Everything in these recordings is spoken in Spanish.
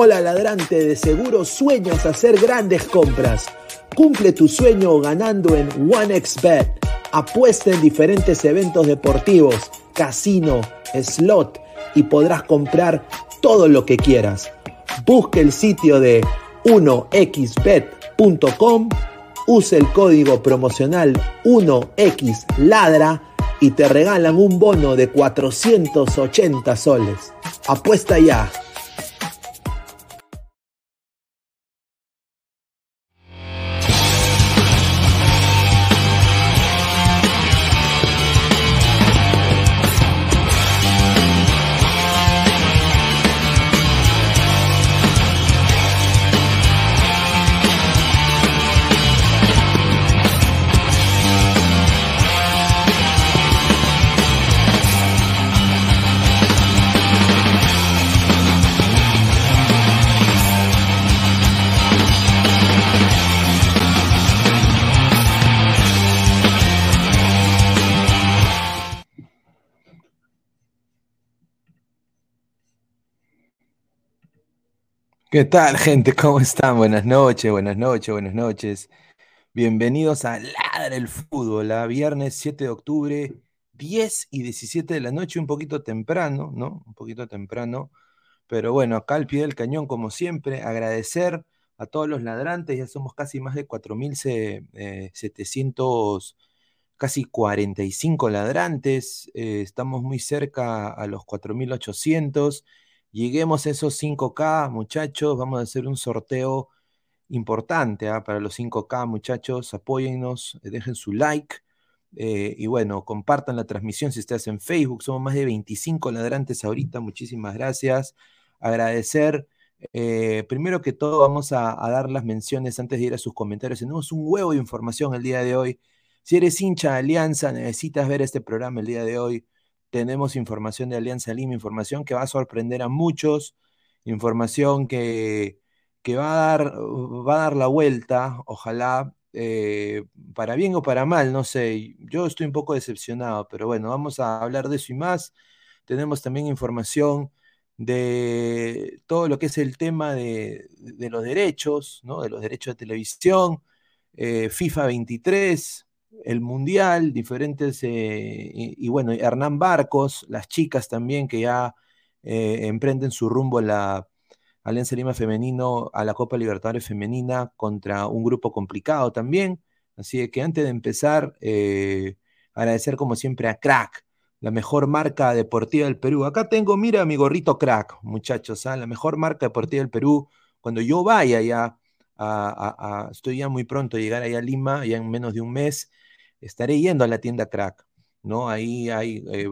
Hola ladrante, de seguro sueñas hacer grandes compras. Cumple tu sueño ganando en OneXBet. Apuesta en diferentes eventos deportivos, casino, slot y podrás comprar todo lo que quieras. Busque el sitio de 1xbet.com, use el código promocional 1xladra y te regalan un bono de 480 soles. Apuesta ya. ¿Qué tal, gente? ¿Cómo están? Buenas noches, buenas noches, buenas noches. Bienvenidos a Ladra el Fútbol, a viernes 7 de octubre, 10 y 17 de la noche, un poquito temprano, ¿no? Un poquito temprano. Pero bueno, acá al pie del cañón, como siempre, agradecer a todos los ladrantes, ya somos casi más de 4.700, casi 45 ladrantes, eh, estamos muy cerca a los 4.800. Lleguemos a esos 5K, muchachos. Vamos a hacer un sorteo importante ¿ah? para los 5K, muchachos. Apóyennos, eh, dejen su like. Eh, y bueno, compartan la transmisión si estás en Facebook. Somos más de 25 ladrantes ahorita. Muchísimas gracias. Agradecer. Eh, primero que todo, vamos a, dar las menciones antes de ir a sus comentarios. Tenemos un huevo de información el día de hoy. Si eres hincha de Alianza, necesitas ver este programa el día de hoy tenemos información de Alianza Lima, información que va a sorprender a muchos, información que, que va, a dar, va a dar la vuelta, ojalá, eh, para bien o para mal, no sé, yo estoy un poco decepcionado, pero bueno, vamos a hablar de eso y más. Tenemos también información de todo lo que es el tema de, los derechos, ¿no? de los derechos de televisión, eh, FIFA 23, el Mundial, diferentes, eh, y, bueno, Hernán Barcos, las chicas también que ya eh, emprenden su rumbo a la Alianza Lima Femenino, a la Copa Libertadores Femenina contra un grupo complicado también. Así que antes de empezar, eh, agradecer como siempre a Crack, la mejor marca deportiva del Perú. Acá tengo, mira mi gorrito Crack, muchachos, ¿ah? la mejor marca deportiva del Perú. Cuando yo vaya ya, estoy ya muy pronto a llegar allá a Lima, ya en menos de un mes, estaré yendo a la tienda Crack, ¿no? Ahí hay eh,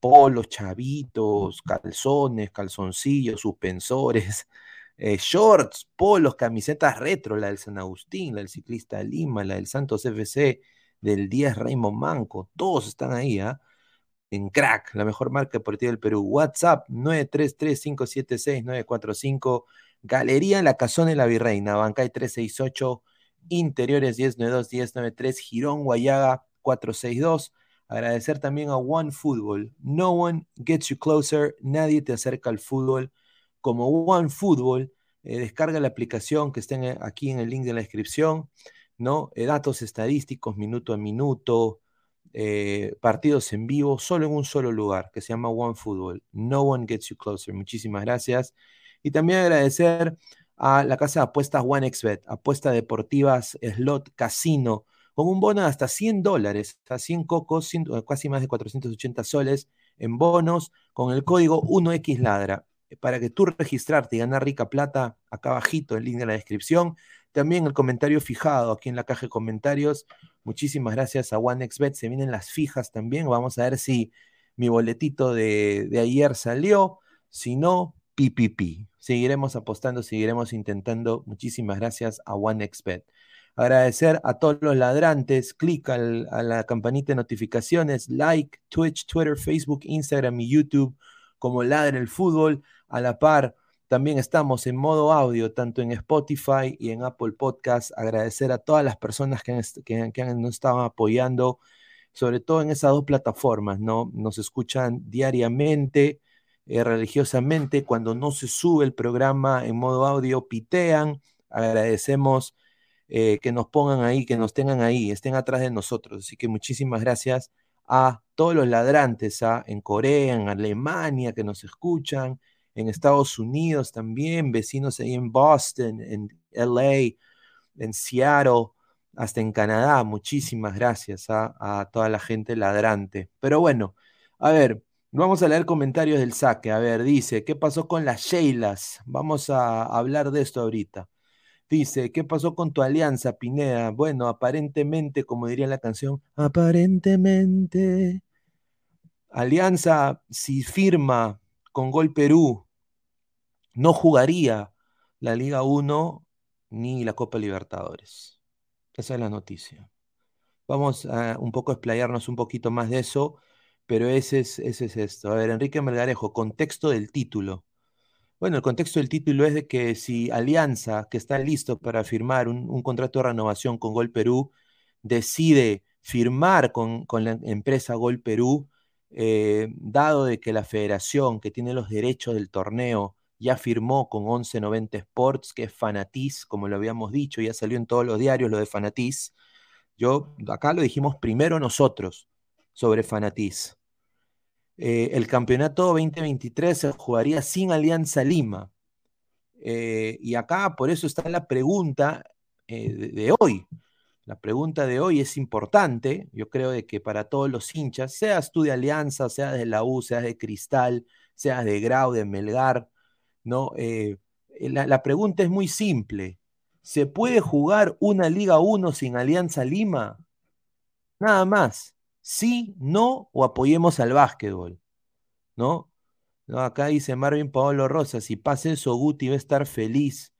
polos, chavitos, calzones, calzoncillos, suspensores, eh, shorts, polos, camisetas retro, la del San Agustín, la del Ciclista Lima, la del Santos FC, del 10 Raymond Manco, todos están ahí, ¿ah? En Crack, la mejor marca deportiva del Perú. WhatsApp 933-576-945. Galería la Casona de la Virreina, Bancay 368, Interiores 1092, 1093, Girón, Guayaga 462. Agradecer también a One Football. No one gets you closer, nadie te acerca al fútbol como One Football. Eh, descarga la aplicación que está aquí en el link de la descripción, ¿no? Eh, datos estadísticos, minuto a minuto, eh, partidos en vivo, solo en un solo lugar, que se llama One Football. No one gets you closer. Muchísimas gracias. Y también agradecer a la casa de apuestas OneXBet, apuestas deportivas, slot, casino, con un bono de hasta 100 dólares, hasta 100 cocos, casi más de 480 soles en bonos, con el código 1XLadra. Para que tú registrarte y ganar rica plata, acá abajito, el link de la descripción. También el comentario fijado aquí en la caja de comentarios. Muchísimas gracias a OneXBet. Se vienen las fijas también. Vamos a ver si mi boletito de, de ayer salió. Si no, PPP. Seguiremos apostando, seguiremos intentando. Muchísimas gracias a OneXBet. Agradecer a todos los ladrantes. Clic a la campanita de notificaciones, like, Twitch, Twitter, Facebook, Instagram y YouTube como Ladre el Fútbol. A la par, también estamos en modo audio, tanto en Spotify y en Apple Podcast. Agradecer a todas las personas que, que, nos estaban apoyando, sobre todo en esas dos plataformas, ¿no? Nos escuchan diariamente, eh, religiosamente. Cuando no se sube el programa en modo audio, pitean. Agradecemos eh, que nos pongan ahí, que nos tengan ahí, estén atrás de nosotros. Así que muchísimas gracias a todos los ladrantes, ¿ah? en Corea, en Alemania, que nos escuchan, en Estados Unidos también, vecinos ahí en Boston, en LA, en Seattle, hasta en Canadá. Muchísimas gracias ¿ah? a toda la gente ladrante. Pero bueno, a ver, vamos a leer comentarios del saque. A ver, dice, ¿qué pasó con las Sheilas? Vamos a hablar de esto ahorita. Dice, ¿qué pasó con tu alianza, Pineda? Bueno, aparentemente, como diría la canción, aparentemente. Alianza, si firma con Gol Perú, no jugaría la Liga 1 ni la Copa Libertadores. Esa es la noticia. Vamos a un poco explayarnos un poquito más de eso, pero ese es, ese es esto. A ver, Enrique Melgarejo, contexto del título. Bueno, el contexto del título es de que si Alianza, que está listo para firmar un, contrato de renovación con Gol Perú, decide firmar con, la empresa Gol Perú, eh, dado de que la federación que tiene los derechos del torneo ya firmó con 1190 Sports, que es Fanatiz, como lo habíamos dicho, ya salió en todos los diarios lo de Fanatiz. Yo, acá lo dijimos primero nosotros sobre Fanatiz. Eh, el campeonato 2023 se jugaría sin Alianza Lima. Eh, y acá por eso está la pregunta eh, de, hoy. La pregunta de hoy es importante, yo creo de que para todos los hinchas, seas tú de Alianza, seas de la U, seas de Cristal, seas de Grau, de Melgar, ¿no? La, la, pregunta es muy simple. ¿Se puede jugar una Liga 1 sin Alianza Lima? Nada más sí, no o apoyemos al básquetbol, ¿no? acá dice Marvin Paolo Rosa, si pasa eso, Guti va a estar feliz.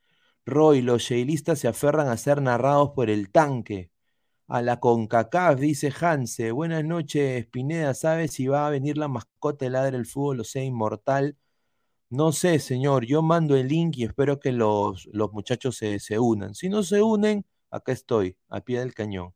Roy, los sheilistas se aferran a ser narrados por el tanque. A la CONCACAF, dice Hanse. Buenas noches, Pineda. ¿Sabes si va a venir la mascota de Ladre el Fútbol o sea inmortal? No sé, señor. Yo mando el link y espero que los, los muchachos se, se unan. Si no se unen, acá estoy, a pie del cañón.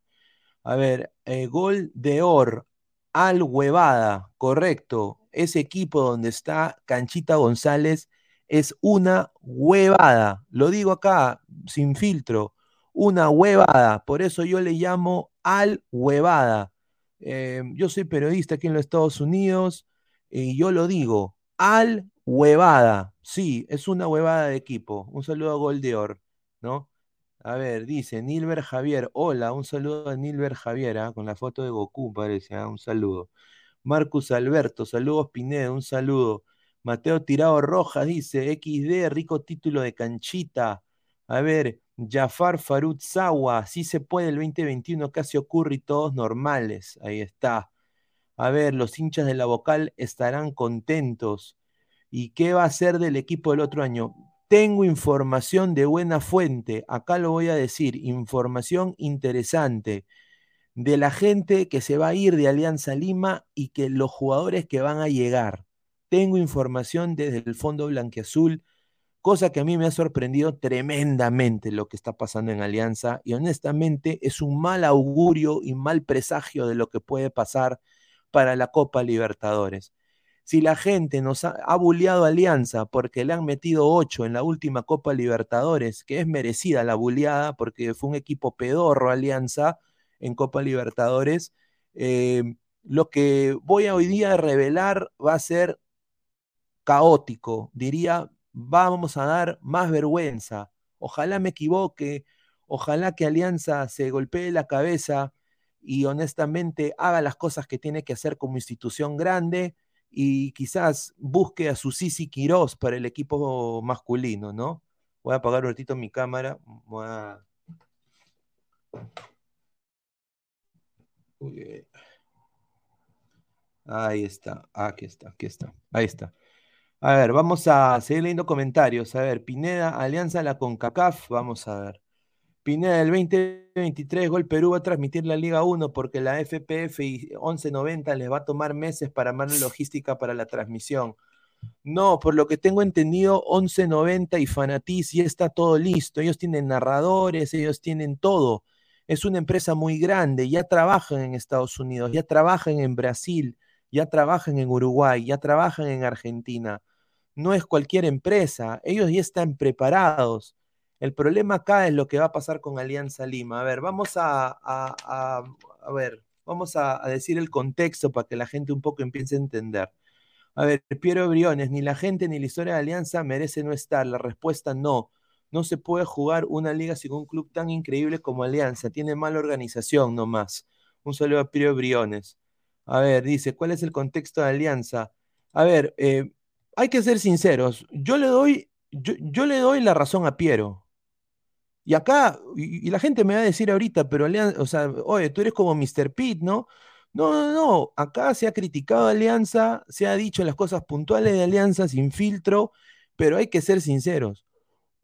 A ver, eh, gol de Or al Huevada, correcto. Ese equipo donde está Canchita González es una huevada. Lo digo acá, sin filtro, una huevada. Por eso yo le llamo al Huevada. Eh, yo soy periodista aquí en los Estados Unidos y yo lo digo, al Huevada. Sí, es una huevada de equipo. Un saludo a Gol de Or, ¿no? A ver, dice Nilber Javier. Hola, un saludo a Nilber Javier, ¿ah? con la foto de Goku, parece. ¿ah? Un saludo. Marcus Alberto, saludos Pineda, un saludo. Mateo Tirado Rojas dice: XD, rico título de canchita. A ver, Jafar Farut Sawa, sí se puede el 2021, casi ocurre y todos normales. Ahí está. A ver, los hinchas de la vocal estarán contentos. ¿Y qué va a ser del equipo del otro año? Tengo información de buena fuente, acá lo voy a decir, información interesante de la gente que se va a ir de Alianza Lima y que los jugadores que van a llegar. Tengo información desde el Fondo Blanqueazul cosa que a mí me ha sorprendido tremendamente lo que está pasando en Alianza y honestamente es un mal augurio y mal presagio de lo que puede pasar para la Copa Libertadores. Si la gente nos ha, ha bulleado Alianza porque le han metido ocho en la última Copa Libertadores, que es merecida la bulleada porque fue un equipo pedorro Alianza en Copa Libertadores, eh, lo que voy hoy día revelar va a ser caótico, diría, vamos a dar más vergüenza. Ojalá me equivoque, ojalá que Alianza se golpee la cabeza y honestamente haga las cosas que tiene que hacer como institución grande y quizás busque a su Sisi Quirós para el equipo masculino, ¿no? Voy a apagar un ratito mi cámara. Voy a... Ahí está, aquí está, aquí está, ahí está. A ver, vamos a seguir leyendo comentarios. A ver, Pineda, Alianza la CONCACAF, vamos a ver. Pineda, el 2023, Gol Perú va a transmitir la Liga 1 porque la FPF y 1190 les va a tomar meses para armar la logística para la transmisión. No, por lo que tengo entendido, 1190 y Fanatiz ya está todo listo. Ellos tienen narradores, ellos tienen todo. Es una empresa muy grande, ya trabajan en Estados Unidos, ya trabajan en Brasil, ya trabajan en Uruguay, ya trabajan en Argentina. No es cualquier empresa, ellos ya están preparados. El problema acá es lo que va a pasar con Alianza Lima. A ver, vamos a, ver, vamos a, decir el contexto para que la gente un poco empiece a entender. A ver, Piero Briones, ni la gente ni la historia de Alianza merece no estar. La respuesta no. No se puede jugar una liga sin un club tan increíble como Alianza. Tiene mala organización nomás. Un saludo a Piero Briones. A ver, dice, ¿cuál es el contexto de Alianza? A ver, eh, hay que ser sinceros. Yo le doy, yo, le doy la razón a Piero. Y acá, y, la gente me va a decir ahorita, pero Alianza, o sea, oye, tú eres como Mr. Pitt, ¿no? No, no, no. Acá se ha criticado Alianza, se ha dicho las cosas puntuales de Alianza sin filtro, pero hay que ser sinceros.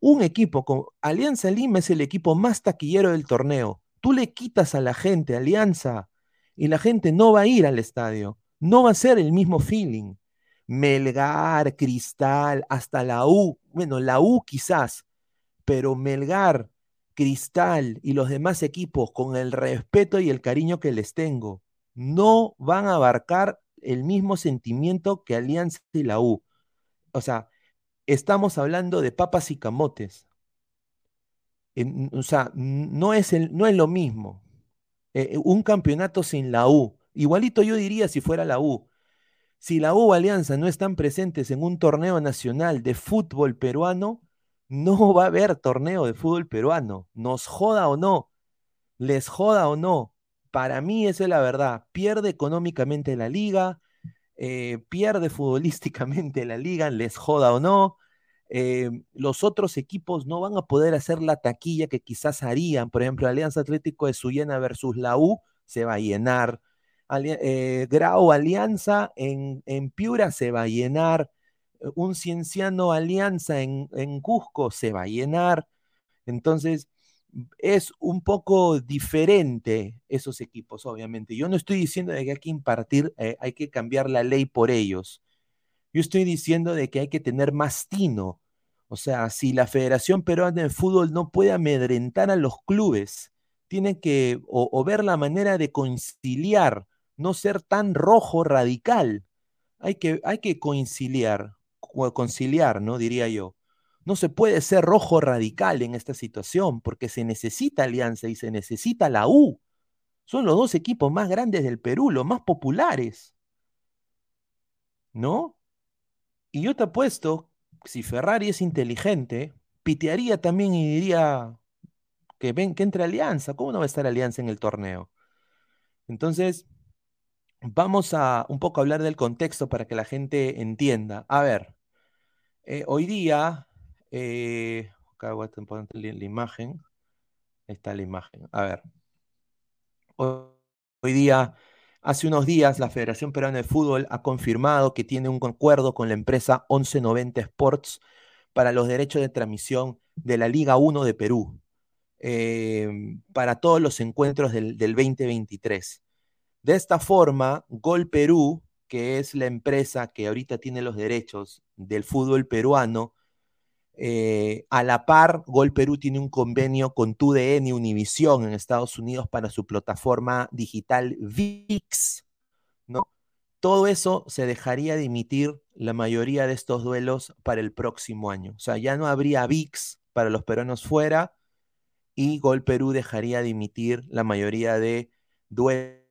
Un equipo con Alianza Lima es el equipo más taquillero del torneo. Tú le quitas a la gente Alianza y la gente no va a ir al estadio. No va a ser el mismo feeling. Melgar, Cristal, hasta la U, bueno, la U quizás, pero Melgar, Cristal y los demás equipos, con el respeto y el cariño que les tengo, no van a abarcar el mismo sentimiento que Alianza y la U. O sea, estamos hablando de papas y camotes. En, o sea, no es, el, no es lo mismo. Eh, un campeonato sin la U. Igualito yo diría si fuera la U. Si la U Alianza no están presentes en un torneo nacional de fútbol peruano, no va a haber torneo de fútbol peruano. Nos joda o no, les joda o no. Para mí esa es la verdad. Pierde económicamente la liga, eh, pierde futbolísticamente la liga, les joda o no. Eh, los otros equipos no van a poder hacer la taquilla que quizás harían. Por ejemplo, Alianza Atlético de Suyena versus la U se va a llenar. Ali eh, Grau Alianza en, en, Piura se va a llenar. Un Cienciano Alianza en, Cusco se va a llenar. Entonces, es un poco diferente esos equipos, obviamente. Yo no estoy diciendo de que hay que impartir, eh, hay que cambiar la ley por ellos. Yo estoy diciendo de que hay que tener más tino. O sea, si la Federación Peruana de Fútbol no puede amedrentar a los clubes, tiene que o ver la manera de conciliar, no ser tan rojo radical. Hay que, hay que conciliar, conciliar, ¿no? Diría yo. No se puede ser rojo radical en esta situación porque se necesita Alianza y se necesita la U. Son los dos equipos más grandes del Perú, los más populares. ¿No? Y yo te apuesto, si Ferrari es inteligente, pitearía también y diría que ven que entre Alianza. ¿Cómo no va a estar Alianza en el torneo? Entonces, vamos a un poco hablar del contexto para que la gente entienda. A ver, eh, hoy día eh, acá voy a poner la, imagen. Ahí está la imagen. A ver. Hoy, hoy, día, hace unos días, la Federación Peruana de Fútbol ha confirmado que tiene un acuerdo con la empresa 1190 Sports para los derechos de transmisión de la Liga 1 de Perú. Eh, para todos los encuentros del, del 2023. De esta forma, Gol Perú, que es la empresa que ahorita tiene los derechos del fútbol peruano, Eh, a la par, Gol Perú tiene un convenio con TUDN y Univisión en Estados Unidos para su plataforma digital VIX, ¿no? Todo eso se dejaría de emitir la mayoría de estos duelos para el próximo año. O sea, ya no habría VIX para los peruanos fuera y Gol Perú dejaría de emitir la mayoría de duelos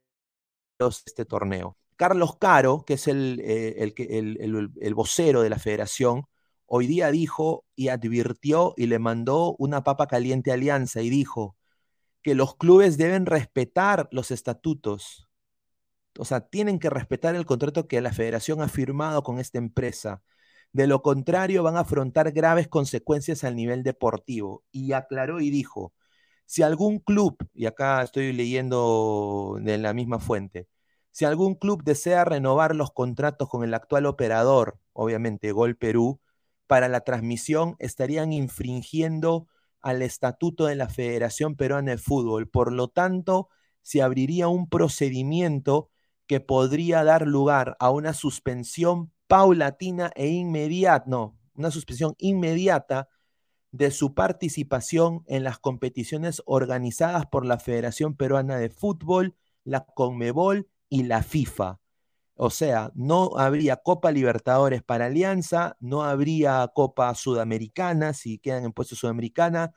este torneo. Carlos Caro, que es el, eh, el, el, el, vocero de la federación, hoy día dijo y advirtió y le mandó una papa caliente a Alianza y dijo que los clubes deben respetar los estatutos. O sea, tienen que respetar el contrato que la federación ha firmado con esta empresa. De lo contrario, van a afrontar graves consecuencias al nivel deportivo. Y aclaró y dijo, si algún club, y acá estoy leyendo de la misma fuente, si algún club desea renovar los contratos con el actual operador, obviamente Gol Perú, para la transmisión estarían infringiendo al estatuto de la Federación Peruana de Fútbol. Por lo tanto, se abriría un procedimiento que podría dar lugar a una suspensión paulatina e inmediata, no, una suspensión inmediata de su participación en las competiciones organizadas por la Federación Peruana de Fútbol, la CONMEBOL y la FIFA. O sea, no habría Copa Libertadores para Alianza, no habría Copa Sudamericana si quedan en puesto Sudamericana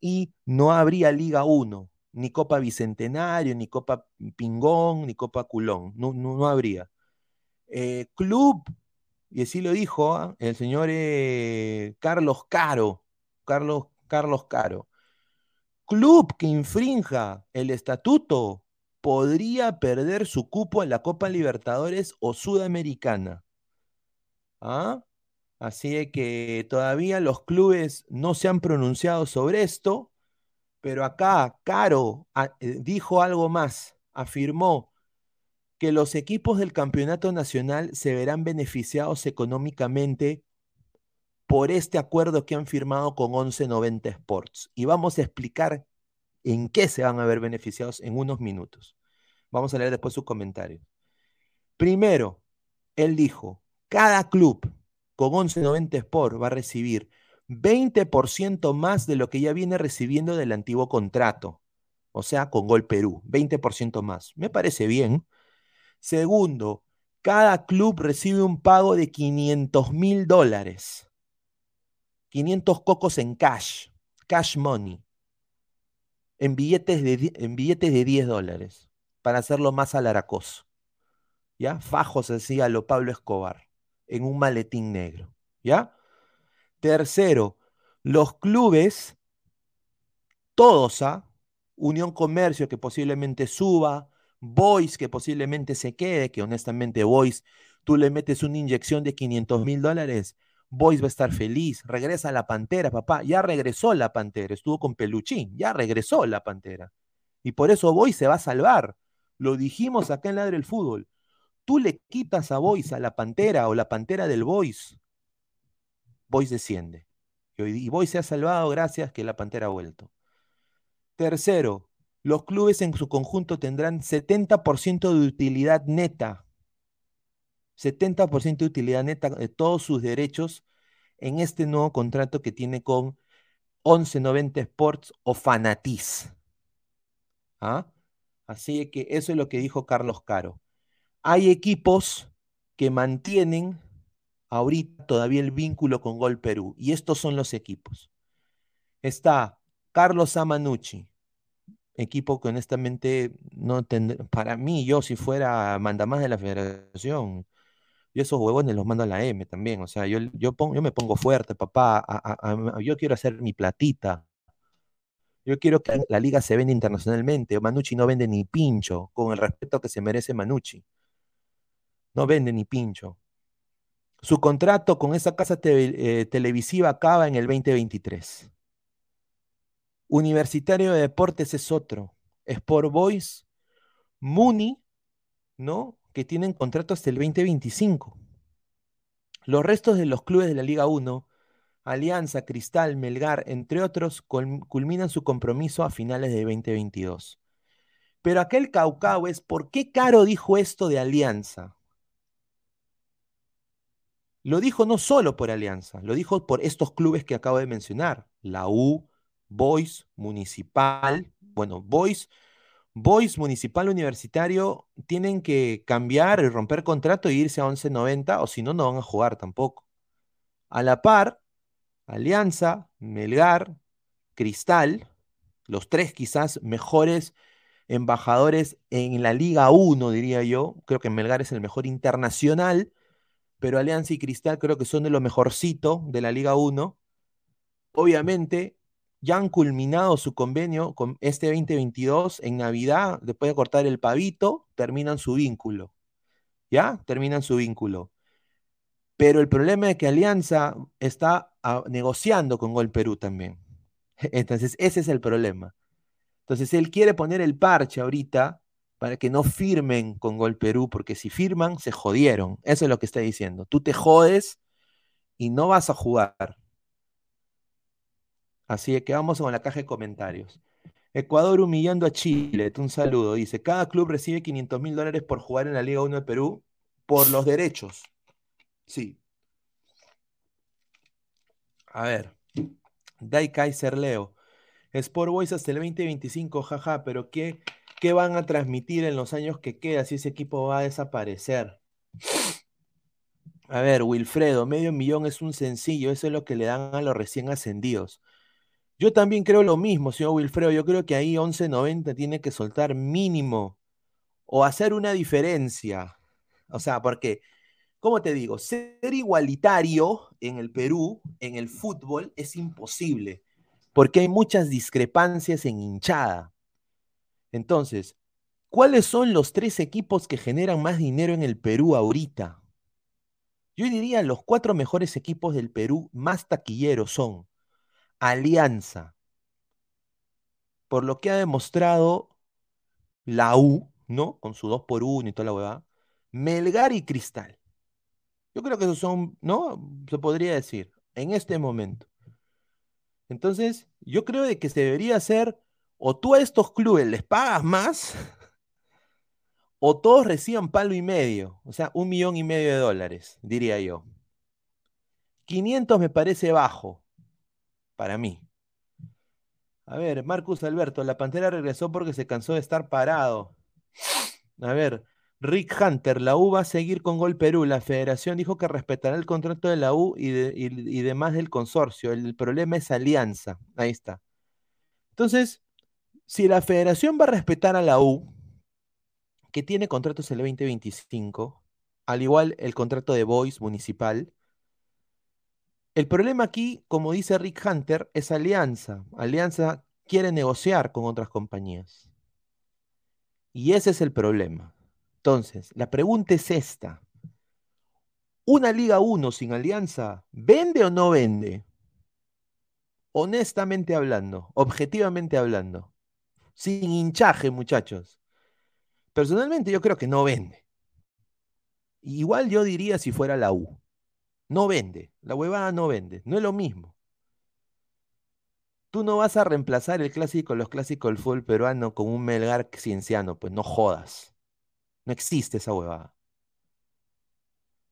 y no habría Liga 1, ni Copa Bicentenario, ni Copa Pingón, ni Copa Culón, no, no, habría. Eh, club, y así lo dijo ¿ah? el señor eh, Carlos Caro, Carlos, Carlos Caro. Club que infrinja el estatuto podría perder su cupo en la Copa Libertadores o Sudamericana. ¿Ah? Así que todavía los clubes no se han pronunciado sobre esto, pero acá Caro ah, eh, dijo algo más, afirmó que los equipos del campeonato nacional se verán beneficiados económicamente por este acuerdo que han firmado con 1190 Sports. Y vamos a explicar en qué se van a ver beneficiados en unos minutos. Vamos a leer después sus comentarios. Primero, él dijo, cada club con 1190 Sport va a recibir 20% más de lo que ya viene recibiendo del antiguo contrato, o sea, con Gol Perú, 20% más. Me parece bien. Segundo, cada club recibe un pago de 500 mil dólares. 500 cocos en cash, cash money en billetes de, billetes de 10 dólares para hacerlo más alaracoso. ¿Ya? Fajos así a lo Pablo Escobar en un maletín negro. ¿Ya? Tercero, los clubes, todos, ¿ah? Unión Comercio que posiblemente suba, Boys que posiblemente se quede, que honestamente Boys, tú le metes una inyección de 500 mil dólares, Boys va a estar feliz. Regresa la Pantera, papá. Ya regresó la Pantera. Estuvo con Peluchín. Ya regresó la Pantera. Y por eso Boys se va a salvar. Lo dijimos acá en Ladre el Fútbol. Tú le quitas a Boys a la Pantera o la Pantera del Boys. Boys desciende. Y Boys se ha salvado gracias que la Pantera ha vuelto. Tercero, los clubes en su conjunto tendrán 70% de utilidad neta 70% de utilidad neta de todos sus derechos en este nuevo contrato que tiene con 1190 Sports o Fanatiz. ¿Ah? Así que eso es lo que dijo Carlos Caro. Hay equipos que mantienen ahorita todavía el vínculo con Gol Perú y estos son los equipos. Está Carlos Amanucci, equipo que honestamente no tendría, para mí, yo si fuera mandamás de la federación, yo esos huevones los mando a la M también. O sea, yo, yo, pongo, yo me pongo fuerte, papá. yo quiero hacer mi platita. Yo quiero que la liga se venda internacionalmente. Manucci no vende ni pincho, con el respeto que se merece Manucci. No vende ni pincho. Su contrato con esa casa eh, televisiva acaba en el 2023. Universitario de Deportes es otro. Sport Boys, Muni, ¿no? Que tienen contrato hasta el 2025. Los restos de los clubes de la Liga 1, Alianza, Cristal, Melgar, entre otros, culminan su compromiso a finales de 2022. Pero aquel caucao es, ¿por qué Caro dijo esto de Alianza? lo dijo no solo por Alianza, lo dijo por estos clubes que acabo de mencionar, la U, Boys, Municipal, bueno, Boys, Boys, Municipal, Universitario, tienen que cambiar y romper contrato e irse a 11.90 o si no, no van a jugar tampoco. A la par, Alianza, Melgar, Cristal, los tres quizás mejores embajadores en la Liga 1, diría yo. Creo que Melgar es el mejor internacional, pero Alianza y Cristal creo que son de lo mejorcito de la Liga 1. Obviamente, ya han culminado su convenio con este 2022 en Navidad, después de cortar el pavito, terminan su vínculo. ¿Ya? Terminan su vínculo. Pero el problema es que Alianza está ah, negociando con Gol Perú también. Entonces, ese es el problema. Entonces, él quiere poner el parche ahorita para que no firmen con Gol Perú, porque si firman, se jodieron. Eso es lo que está diciendo. Tú te jodes y no vas a jugar. Así que vamos con la caja de comentarios. Ecuador humillando a Chile. Un saludo. Dice, cada club recibe 500 mil dólares por jugar en la Liga 1 de Perú por los derechos. Sí. A ver. Dai Kaiser Leo. Sport Boys hasta el 2025, jaja, pero ¿qué, ¿qué van a transmitir en los años que queda si ese equipo va a desaparecer? A ver, Wilfredo, medio millón es un sencillo, eso es lo que le dan a los recién ascendidos. Yo también creo lo mismo, señor Wilfredo, yo creo que ahí 11.90 tiene que soltar mínimo o hacer una diferencia. O sea, porque, ¿cómo te digo? Ser igualitario en el Perú, en el fútbol, es imposible porque hay muchas discrepancias en hinchada. Entonces, ¿cuáles son los tres equipos que generan más dinero en el Perú ahorita? Yo diría los cuatro mejores equipos del Perú más taquilleros son Alianza, por lo que ha demostrado la U, ¿no? Con su 2 por 1 y toda la huevada, Melgar y Cristal. Yo creo que esos son, ¿no? Se podría decir, en este momento. Entonces, yo creo de que se debería hacer, o tú a estos clubes les pagas más, o todos reciban palo y medio, o sea, un millón y medio de dólares, diría yo. 500 me parece bajo, para mí. A ver, Marcus Alberto, la Pantera regresó porque se cansó de estar parado. A ver, Rick Hunter, la U va a seguir con Gol Perú. La federación dijo que respetará el contrato de la U y, demás del consorcio. El, problema es alianza. Ahí está. Entonces, si la federación va a respetar a la U, que tiene contratos el 2025, al igual el contrato de Boys municipal, el problema aquí, como dice Rick Hunter, es alianza. Alianza quiere negociar con otras compañías. Y ese es el problema. Entonces, la pregunta es esta. ¿Una Liga 1 sin alianza vende o no vende? Honestamente hablando, objetivamente hablando, sin hinchaje, muchachos. Personalmente yo creo que no vende. Igual yo diría si fuera la U. No vende, la huevada no vende, no es lo mismo. Tú no vas a reemplazar el clásico, los clásicos del fútbol peruano con un Melgar cienciano, pues no jodas. No existe esa huevada.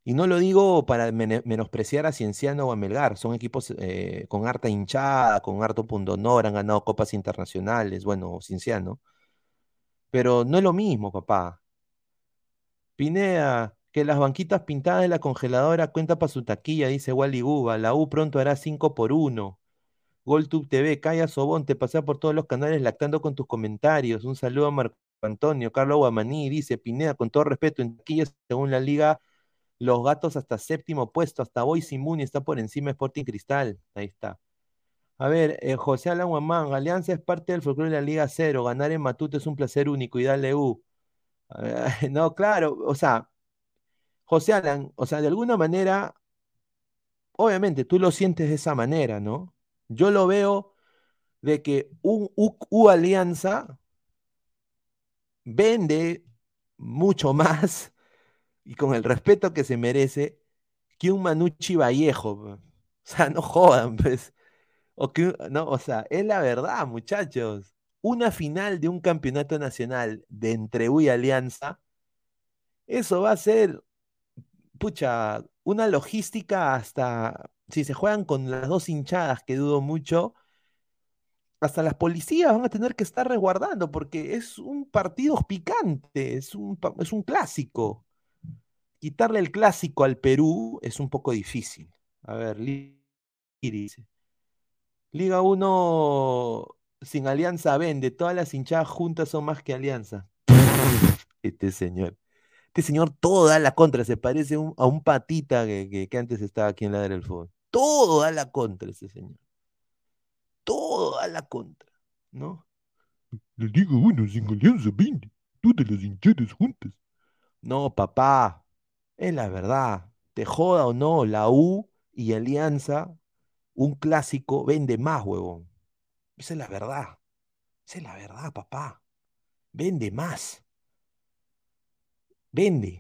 Y no lo digo para menospreciar a Cienciano o a Melgar, son equipos eh, con harta hinchada, con harto punto honor, han ganado copas internacionales, bueno, Cienciano. Pero no es lo mismo, papá. Pineda, que las banquitas pintadas de la congeladora cuenta para su taquilla, dice Wally Guba. La U pronto hará 5 por 1. GolTube TV, Calla Sobón, te pasea por todos los canales lactando con tus comentarios. Un saludo a Marco Antonio, Carlos Guamaní dice, Pineda, con todo respeto, en taquilla, según la liga, los gatos hasta séptimo puesto, hasta Boys Muni está por encima Sporting Cristal. Ahí está. A ver, eh, José Alan Guamán, Alianza es parte del folclore de la Liga Cero, ganar en Matute es un placer único y dale U. no, claro, o sea, José Alan, o sea, de alguna manera, obviamente tú lo sientes de esa manera, ¿no? Yo lo veo de que un U Alianza vende mucho más y con el respeto que se merece que un Manucci Vallejo. O sea, no jodan, pues. O, que, no, o sea, es la verdad, muchachos. Una final de un campeonato nacional de entre U y Alianza, eso va a ser, pucha, una logística hasta, si se juegan con las dos hinchadas, que dudo mucho, hasta las policías van a tener que estar resguardando porque es un partido picante, es un, es un clásico. Quitarle el clásico al Perú es un poco difícil. A ver. Liga 1 sin alianza vende, todas las hinchadas juntas son más que alianza. Este señor. Este señor todo da la contra, se parece un- a un patita que, que- que antes estaba aquí en la del fútbol. Todo da la contra ese señor. Todo da la contra, ¿no? La Liga 1 sin alianza vende. Todas las hinchadas juntas. No, papá, es la verdad. Te joda o no, la U y Alianza, un clásico, vende más, huevón. Esa es la verdad. Esa es la verdad, papá. Vende más. Vende.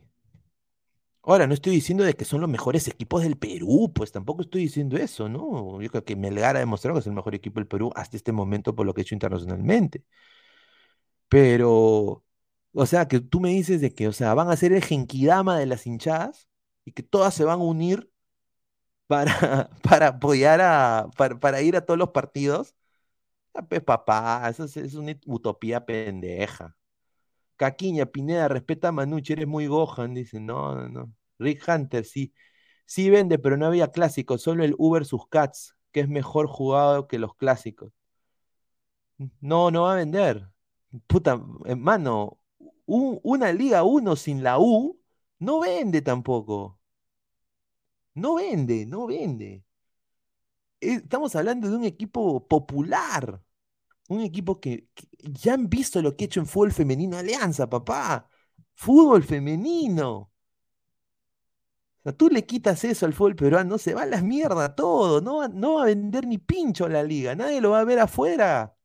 Ahora, no estoy diciendo de que son los mejores equipos del Perú, pues tampoco estoy diciendo eso, ¿no? Yo creo que Melgar ha demostrado que es el mejor equipo del Perú hasta este momento por lo que ha hecho internacionalmente. Pero, o sea, que tú me dices de que, o sea, van a ser el genkidama de las hinchadas y que todas se van a unir para, para apoyar a, para, ir a todos los partidos. Ah, Pues papá, eso es, es una utopía pendeja. Caquiña, Pineda, respeta a Manucci, eres muy Gohan, dice, no, no, no. Rick Hunter, sí, sí vende, pero no había clásicos, solo el Uber sus Cats, que es mejor jugado que los clásicos. No, no va a vender. Puta, hermano, un- una Liga 1 sin la U no vende tampoco. No vende, no vende. Eh, Estamos hablando de un equipo popular, un equipo que, ya han visto lo que ha hecho en fútbol femenino Alianza, papá. Fútbol femenino. O sea, tú le quitas eso al fútbol peruano, se va a las mierdas todo. No va, no va a vender ni pincho la liga. Nadie lo va a ver afuera.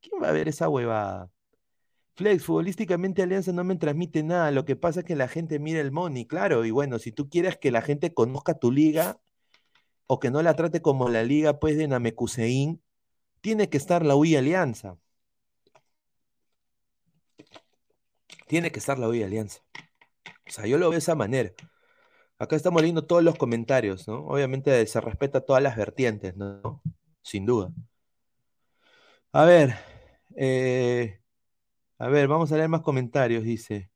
¿Quién va a ver esa huevada? Flex, futbolísticamente Alianza no me transmite nada. Lo que pasa es que la gente mira el money, claro. Y bueno, si tú quieres que la gente conozca tu liga o que no la trate como la liga pues de Namekusein, tiene que estar la UI Alianza. Tiene que estar la UI Alianza. O sea, yo lo veo de esa manera. Acá estamos leyendo todos los comentarios, ¿no? Obviamente se respeta todas las vertientes, ¿no? Sin duda. A ver, eh, a ver, vamos a leer más comentarios, dice.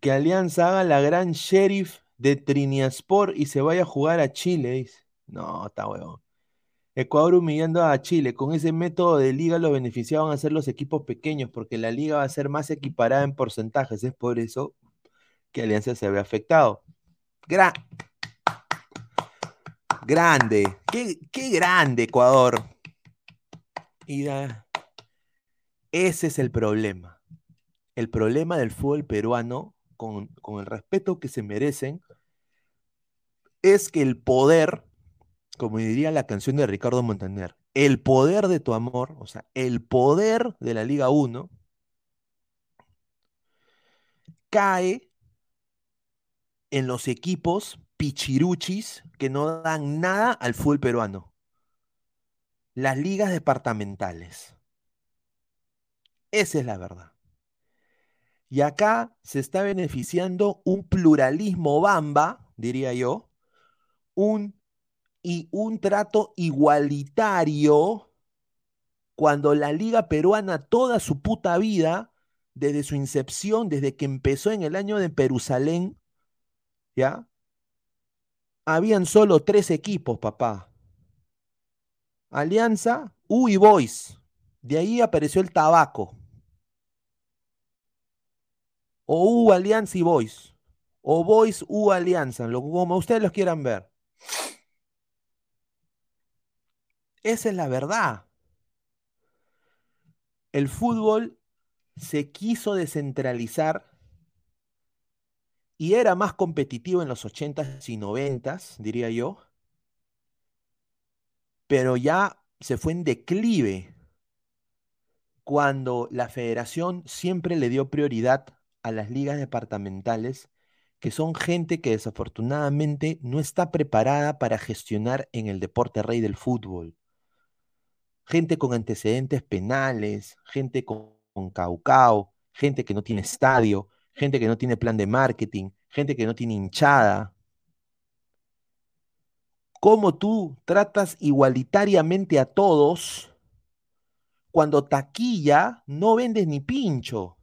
Que Alianza haga la gran sheriff de Triniaspor y se vaya a jugar a Chile. No, está huevón. Ecuador humillando a Chile. Con ese método de liga los beneficiados van a ser los equipos pequeños, porque la liga va a ser más equiparada en porcentajes. Es por eso que Alianza se ve afectado. Gra- grande. Qué, grande, Ecuador. Ese es el problema. El problema del fútbol peruano, con, con el respeto que se merecen, es que el poder, como diría la canción de Ricardo Montaner, el poder de tu amor, o sea, el poder de la Liga 1, cae en los equipos pichiruchis que no dan nada al fútbol peruano. Las ligas departamentales. Esa es la verdad. Y acá se está beneficiando un pluralismo bamba, diría yo, un, y un trato igualitario cuando la liga peruana toda su puta vida, desde su incepción, desde que empezó en el año de Perusalén, ¿ya? Habían solo tres equipos, papá. Alianza, U y Boys. De ahí apareció el tabaco. O U, Alianza y Boys. O Boys, U, Alianza, lo, como ustedes los quieran ver. Esa es la verdad. El fútbol se quiso descentralizar y era más competitivo en los 80s y 90s, diría yo, pero ya se fue en declive cuando la federación siempre le dio prioridad a las ligas departamentales, que son gente que desafortunadamente no está preparada para gestionar en el deporte rey del fútbol. Gente con antecedentes penales, gente con, caucao, gente que no tiene estadio, gente que no tiene plan de marketing, gente que no tiene hinchada. cómo tú tratas igualitariamente a todos cuando taquilla no vendes ni pincho.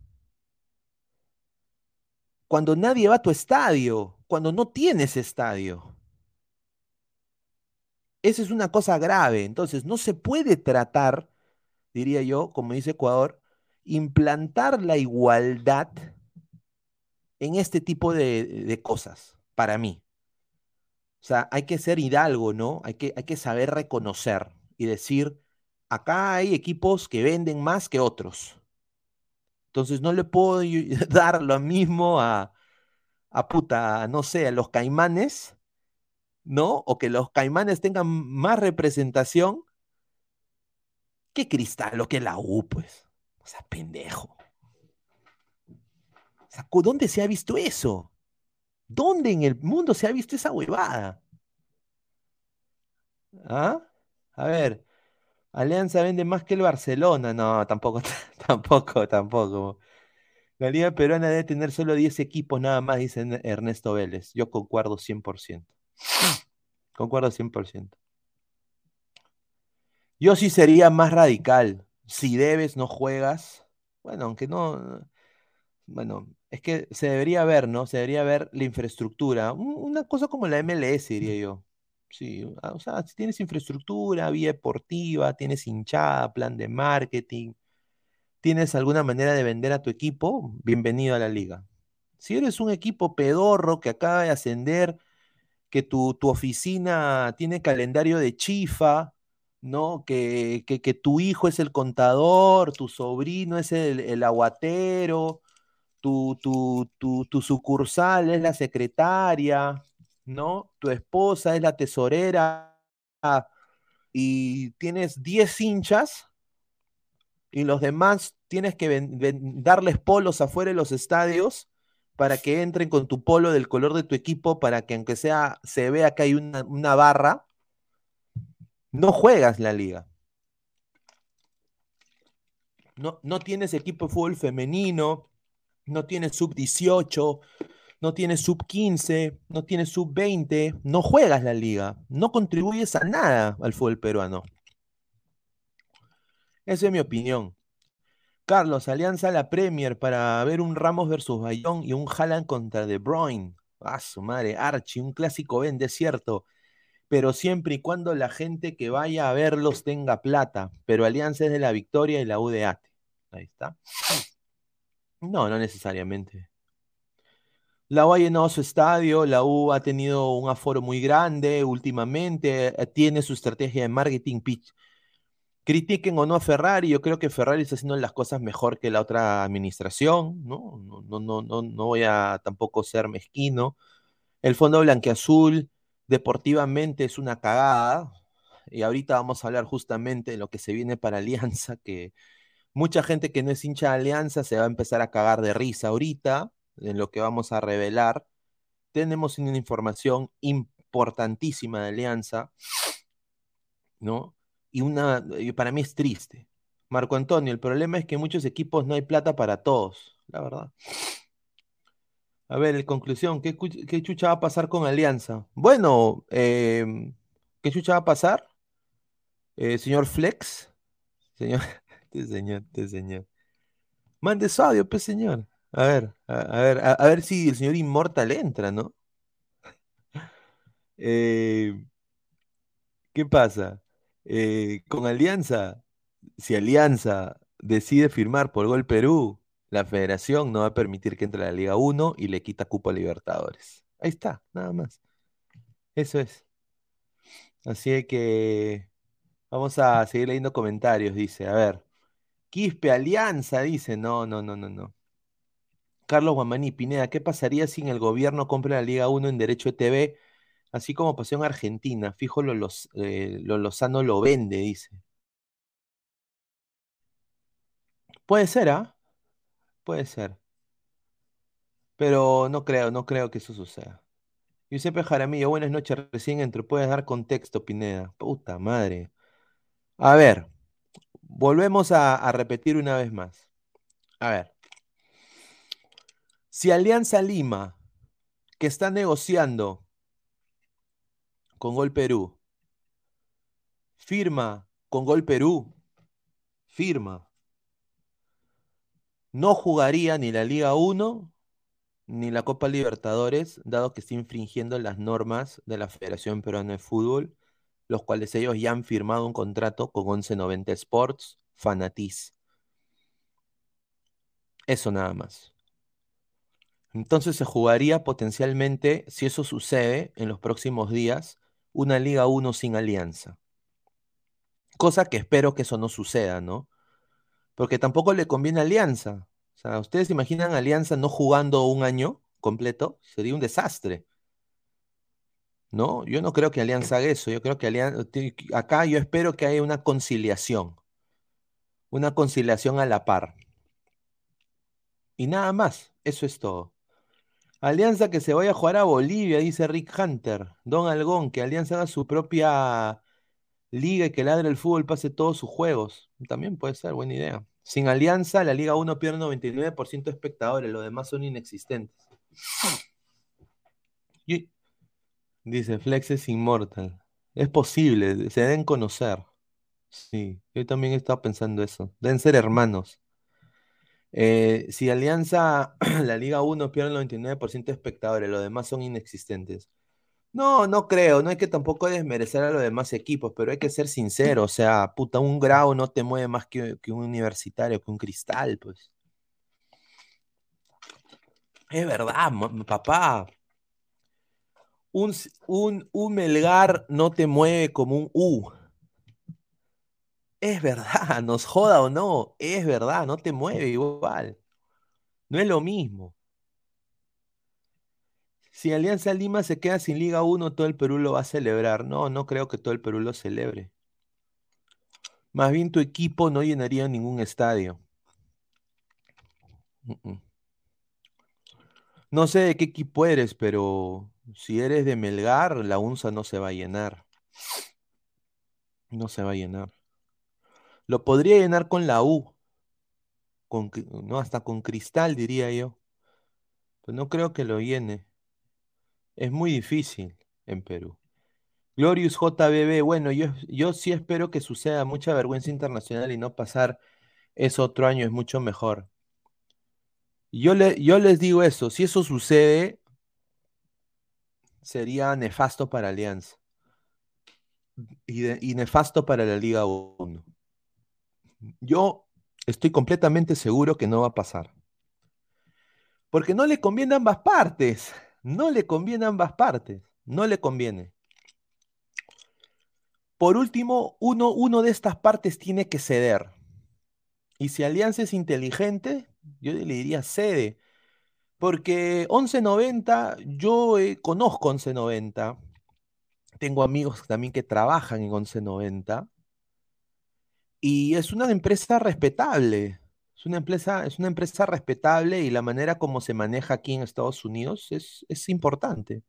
Cuando nadie va a tu estadio, cuando no tienes estadio. Esa es una cosa grave. Entonces, no se puede tratar, diría yo, como dice Ecuador, implantar la igualdad en este tipo de, de cosas, para mí. O sea, hay que ser hidalgo, ¿no? Hay que, hay que saber reconocer y decir, acá hay equipos que venden más que otros. Entonces no le puedo dar lo mismo a, a puta, no sé, a los caimanes, ¿no? O que los caimanes tengan más representación que Cristal o que la U, pues. O sea, pendejo. ¿dónde se ha visto eso? ¿Dónde en el mundo se ha visto esa huevada? ¿Ah? A ver, Alianza vende más que el Barcelona. No, tampoco, tampoco, tampoco. La Liga Peruana debe tener solo 10 equipos nada más, dice Ernesto Vélez. Yo concuerdo 100%. Concuerdo 100%. Yo sí sería más radical. Si debes, no juegas. Bueno, aunque no. Bueno, es que se debería ver, ¿no? Se debería ver la infraestructura. Una cosa como la MLS, diría yo. Sí, ah, o sea, si tienes infraestructura, vía deportiva, tienes hinchada, plan de marketing, tienes alguna manera de vender a tu equipo, bienvenido a la liga. Si eres un equipo pedorro que acaba de ascender, que tu, tu oficina tiene calendario de chifa, ¿no? Que, que, que, tu hijo es el contador, tu sobrino es el, el aguatero, tu, tu, tu, tu sucursal es la secretaria, ¿no? Tu esposa es la tesorera y tienes 10 hinchas y los demás tienes que darles polos afuera de los estadios para que entren con tu polo del color de tu equipo para que aunque sea se vea que hay una, barra, no juegas la liga. No, no tienes equipo de fútbol femenino, no tienes sub 18, no tienes sub 15, no tienes sub 20, no juegas la liga, no contribuyes a nada al fútbol peruano. Esa es mi opinión. Carlos, alianza la Premier para ver un Ramos versus Bayón y un Haaland contra De Bruyne. Ah, su madre, Archie, un clásico vende, cierto. Pero siempre y cuando la gente que vaya a verlos tenga plata. Pero Alianza es de la Victoria y la UDAT. Ahí está. No, no necesariamente. La U ha llenado su estadio, la U ha tenido un aforo muy grande últimamente, eh, tiene su estrategia de marketing pitch. Critiquen o no a Ferrari, yo creo que Ferrari está haciendo las cosas mejor que la otra administración, ¿no? No, no, no, no, voy a tampoco ser mezquino. El Fondo Blanqueazul deportivamente es una cagada, y ahorita vamos a hablar justamente de lo que se viene para Alianza, que mucha gente que no es hincha de Alianza se va a empezar a cagar de risa ahorita en lo que vamos a revelar, tenemos una información importantísima de Alianza, ¿no? Y una, para mí es triste. Marco Antonio, el problema es que en muchos equipos no hay plata para todos, la verdad. A ver, en conclusión, ¿qué, chucha va a pasar con Alianza? Bueno, em, ¿qué chucha va a pasar? Eh, señor Flex, señor, este señor, este señor. Mande su audio, pues, señor. A ver, a, ver, a, ver si el señor Inmortal entra, ¿no? Eh, ¿qué pasa? Eh, con Alianza, si Alianza decide firmar por Gol Perú, la federación no va a permitir que entre a la Liga 1 y le quita cupo a Libertadores. Ahí está, nada más. Eso es. Así que vamos a seguir leyendo comentarios, dice. A ver. Quispe Alianza, dice. No, no, no, no, no. Carlos Guamaní, Pineda, ¿qué pasaría si en el gobierno compra la Liga 1 en derecho de TV? Así como pasó en Argentina. Fijo, lo, los, eh, lo Lozano lo vende, dice. Puede ser, ¿ah? Puede ser. Pero no creo, no creo que eso suceda. Giuseppe Jaramillo, buenas noches, recién entro. ¿Puedes dar contexto, Pineda? Puta madre. A ver, volvemos a repetir una vez más. A ver. Si Alianza Lima, que está negociando con Gol Perú. Firma con Gol Perú. Firma. No jugaría ni la Liga 1 ni la Copa Libertadores, dado que está infringiendo las normas de la Federación Peruana de Fútbol, los cuales ellos ya han firmado un contrato con 1190 Sports, Fanatiz. Eso nada más. Entonces se jugaría potencialmente, si eso sucede en los próximos días, una Liga 1 sin alianza. Cosa que espero que eso no suceda, ¿no? Porque tampoco le conviene alianza. O sea, ¿ustedes imaginan alianza no jugando un año completo? Sería un desastre. ¿No? Yo no creo que Alianza haga eso. Yo creo que Alianza, acá yo espero que haya una conciliación. Una conciliación a la par. Y nada más. Eso es todo. Alianza que se vaya a jugar a Bolivia, dice Rick Hunter. Don Algón, que Alianza haga su propia liga y que ladre el fútbol pase todos sus juegos. También puede ser, buena idea. Sin Alianza, la Liga 1 pierde 99% de espectadores, los demás son inexistentes. Dice Flex es inmortal. Es posible, se deben conocer. Sí, yo también estaba pensando eso. Deben ser hermanos. Eh, si Alianza, la Liga 1 pierde el 99% de espectadores, los demás son inexistentes. No, no creo, no hay que tampoco desmerecer a los demás equipos, pero hay que ser sincero, o sea, puta, un grado no te mueve más que, que un universitario, que un cristal, pues. Es verdad, papá. Un, un, un Melgar no te mueve como un U. Es verdad, nos joda o no, es verdad, no te mueve igual. No es lo mismo. Si Alianza Lima se queda sin Liga 1, todo el Perú lo va a celebrar. No, no creo que todo el Perú lo celebre. Más bien tu equipo no llenaría ningún estadio. No sé de qué equipo eres, pero si eres de Melgar, la UNSA no se va a llenar. No se va a llenar. Lo podría llenar con la U, con, no, hasta con Cristal, diría yo. Pero no creo que lo llene. Es muy difícil en Perú. Glorious JBB, bueno, yo, yo sí espero que suceda mucha vergüenza internacional y no pasar eso otro año es mucho mejor. Yo, le, yo les digo eso, si eso sucede, sería nefasto para Alianza y, y nefasto para la Liga 1. Yo estoy completamente seguro que no va a pasar. Porque no le conviene a ambas partes. No le conviene a ambas partes. No le conviene. Por último, uno, uno de estas partes tiene que ceder. Y si Alianza es inteligente, yo le diría cede. Porque 1190, yo eh, conozco 1190. Tengo amigos también que trabajan en 1190. Y es una empresa respetable. Es una empresa, es una empresa respetable y la manera como se maneja aquí en Estados Unidos es, es importante.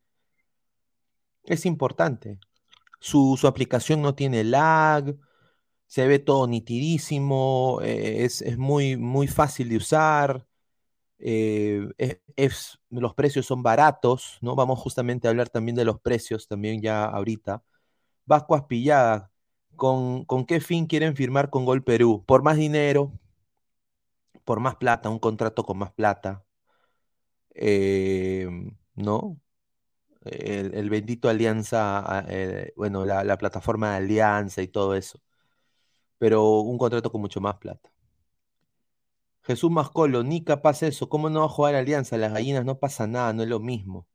Es importante. Su, su aplicación no tiene lag, se ve todo nitidísimo, eh, es, es muy, muy fácil de usar, eh, los precios son baratos, ¿no? Vamos justamente a hablar también de los precios, también ya ahorita. Vasco Aspillaga, ¿con, qué fin quieren firmar con Gol Perú? ¿Por más dinero? ¿Por más plata? ¿Un contrato con más plata? Eh, ¿no? El, bendito Alianza, ah, eh, bueno, la, la plataforma de Alianza y todo eso, pero un contrato con mucho más plata. Jesús Mascolo, ni capaz eso, ¿cómo no va a jugar Alianza? Las gallinas no pasa nada, no es lo mismo.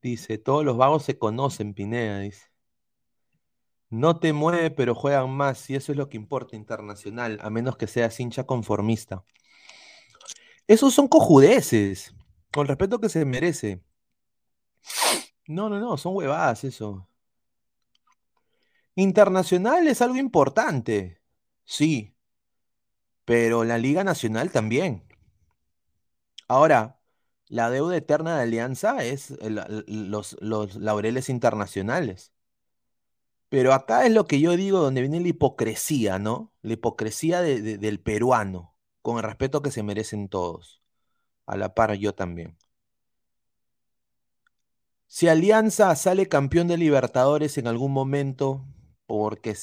Dice, todos los vagos se conocen, Pineda, dice. No te mueve, pero juegan más, y eso es lo que importa internacional, a menos que seas hincha conformista. Esos son cojudeces, con respeto que se merece. No, no, no, son huevadas eso. Internacional es algo importante, sí, pero la Liga Nacional también. Ahora, la deuda eterna de Alianza es los, los laureles internacionales. Pero acá es lo que yo digo, donde viene la hipocresía, ¿no? La hipocresía de- de- del peruano, con el respeto que se merecen todos. A la par yo también. Si Alianza sale campeón de Libertadores en algún momento, porque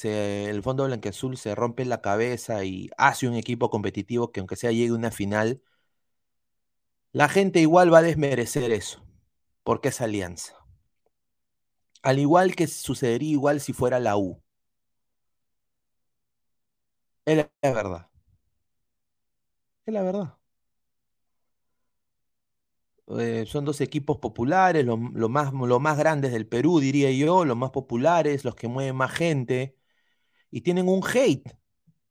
el Fondo Blanqueazul se rompe la cabeza y hace un equipo competitivo que aunque sea llegue a una final, la gente igual va a desmerecer eso, porque es Alianza. Al igual que sucedería igual si fuera la U. Es la verdad. Es la verdad. Eh, son dos equipos populares, los lo más, lo más grandes del Perú, diría yo, los más populares, los que mueven más gente, y tienen un hate,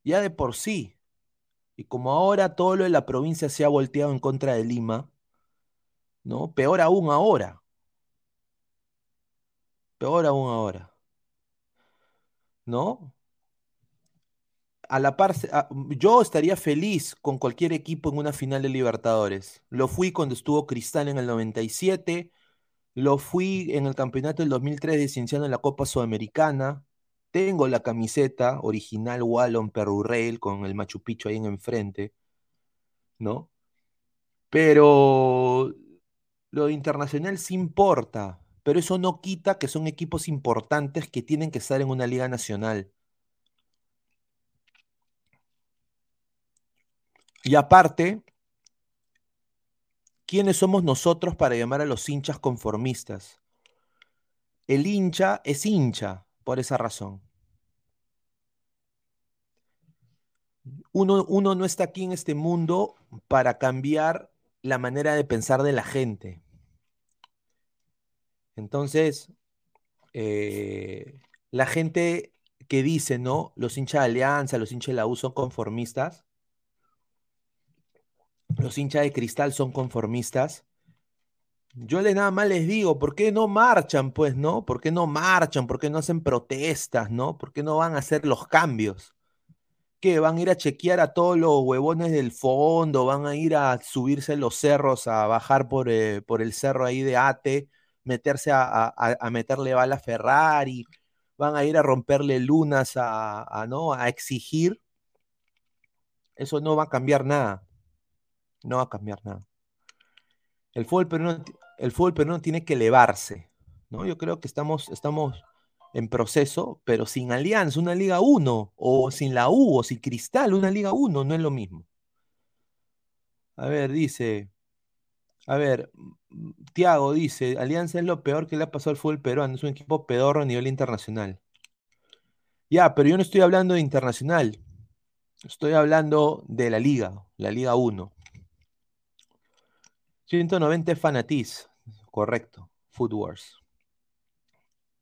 ya de por sí. Y como ahora todo lo de la provincia se ha volteado en contra de Lima, ¿no? Peor aún ahora. Peor aún ahora. ¿No? a la par, yo estaría feliz con cualquier equipo en una final de Libertadores. Lo fui cuando estuvo Cristal en el 97, lo fui en el campeonato del 2003 de Cienciano en la Copa Sudamericana. Tengo la camiseta original Wallon Perurrail con el Machu Picchu ahí en enfrente, ¿no? Pero lo internacional sí importa, pero eso no quita que son equipos importantes que tienen que estar en una liga nacional. Y aparte, ¿quiénes somos nosotros para llamar a los hinchas conformistas? El hincha es hincha por esa razón. Uno, uno, no está aquí en este mundo para cambiar la manera de pensar de la gente. Entonces, eh, la gente que dice, ¿no? Los hinchas de Alianza, los hinchas de la U son conformistas, los hinchas de cristal son conformistas. Yo le nada más les digo, ¿por qué no marchan, pues, no? ¿Por qué no marchan? ¿Por qué no hacen protestas, no? ¿Por qué no van a hacer los cambios? ¿Qué? ¿Van a ir a chequear a todos los huevones del fondo? ¿Van a ir a subirse los cerros, a bajar por, eh, por el cerro ahí de Ate, meterse a, meterle bala a Ferrari? ¿Van a ir a romperle lunas a, ¿no? a exigir? Eso no va a cambiar nada. No va a cambiar nada. El fútbol peruano, el fútbol tiene que elevarse. ¿no? Yo creo que estamos, estamos en proceso, pero sin Alianza, una Liga 1, o sin la U, o sin Cristal, una Liga 1, no es lo mismo. A ver, dice. A ver, Tiago dice, Alianza es lo peor que le ha pasado al fútbol peruano, es un equipo pedorro a nivel internacional. Ya, pero yo no estoy hablando de internacional, estoy hablando de la liga, la Liga 1. 190 Fanatiz. Correcto. Food Wars.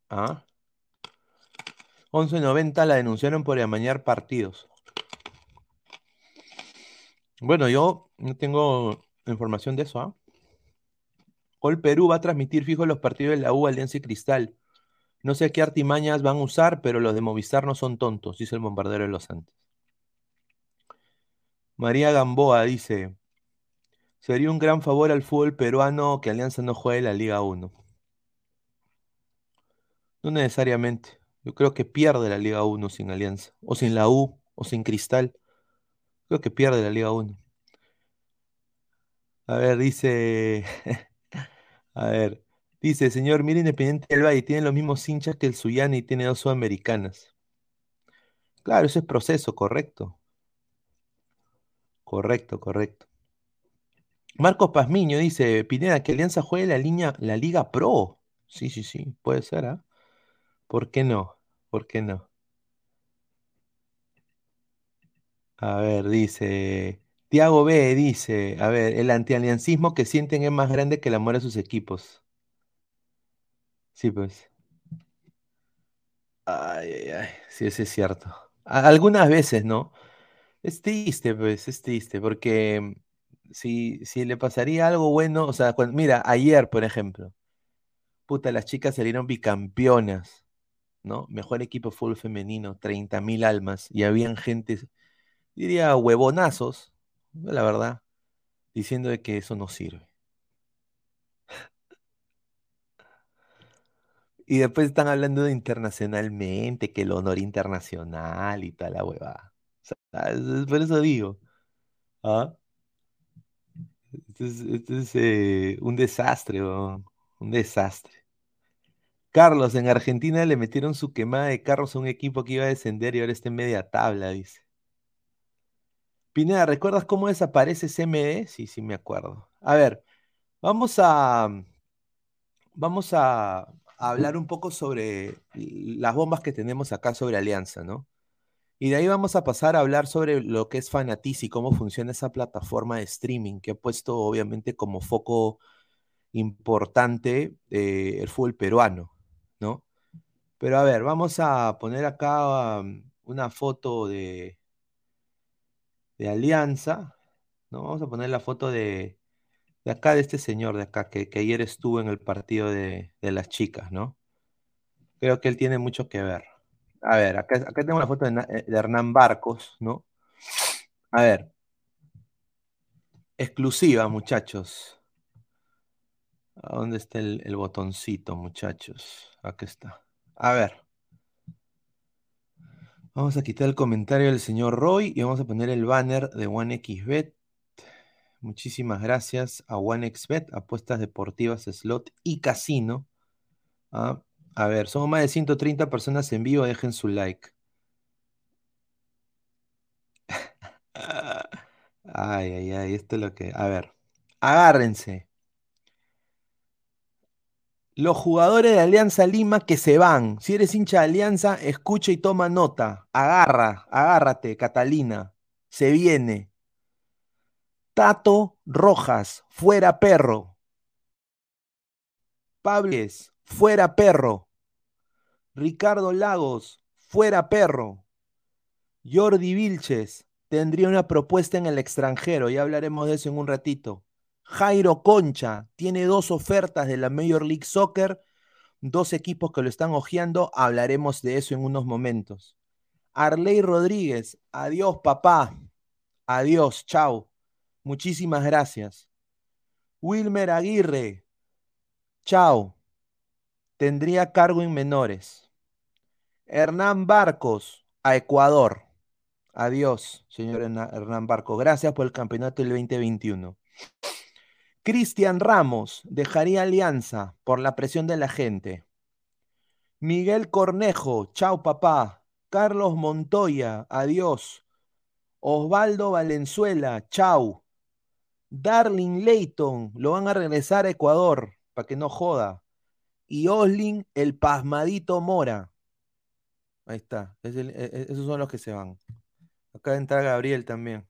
¿Ah? 11.90 la denunciaron por amañar partidos. Bueno, yo no tengo información de eso. ¿ah? Gol Perú va a transmitir fijo los partidos de la U, Alianza y Cristal. No sé qué artimañas van a usar, pero los de Movistar no son tontos, dice el bombardero de los Santos. María Gamboa dice: Sería un gran favor al fútbol peruano que Alianza no juegue la Liga 1. No necesariamente. Yo creo que pierde la Liga 1 sin Alianza. O sin la U, o sin Cristal. Creo que pierde la Liga 1. A ver, dice. A ver. Dice, señor, mire Independiente del Valle, tiene los mismos hinchas que el Suyana y tiene dos sudamericanas. Claro, ese es proceso, correcto. Correcto, correcto. Marcos Pazmiño dice, Pineda, que Alianza juegue la, línea, la Liga Pro. Sí, sí, sí, puede ser, ¿ah? ¿Por qué no? ¿Por qué no? A ver, dice, Tiago B dice, a ver, el antialiancismo que sienten es más grande que el amor a sus equipos. Sí, pues. Ay, ay, ay, sí, eso es cierto. algunas veces, ¿no? Es triste, pues, es triste, porque si, si le pasaría algo bueno, o sea, mira, ayer, por ejemplo, puta, las chicas salieron bicampeonas, ¿no? Mejor equipo fútbol femenino, 30 mil almas, y habían gente, diría, huevonazos, la verdad, diciendo de que eso no sirve. Y después están hablando internacionalmente, que el honor internacional y tal, la huevada. por eso digo. ¿ah? Esto es, eh, un desastre, un desastre. Carlos, en Argentina le metieron su quemada de carros a un equipo que iba a descender y ahora está en media tabla, dice. Pineda, ¿recuerdas cómo desaparece CMD? Sí, sí, me acuerdo. A ver, vamos a. Vamos a, a hablar un poco sobre las bombas que tenemos acá sobre Alianza, ¿no? Y de ahí vamos a pasar a hablar sobre lo que es Fanatiz y cómo funciona esa plataforma de streaming que ha puesto obviamente como foco importante eh, el fútbol peruano, ¿no? Pero a ver, vamos a poner acá um, una foto de, de Alianza, ¿no? Vamos a poner la foto de, de acá, de este señor de acá, que, ayer estuvo en el partido de, las chicas, ¿no? Creo que él tiene mucho que ver. A ver, acá, tengo la foto eh, de Hernán Barcos, ¿no? A ver, exclusiva, muchachos. ¿A dónde está el, el botoncito, muchachos? Acá está. A ver. Vamos a quitar el comentario del señor Roy y vamos a poner el banner de OneXBet. Muchísimas gracias a OneXBet, apuestas deportivas, slot y casino. Ah, a ver, somos más de 130 personas en vivo, dejen su like. Ay, ay, ay, esto es lo que... A ver, agárrense. Los jugadores de Alianza Lima que se van. Si eres hincha de Alianza, escucha y toma nota. Agarra, agárrate, Catalina. Se viene. Tato Rojas, fuera perro. Pables, fuera perro. Ricardo Lagos, fuera perro. Jordi Vilches, tendría una propuesta en el extranjero, ya hablaremos de eso en un ratito. Jairo Concha, tiene dos ofertas de la Major League Soccer, dos equipos que lo están hojeando, hablaremos de eso en unos momentos. Arley Rodríguez, adiós papá, adiós, chao, muchísimas gracias. Wilmer Aguirre, chao, tendría cargo en menores. Hernán Barcos, a Ecuador. Adiós, señor Hernán Barcos. Gracias por el campeonato del 2021. Cristian Ramos dejaría Alianza por la presión de la gente. Miguel Cornejo, chao papá. Carlos Montoya, adiós. Osvaldo Valenzuela, chao. Darling Leighton, lo van a regresar a Ecuador, para que no joda. Y Oslin, el pasmadito Mora. Ahí está. Es e- e- esos son los que se van. Acá entra Gabriel también.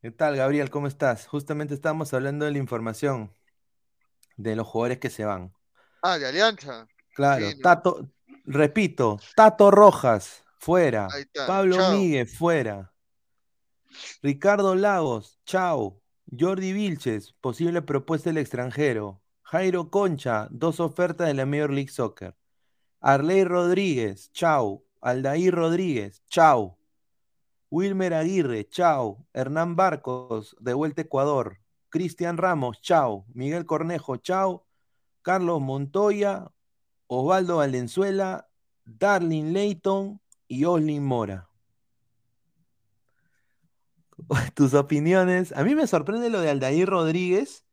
¿Qué tal, Gabriel? ¿Cómo estás? Justamente estábamos hablando de la información de los jugadores que se van. Ah, de Alianza. Claro, Sí, ¿no? Tato, repito, Tato Rojas, fuera. Pablo chao. Míguez, fuera. Ricardo Lagos, chao. Jordi Vilches, posible propuesta del extranjero. Jairo Concha, dos ofertas de la Major League Soccer. Arley Rodríguez, chao. Aldair Rodríguez, chao. Wilmer Aguirre, chao. Hernán Barcos, de vuelta Ecuador. Cristian Ramos, chao. Miguel Cornejo, chao. Carlos Montoya, Osvaldo Valenzuela, Darling Leighton y Oslin Mora. Tus opiniones. A mí me sorprende lo de Aldair Rodríguez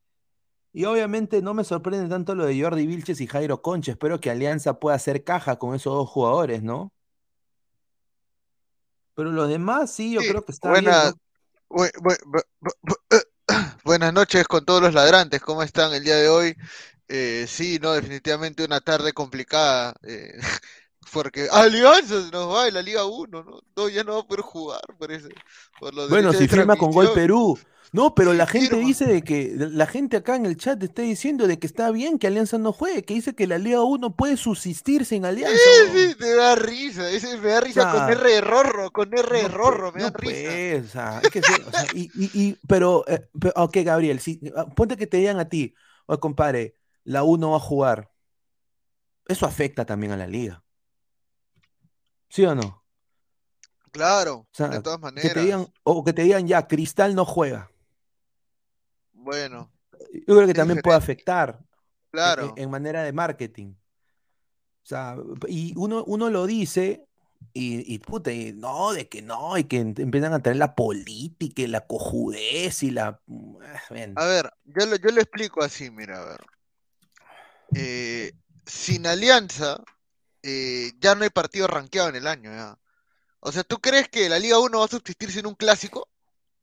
y obviamente no me sorprende tanto lo de Jordi Vilches y Jairo Concha. Espero que Alianza pueda hacer caja con esos dos jugadores, ¿no? Pero los demás sí, yo Sí, creo que está buena- bien, Buenas noches con todos los ladrantes, ¿cómo están el día de hoy? Eh, sí, no, definitivamente una tarde complicada, eh, porque Alianza se nos va en la Liga 1, ¿no? No, ya no va a poder jugar por eso, por los Bueno, si firma con Gol. Perú. No, pero Sí, la gente firma. dice de que, la gente acá en el chat está diciendo de que está bien que Alianza no juegue, que dice que la Liga 1 puede subsistir sin Alianza. Sí, sí, me da risa, ese me da risa con sea, R de Rorro, con R de No, Rorro, me no, da risa. pues, o sea, hay que ser, o sea, y, y- y- pero, eh, ok, Gabriel, si, ah, ponte que te digan a ti, oye, compadre, la 1 va a jugar. Eso afecta también a la liga. ¿Sí o no? Claro, O sea, de todas que te maneras. digan, o que te digan ya, Cristal no juega. Bueno, Yo creo que también puede afectar en, claro. en manera de marketing. O sea, y uno, uno lo dice y, y puta, y no, de que no, y que em- empiezan a tener la política y la cojudez y la... ah. A ver, yo lo, yo lo explico así, mira, a ver. Eh, sin Alianza, eh, ya no hay partido rankeado en el año. ya. O sea, ¿tú crees que la Liga 1 va a subsistir sin un clásico?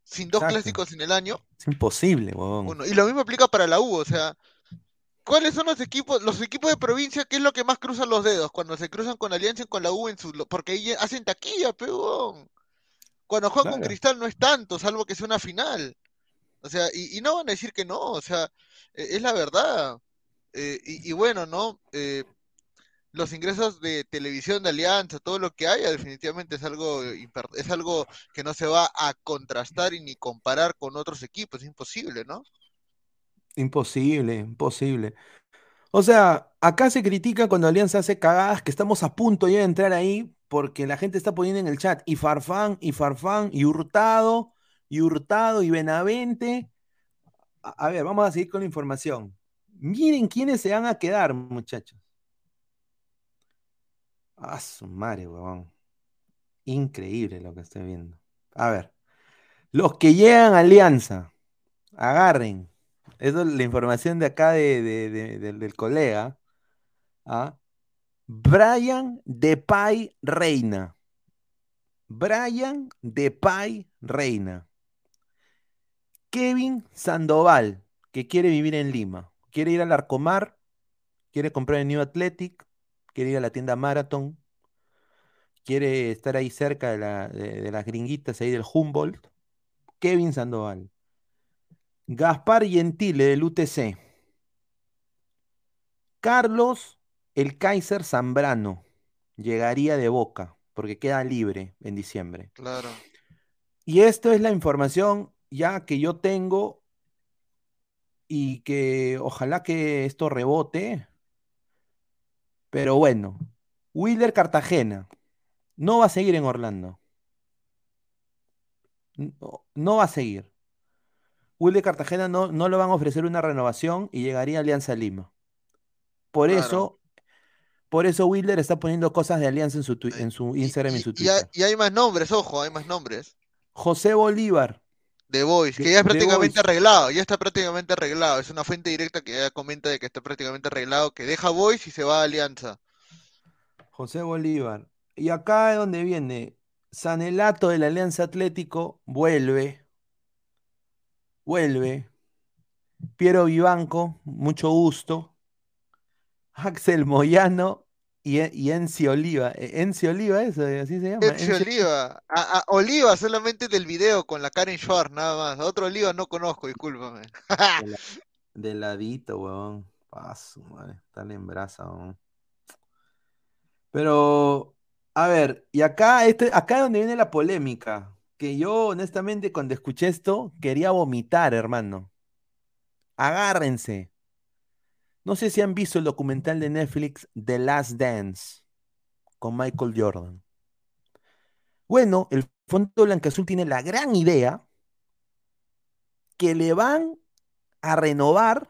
¿Sin dos Exacto. clásicos en el año? Es imposible, huevón. Uno. Y lo mismo aplica para la U, o sea, ¿cuáles son los equipos, los equipos de provincia, qué es lo que más cruzan los dedos? Cuando se cruzan con Alianza y con la U en su, porque ahí hacen taquilla, peón. Cuando juegan con. Cristal no es tanto, salvo que sea una final. O sea, y, y no van a decir que no, o sea, eh, es la verdad. Eh, y, y bueno, ¿no? Eh, los ingresos de televisión de Alianza, todo lo que haya, definitivamente es algo, es algo que no se va a contrastar y ni comparar con otros equipos, es imposible, ¿no? Imposible, imposible. O sea, acá se critica cuando Alianza hace cagadas que estamos a punto ya de entrar ahí porque la gente está poniendo en el chat y Farfán, y Farfán, y Hurtado, y Hurtado, y Benavente. A, a ver, vamos a seguir con la información. Miren quiénes se van a quedar, muchachos. Ah, su madre, huevón. Increíble lo que estoy viendo. A ver, los que llegan a Alianza, agarren. Eso es la información de acá de, de- de- del, del colega. ¿ah? Brian Depay Reina. Brian Depay Reina. Kevin Sandoval, que quiere vivir en Lima. Quiere ir al Arcomar, quiere comprar el New Athletic, quiere ir a la tienda Marathon, quiere estar ahí cerca de, la- de- de las gringuitas ahí del Humboldt. Kevin Sandoval. Gaspar Gentile del UTC. Carlos el Kaiser Zambrano llegaría de Boca porque queda libre en diciembre. Claro. Y esto es la información ya que yo tengo y que ojalá que esto rebote. Pero bueno, Willer Cartagena no va a seguir en Orlando. No, no va a seguir. Willer Cartagena no, no le van a ofrecer una renovación y llegaría a Alianza Lima. Por Claro. eso, por eso Willer está poniendo cosas de Alianza en su, en su Y, Instagram y en su y hay, Twitter. y hay más nombres, ojo, hay más nombres. José Bolívar, De Boys, que ya es prácticamente arreglado, ya está prácticamente arreglado. Es una fuente directa que ya comenta de que está prácticamente arreglado, que deja Boys y se va a Alianza. José Bolívar. Y acá es donde viene Sanelato de la Alianza Atlético, vuelve, vuelve. Piero Vivanco, mucho gusto. Axel Moyano y, y Enzi Oliva. Eh, Enzi Oliva, eso, así se llama. Enzi- Oliva. A, a- Oliva solamente del video con la Karen Schwartz, nada más. A otro Oliva no conozco, discúlpame. De, la- de ladito, weón. Paso, madre. Está en brasa, weón. Pero, a ver, y acá, este, acá es donde viene la polémica. Que yo, honestamente, cuando escuché esto, quería vomitar, hermano. Agárrense. No sé si han visto el documental de Netflix The Last Dance con Michael Jordan. Bueno, el Fondo Blanca-Azul tiene la gran idea que le van a renovar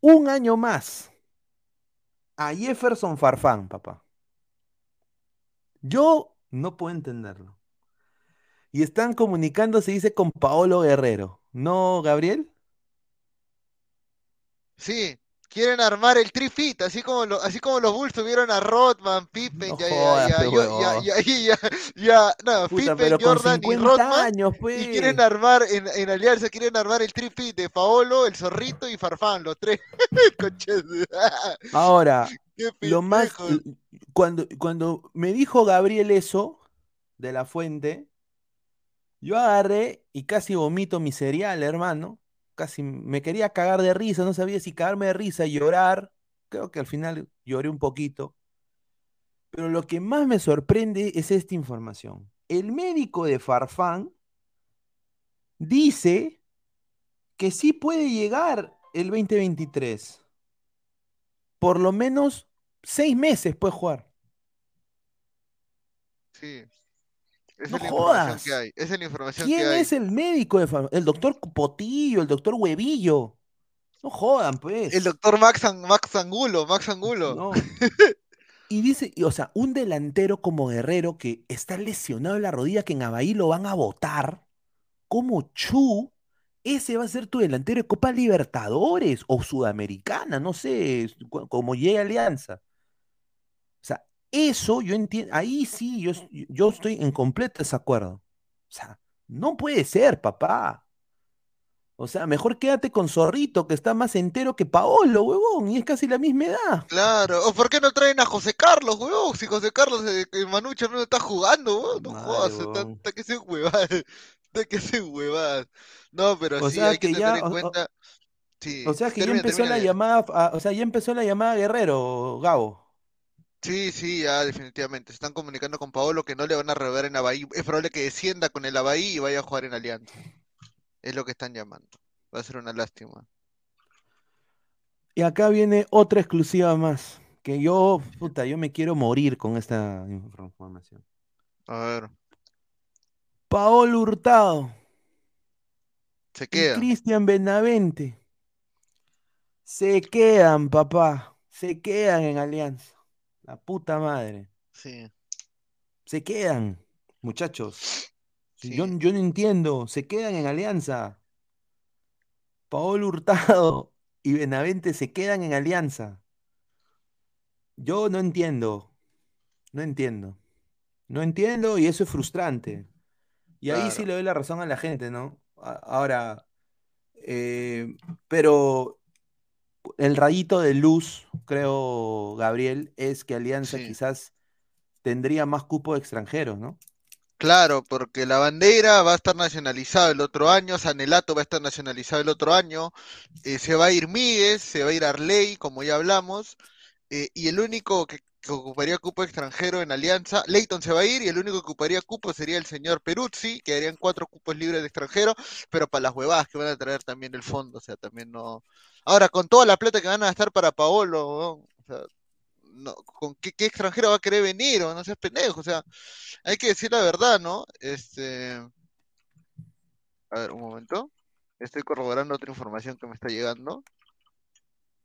un año más a Jefferson Farfán, papá. Yo no puedo entenderlo. Y están comunicándose, dice, con Paolo Guerrero. ¿No, Gabriel? Sí, quieren armar el trifit, así como, lo- así como los Bulls tuvieron a Rodman, Pippen, No ya, jodas, ya, ya, ya, ya, ya, ya, no, Puta, Pippen, Jordan y 50 Rodman, años, y pues. quieren armar en, en Alianza, quieren armar el trifit de Paolo, el Zorrito y Farfán, los tres. Ahora, lo más, cuando, cuando me dijo Gabriel eso de la fuente, yo agarré y casi vomito mi cereal, hermano. Casi me quería cagar de risa, no sabía si cagarme de risa llorar. Creo que al final lloré un poquito. Pero lo que más me sorprende es esta información. El médico de Farfán dice que sí puede llegar el 2023. Por lo menos seis meses puede jugar. Sí. Esa No es jodas. que hay. Esa es la información ¿Quién que hay. es el médico de? El doctor Potillo, el doctor Huevillo. No jodan, pues. El doctor Max, An- Max Angulo, Max Angulo. No. Y dice, y, o sea, un delantero como Guerrero que está lesionado en la rodilla, que en Abahí lo van a votar, como Chu ese va a ser tu delantero de Copa Libertadores o Sudamericana, no sé, como llegue Alianza. O eso yo entiendo, ahí sí, yo, yo estoy en completo desacuerdo. O sea, no puede ser, papá. O sea, mejor quédate con Zorrito, que está más entero que Paolo, huevón, y es casi la misma edad. Claro, o por qué no traen a José Carlos, weón, si José Carlos, eh, que Manucho no está jugando, weón, no Madre, jodas, está, huevón. está que se huevadas, está que se huevadas. No, pero O sí, sea hay que que tener ya, en o- o- cuenta, sí, o sea que ya empezó la bien. llamada, a- o sea, ya empezó la llamada Guerrero, Gabo. Sí, sí, ya definitivamente. Se están comunicando con Paolo que no le van a renovar en Avaí. Es probable que descienda con el Avaí y vaya a jugar en Alianza. Es lo que están llamando. Va a ser una lástima. Y acá viene otra exclusiva más, que yo, puta, yo me quiero morir con esta información. A ver, Paolo Hurtado se queda. Cristian Benavente se quedan, papá, se quedan en Alianza. La puta madre. Sí, Se quedan, muchachos. sí. Yo, yo no entiendo, se quedan en Alianza. Paolo Hurtado y Benavente se quedan en Alianza. Yo no entiendo, no entiendo. No entiendo y eso es frustrante. Y ahí sí le doy la razón a la gente, ¿no? Ahora, eh, pero el rayito de luz, creo, Gabriel, es que Alianza Sí. quizás tendría más cupo de extranjeros, ¿no? Claro, porque la bandera va a estar nacionalizada el otro año, Sanelato va a estar nacionalizado el otro año, eh, se va a ir Míguez, se va a ir Arley, como ya hablamos, eh, y el único que, que ocuparía cupo extranjero en Alianza, Leighton se va a ir, y el único que ocuparía cupo sería el señor Peruzzi, que harían cuatro cupos libres de extranjero, pero para las huevadas que van a traer también el fondo, o sea, también no. Ahora, con toda la plata que van a gastar para Paolo, o sea, no, ¿con qué, qué extranjero va a querer venir? O no seas pendejo, o sea, hay que decir la verdad, ¿no? Este, a ver, un momento. Estoy corroborando otra información que me está llegando.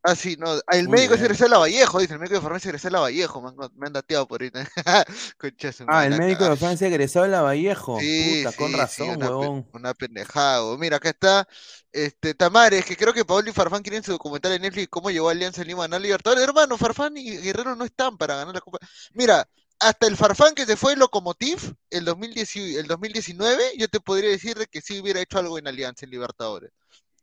Ah, sí, no. ah, El Muy médico es bien. Graciela Vallejo, dice. El médico de farmacia es Graciela Vallejo. Me han, me han dateado por ahorita. Concha de su Ah, el médico de cagaste. Francia egresado de la Vallejo. Sí, Puta, con sí, sí, razón, una, huevón. una pendejada. huevón. Mira, acá está este Tamares, que creo que Paolo y Farfán quieren su documental en Netflix, cómo llegó Alianza Lima a ganar Libertadores. Hermano, Farfán y Guerrero no están para ganar la Copa. Mira, hasta el Farfán que se fue el Lokomotiv el, 2010 y- el 2019, yo te podría decir de que sí hubiera hecho algo en Alianza en Libertadores.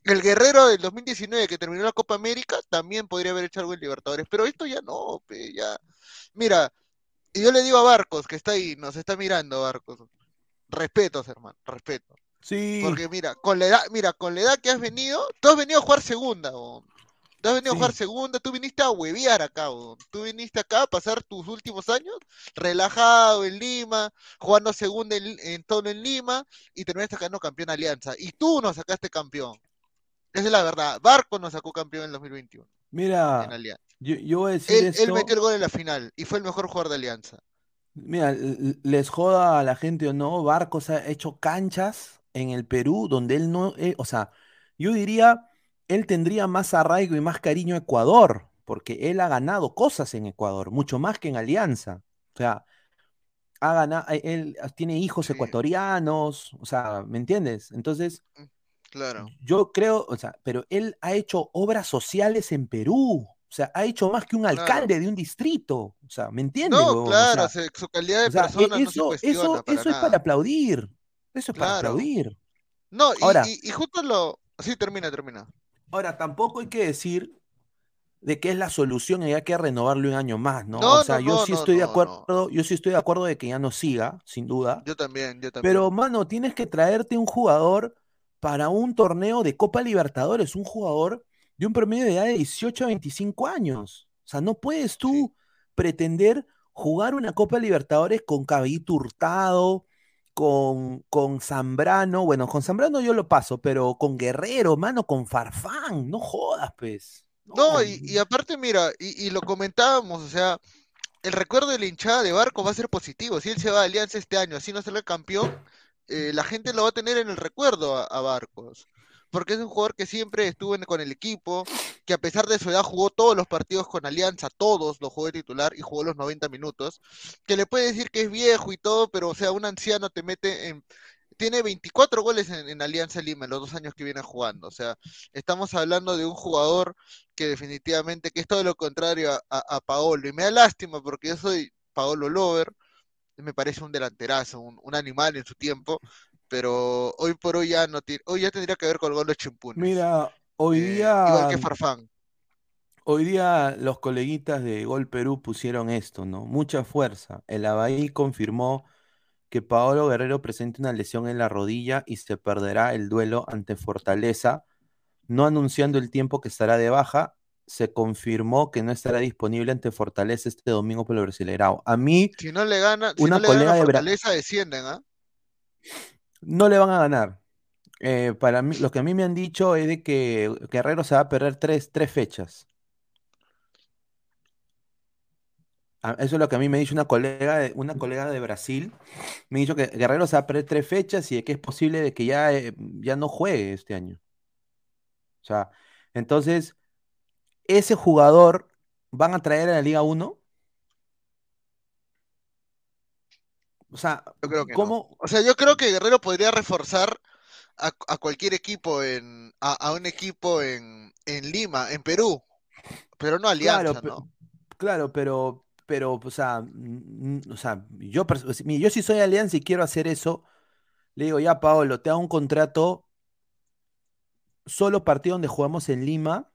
El Guerrero del 2019 que terminó la Copa América también podría haber hecho algo en Libertadores, pero esto ya no, pe, ya. Mira, y yo le digo a Barcos, que está ahí, nos está mirando Barcos. Respetos, hermano, respeto. Sí, Porque mira, con la edad, mira, con la edad que has venido, tú has venido a jugar segunda, weón. Tú has venido a jugar segunda, tú viniste a huevear acá. Tú viniste acá a pasar tus últimos años relajado en Lima, jugando segunda en, en todo en Lima, y terminaste sacando campeón Alianza. Y tú nos sacaste campeón. Esa es la verdad. Barco nos sacó campeón en 2021 en mira, Alianza. yo, yo voy a decir Él, él esto. metió el gol en la final y fue el mejor jugador de Alianza. Mira, les joda a la gente o no, Barcos ha hecho canchas en el Perú donde él no, eh, o sea, yo diría, él tendría más arraigo y más cariño a Ecuador, porque él ha ganado cosas en Ecuador, mucho más que en Alianza. O sea, ha ganado, él tiene hijos ecuatorianos, o sea, ¿me entiendes? Entonces, Claro. yo creo, o sea, pero él ha hecho obras sociales en Perú. O sea, ha hecho más que un Claro. alcalde de un distrito. O sea, ¿me entiendes, No? O claro, sea, su calidad de o sea, e- persona no se eso, cuestiona eso, para eso es para aplaudir. Eso es para aplaudir. No, y, Ahora, y, y justo lo. Sí, termina, termina. ahora, tampoco hay que decir de que es la solución y hay que renovarlo un año más, ¿no? No, O sea, no, yo no, sí estoy de acuerdo, yo sí estoy de acuerdo de que ya no siga, sin duda. Yo también, yo también. Pero, mano, tienes que traerte un jugador para un torneo de Copa Libertadores, un jugador de un promedio de edad de 18 a 25 años. O sea, no puedes tú pretender jugar una Copa Libertadores con Caballito Hurtado, con, con Zambrano. Bueno, con Zambrano yo lo paso, pero con Guerrero, mano, con Farfán. No jodas, pues. No, No, y, y aparte, mira, y, y lo comentábamos, o sea, el recuerdo de la hinchada de Barco va a ser positivo. Si él se va a Alianza este año, así no sale campeón, eh, la gente lo va a tener en el recuerdo a, Barcos. Porque es un jugador que siempre estuvo con el equipo, que a pesar de su edad jugó todos los partidos con Alianza, todos los jugó de titular y jugó los 90 minutos. Que le puede decir que es viejo y todo, pero o sea, un anciano te mete en, tiene 24 goles en, Alianza Lima en los dos años que viene jugando. O sea, estamos hablando de un jugador que definitivamente, que es todo lo contrario a- a Paolo. Y me da lástima porque yo soy Paolo Lover, me parece un delanterazo, un, un animal en su tiempo, pero hoy por hoy ya no tiene, hoy ya tendría que haber colgado los chimpunes. Mira, hoy Eh, día, igual que Farfán. hoy día los coleguitas de Gol Perú pusieron esto, ¿no? Mucha fuerza. El Abahí confirmó que Paolo Guerrero presenta una lesión en la rodilla y se perderá el duelo ante Fortaleza, no anunciando el tiempo que estará de baja. Se confirmó que no estará disponible ante Fortaleza este domingo por el Brasileirao. A mí Si no le gana, si Una no le colega a de Bra- Fortaleza, descienden, ¿ah? no le van a ganar. Eh, para mí, lo que a mí me han dicho es de que Guerrero se va a perder tres, tres fechas. Ah, Eso es lo que a mí me dice una colega de, una colega de Brasil. Me ha dicho que Guerrero se va a perder tres fechas y de que es posible de que ya, eh, ya no juegue este año. O sea, entonces, ese jugador van a traer a la Liga 1. O sea, Yo creo que no. ¿cómo? O sea, yo creo que Guerrero podría reforzar a, a cualquier equipo en, a, a un equipo en, en Lima, en Perú, pero no Alianza, claro, pero, pero, o sea, o sea, yo, yo si soy Alianza y quiero hacer eso, le digo, ya, Paolo, te hago un contrato solo partido donde jugamos en Lima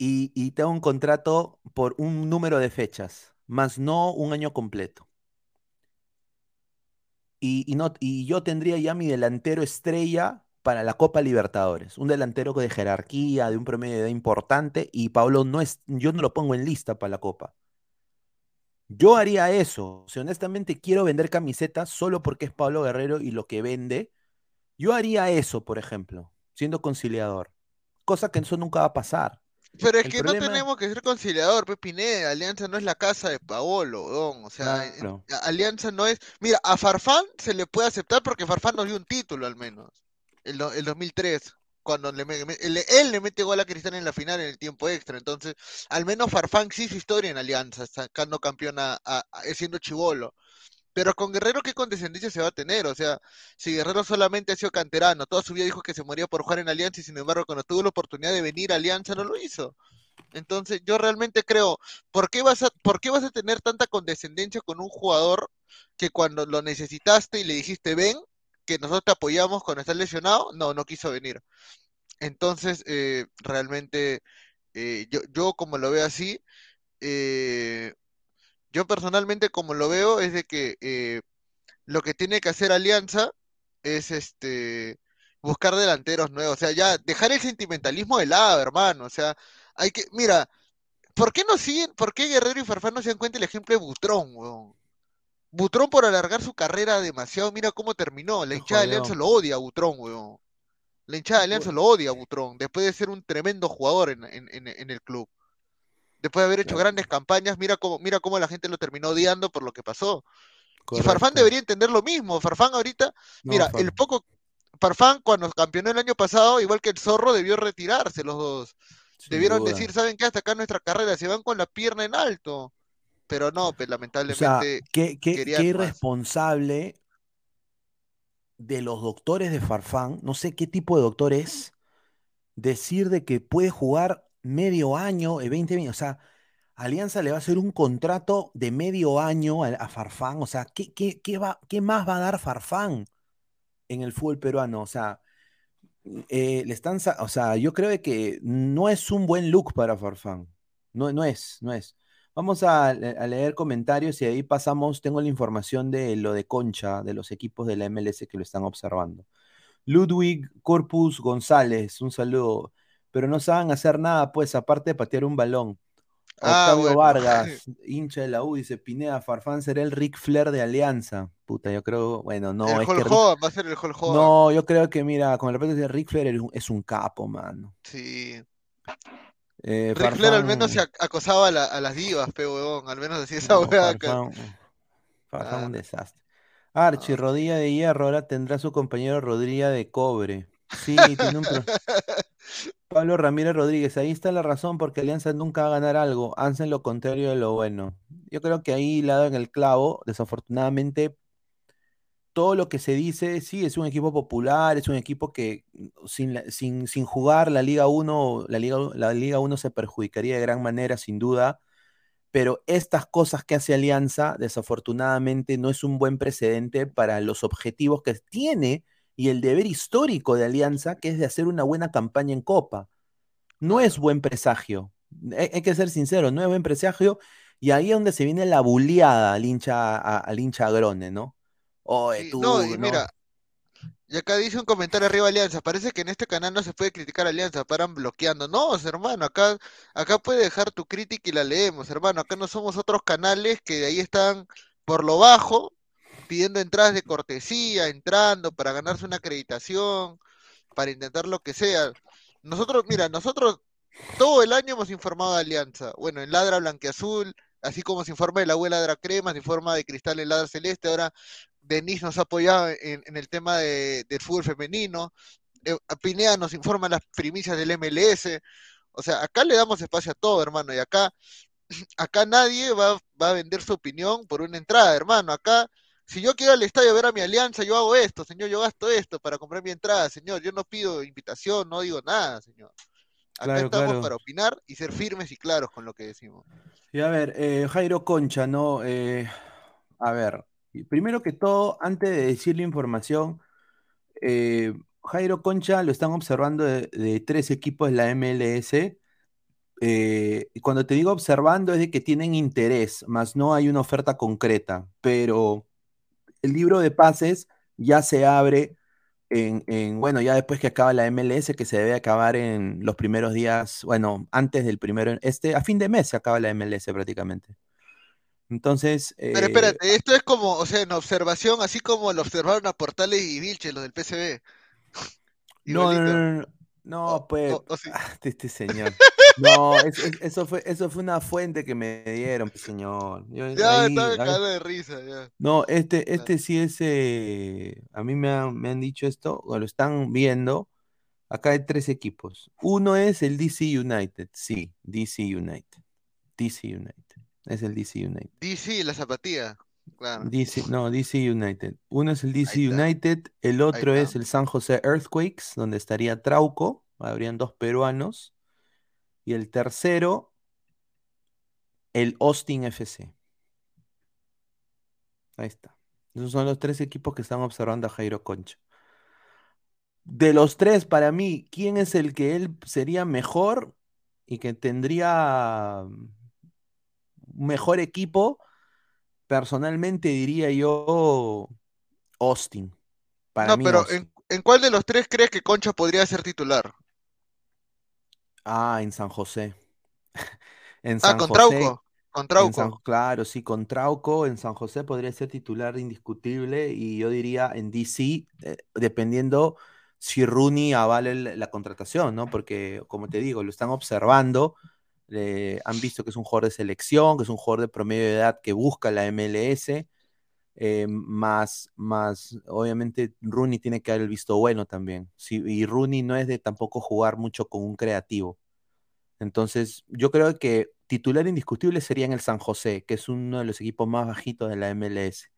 y, y te hago un contrato por un número de fechas, más no un año completo. Y, y no, y yo tendría ya mi delantero estrella para la Copa Libertadores, un delantero de jerarquía, de un promedio de edad importante, y Pablo no es, yo no lo pongo en lista para la Copa. Yo haría eso. Si honestamente quiero vender camisetas solo porque es Pablo Guerrero y lo que vende, yo haría eso, por ejemplo, siendo conciliador. Cosa que eso nunca va a pasar. Pero es El que no tenemos que ser conciliador, Pe Pineda. Alianza no es la casa de Paolo, weón. O sea, Claro. a- Alianza no es. Mira, a Farfán se le puede aceptar porque Farfán nos dio un título al menos. El, el 2003, cuando le, él, él le mete gol a Cristal en la final en el tiempo extra. Entonces, al menos Farfán sí hizo historia en Alianza, sacando campeón a- siendo chivolo. Pero con Guerrero, ¿qué condescendencia se va a tener? O sea, si Guerrero solamente ha sido canterano, toda su vida dijo que se moría por jugar en Alianza y sin embargo cuando tuvo la oportunidad de venir a Alianza no lo hizo. Entonces yo realmente creo, ¿por qué vas a, por qué vas a tener tanta condescendencia con un jugador que cuando lo necesitaste y le dijiste ven, que nosotros te apoyamos cuando estás lesionado? No, no quiso venir. Entonces, eh, realmente, eh, yo, yo como lo veo así, eh, yo personalmente como lo veo es de que eh, lo que tiene que hacer Alianza es este buscar delanteros nuevos, o sea, ya dejar el sentimentalismo de lado, hermano, o sea, hay que, mira, ¿por qué no siguen, por qué Guerrero y Farfán no se dan cuenta el ejemplo de Butrón, weón? Butrón por alargar su carrera demasiado, mira cómo terminó, la hinchada de jodió. Alianza lo odia a Butrón, weón. La hinchada de Alianza lo odia a Butrón, después de ser un tremendo jugador en, en- en- en el club. Después de haber hecho Claro. grandes campañas, mira cómo, mira cómo la gente lo terminó odiando por lo que pasó. Y Farfán debería entender lo mismo. Farfán ahorita, No, mira, el poco. Farfán, cuando campeonó el año pasado, igual que el Zorro, debió retirarse los dos. sin Debieron duda. decir, ¿saben qué? Hasta acá nuestra carrera, se van con la pierna en alto. Pero no, pues O sea, lamentablemente qué, qué- irresponsable de los doctores de Farfán, no sé qué tipo de doctor es, decir de que puede jugar medio año, eh, 20 años, o sea, Alianza le va a hacer un contrato de medio año a, Farfán, o sea, ¿qué, qué, qué va, qué más va a dar Farfán en el fútbol peruano? O sea, eh, le están, o sea, yo creo que no es un buen look para Farfán, no, no es, no es. Vamos a leer comentarios y ahí pasamos, tengo la información de lo de Concha, de los equipos de la MLS que lo están observando. Ludwig Corpus González, un saludo. Pero no saben hacer nada, pues, aparte de patear un balón. Ah, Octavio bueno. Vargas, hincha de la U, dice Pineda, Farfán será el Ric Flair de Alianza. Puta, yo creo, bueno, no, el es que Hulk Ric- Hogan, va a ser el Hulk Hogan. no, yo creo que, mira, con el respeto de Ric Flair es un, un capo, mano. Sí. Eh, Ric Flair al Farfán- menos se ac- acosaba a, la- a las divas, pe huevón. Al menos decía esa No, weá que- Farfán, Farfán Ah. un desastre. Archie, Ah. rodilla de hierro, ahora tendrá su compañero rodilla de cobre. Sí, tiene un pro- Pablo Ramírez Rodríguez, ahí está la razón porque Alianza nunca va a ganar algo, hacen lo contrario de lo bueno. Yo creo que ahí dado en el clavo, desafortunadamente todo lo que se dice, sí, es un equipo popular, es un equipo que mm, sin, sin, sin jugar la Liga 1, la Liga, la Liga 1 se perjudicaría de gran manera, sin duda, pero estas cosas que hace Alianza, desafortunadamente, no es un buen precedente para los objetivos que tiene y el deber histórico de Alianza, que es de hacer una buena campaña en Copa. No es buen presagio. Hay, hay que ser sincero, no es buen presagio. Y ahí es donde se viene la buleada al hincha, a- al hincha Agrone, ¿no? Oye, Sí, tú, no, y ¿no? mira, y acá dice un comentario arriba Alianza, parece que en este canal no se puede criticar a Alianza, paran bloqueando. No, hermano, acá, acá puede dejar tu crítica y la leemos, hermano. Acá no somos otros canales que de ahí están por lo bajo, pidiendo entradas de cortesía, entrando para ganarse una acreditación, para intentar lo que sea. Nosotros, mira, nosotros todo el año hemos informado de Alianza. Bueno, en Ladra Blanqueazul, así como se informa de la web Ladra Crema, se informa de Cristal en Ladra Celeste, ahora Denis nos ha apoyado en, en el tema de, del fútbol femenino. Eh, Pineda nos informa las primicias del MLS. O sea, acá le damos espacio a todo, hermano. Y acá, acá nadie va, va a vender su opinión por una entrada, hermano. Acá, si yo quiero al estadio a ver a mi alianza, yo hago esto, señor. Yo gasto esto para comprar mi entrada, señor. Yo no pido invitación, no digo nada, señor. Acá Claro, estamos claro. para opinar y ser firmes y claros con lo que decimos. Y a ver, eh, Jairo Concha, ¿no? Eh, a ver, primero que todo, antes de decir la información, eh, Jairo Concha lo están observando de, de tres equipos de la MLS. cuando te digo observando es de que tienen interés, más no hay una oferta concreta, pero el libro de pases ya se abre en, en, bueno, ya después que acaba la MLS, que se debe acabar en los primeros días, bueno, antes del primero, este, a fin de mes se acaba la MLS prácticamente. Entonces, Pero eh, espérate, esto es como, o sea, en observación, así como lo observaron a Portales y Vilche, los del PCB. no, no, Igualito. no, no, no, pues, o- o sí. ah, este señor. No, es- es- eso fue, eso fue una fuente que me dieron, pues, señor. Yo Ya, ahí- estaba cagado de risa, ya. No, este, este sí es, eh, a mí me han, me han dicho esto, o lo están viendo. Acá hay tres equipos. Uno es el DC United, sí, DC United. DC United, es el DC United. DC, la zapatilla. Claro. DC, no, DC United. Uno es el DC. United, el otro es el San José Earthquakes, donde estaría Trauco, habrían dos peruanos. Y el tercero, el Austin FC. Ahí está. Esos son los tres equipos que están observando a Jairo Concha. De los tres, para mí, ¿quién es el que él sería mejor y que tendría un mejor equipo? Personalmente diría yo Austin. Para No, mí pero Austin. ¿en, en cuál de los tres crees que Concha podría ser titular? Ah, en San José. En Ah, San con José. Trauco. Con San- Trauco. claro, sí, con Trauco en San José podría ser titular indiscutible y yo diría en DC, eh, dependiendo si Rooney avale la contratación, ¿no? Porque, como te digo, lo están observando, eh, han visto que es un jugador de selección, que es un jugador de promedio de edad que busca la MLS, eh, más, más, obviamente Rooney tiene que dar el visto bueno también. Y Rooney no es de tampoco jugar mucho con un creativo. Entonces, yo creo que titular indiscutible sería en el San José, que es uno de los equipos más bajitos de la MLS.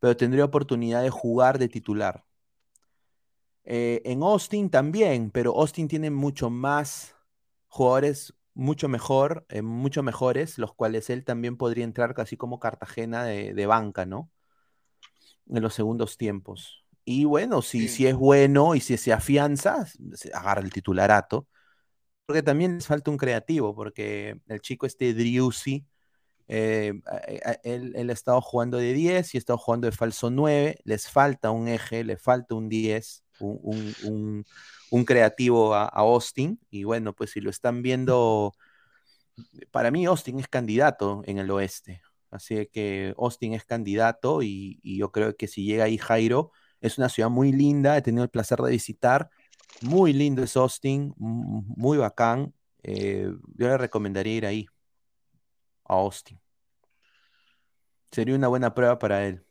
Pero tendría oportunidad de jugar de titular. Eh, en Austin también, pero Austin tiene mucho más jugadores, mucho mejor, eh, mucho mejores, los cuales él también podría entrar casi como Cartagena de, de banca, ¿no? En los segundos tiempos. Y bueno, si, Sí. si es bueno y si se afianza, se agarra el titularato. Porque también les falta un creativo, porque el chico este Driussi, eh, él, él ha estado jugando de 10 y ha estado jugando de falso 9, les falta un eje, le falta un 10, un, un- creativo a, Austin, y bueno, pues si lo están viendo, para mí Austin es candidato en el oeste, así que Austin es candidato y, yo creo que si llega ahí Jairo, es una ciudad muy linda, he tenido el placer de visitar, muy lindo es Austin, muy bacán. eh, yo le recomendaría ir ahí, a Austin. Sería una buena prueba para él,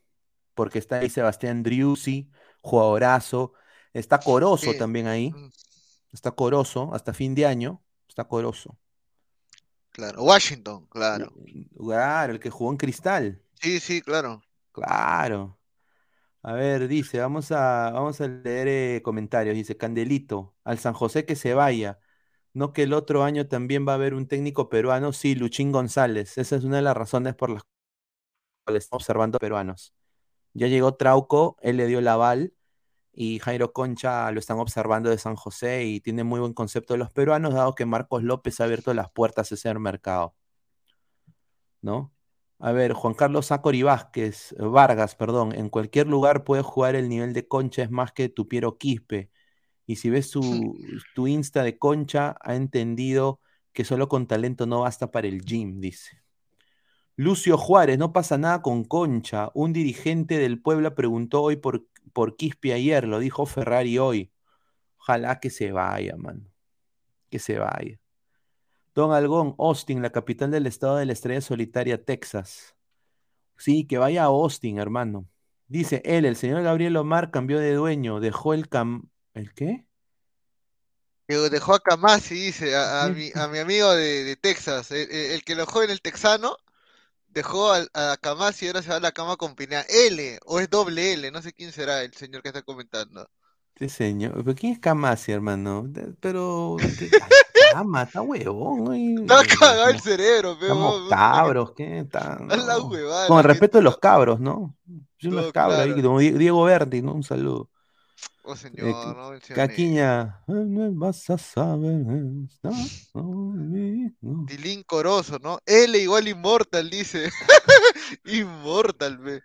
porque está ahí Sebastián Driussi, jugadorazo. Está Corozo Sí. también ahí, está Corozo, hasta fin de año, está Corozo. Claro. Washington, claro. Claro, el que jugó en Cristal, Sí, sí, claro. claro. A ver, dice, vamos a, vamos a leer eh, comentarios. Dice, Candelito, al San José que se vaya. No que el otro año también va a haber un técnico peruano. Sí, Luchín González. Esa es una de las razones por las cuales estamos observando peruanos. Ya llegó Trauco, él le dio el aval y Jairo Concha lo están observando de San José y tiene muy buen concepto de los peruanos, dado que Marcos López ha abierto las puertas a ese mercado. ¿No? A ver, Juan Carlos Acori Vázquez, eh, Vargas, perdón, en cualquier lugar puede jugar el nivel de Concha, es más que Tupiero Quispe. Y si ves su, tu Insta de Concha, ha entendido que solo con talento no basta para el gym, dice. Lucio Juárez, no pasa nada con Concha. Un dirigente del Puebla preguntó hoy por, por Quispe ayer, lo dijo Ferrari hoy. Ojalá que se vaya, mano. Que se vaya. Don Algón, Austin, la capital del estado de la estrella solitaria, Texas. Sí, que vaya a Austin, hermano. Dice él, el señor Gabriel Omar cambió de dueño, dejó el cam... ¿El qué? Que dejó a Kamasi, dice, a, a mi, a mi amigo de, de Texas, el, el- el que lo dejó en el texano, dejó a, a Kamasi y ahora se va a la cama con Pineda. L, o es doble L, no sé quién será el señor que está comentando. Este señor. ¿Pero quién es Camasi, hermano? De- Pero. de- ay, Cama, está huevón. Está cagado el cerebro, pero cabros, ¿qué? No. huevada, Con el respeto de los cabros, ¿no? Yo No, cabros ahí, como Die- Diego Verdi, ¿no? Un saludo. Oh, Eh, señor, no mencione. Caquiña. "Eh, no vas a saber estar conmigo". Tilín Corozo, ¿no? L igual Immortal, dice. Immortal, ve.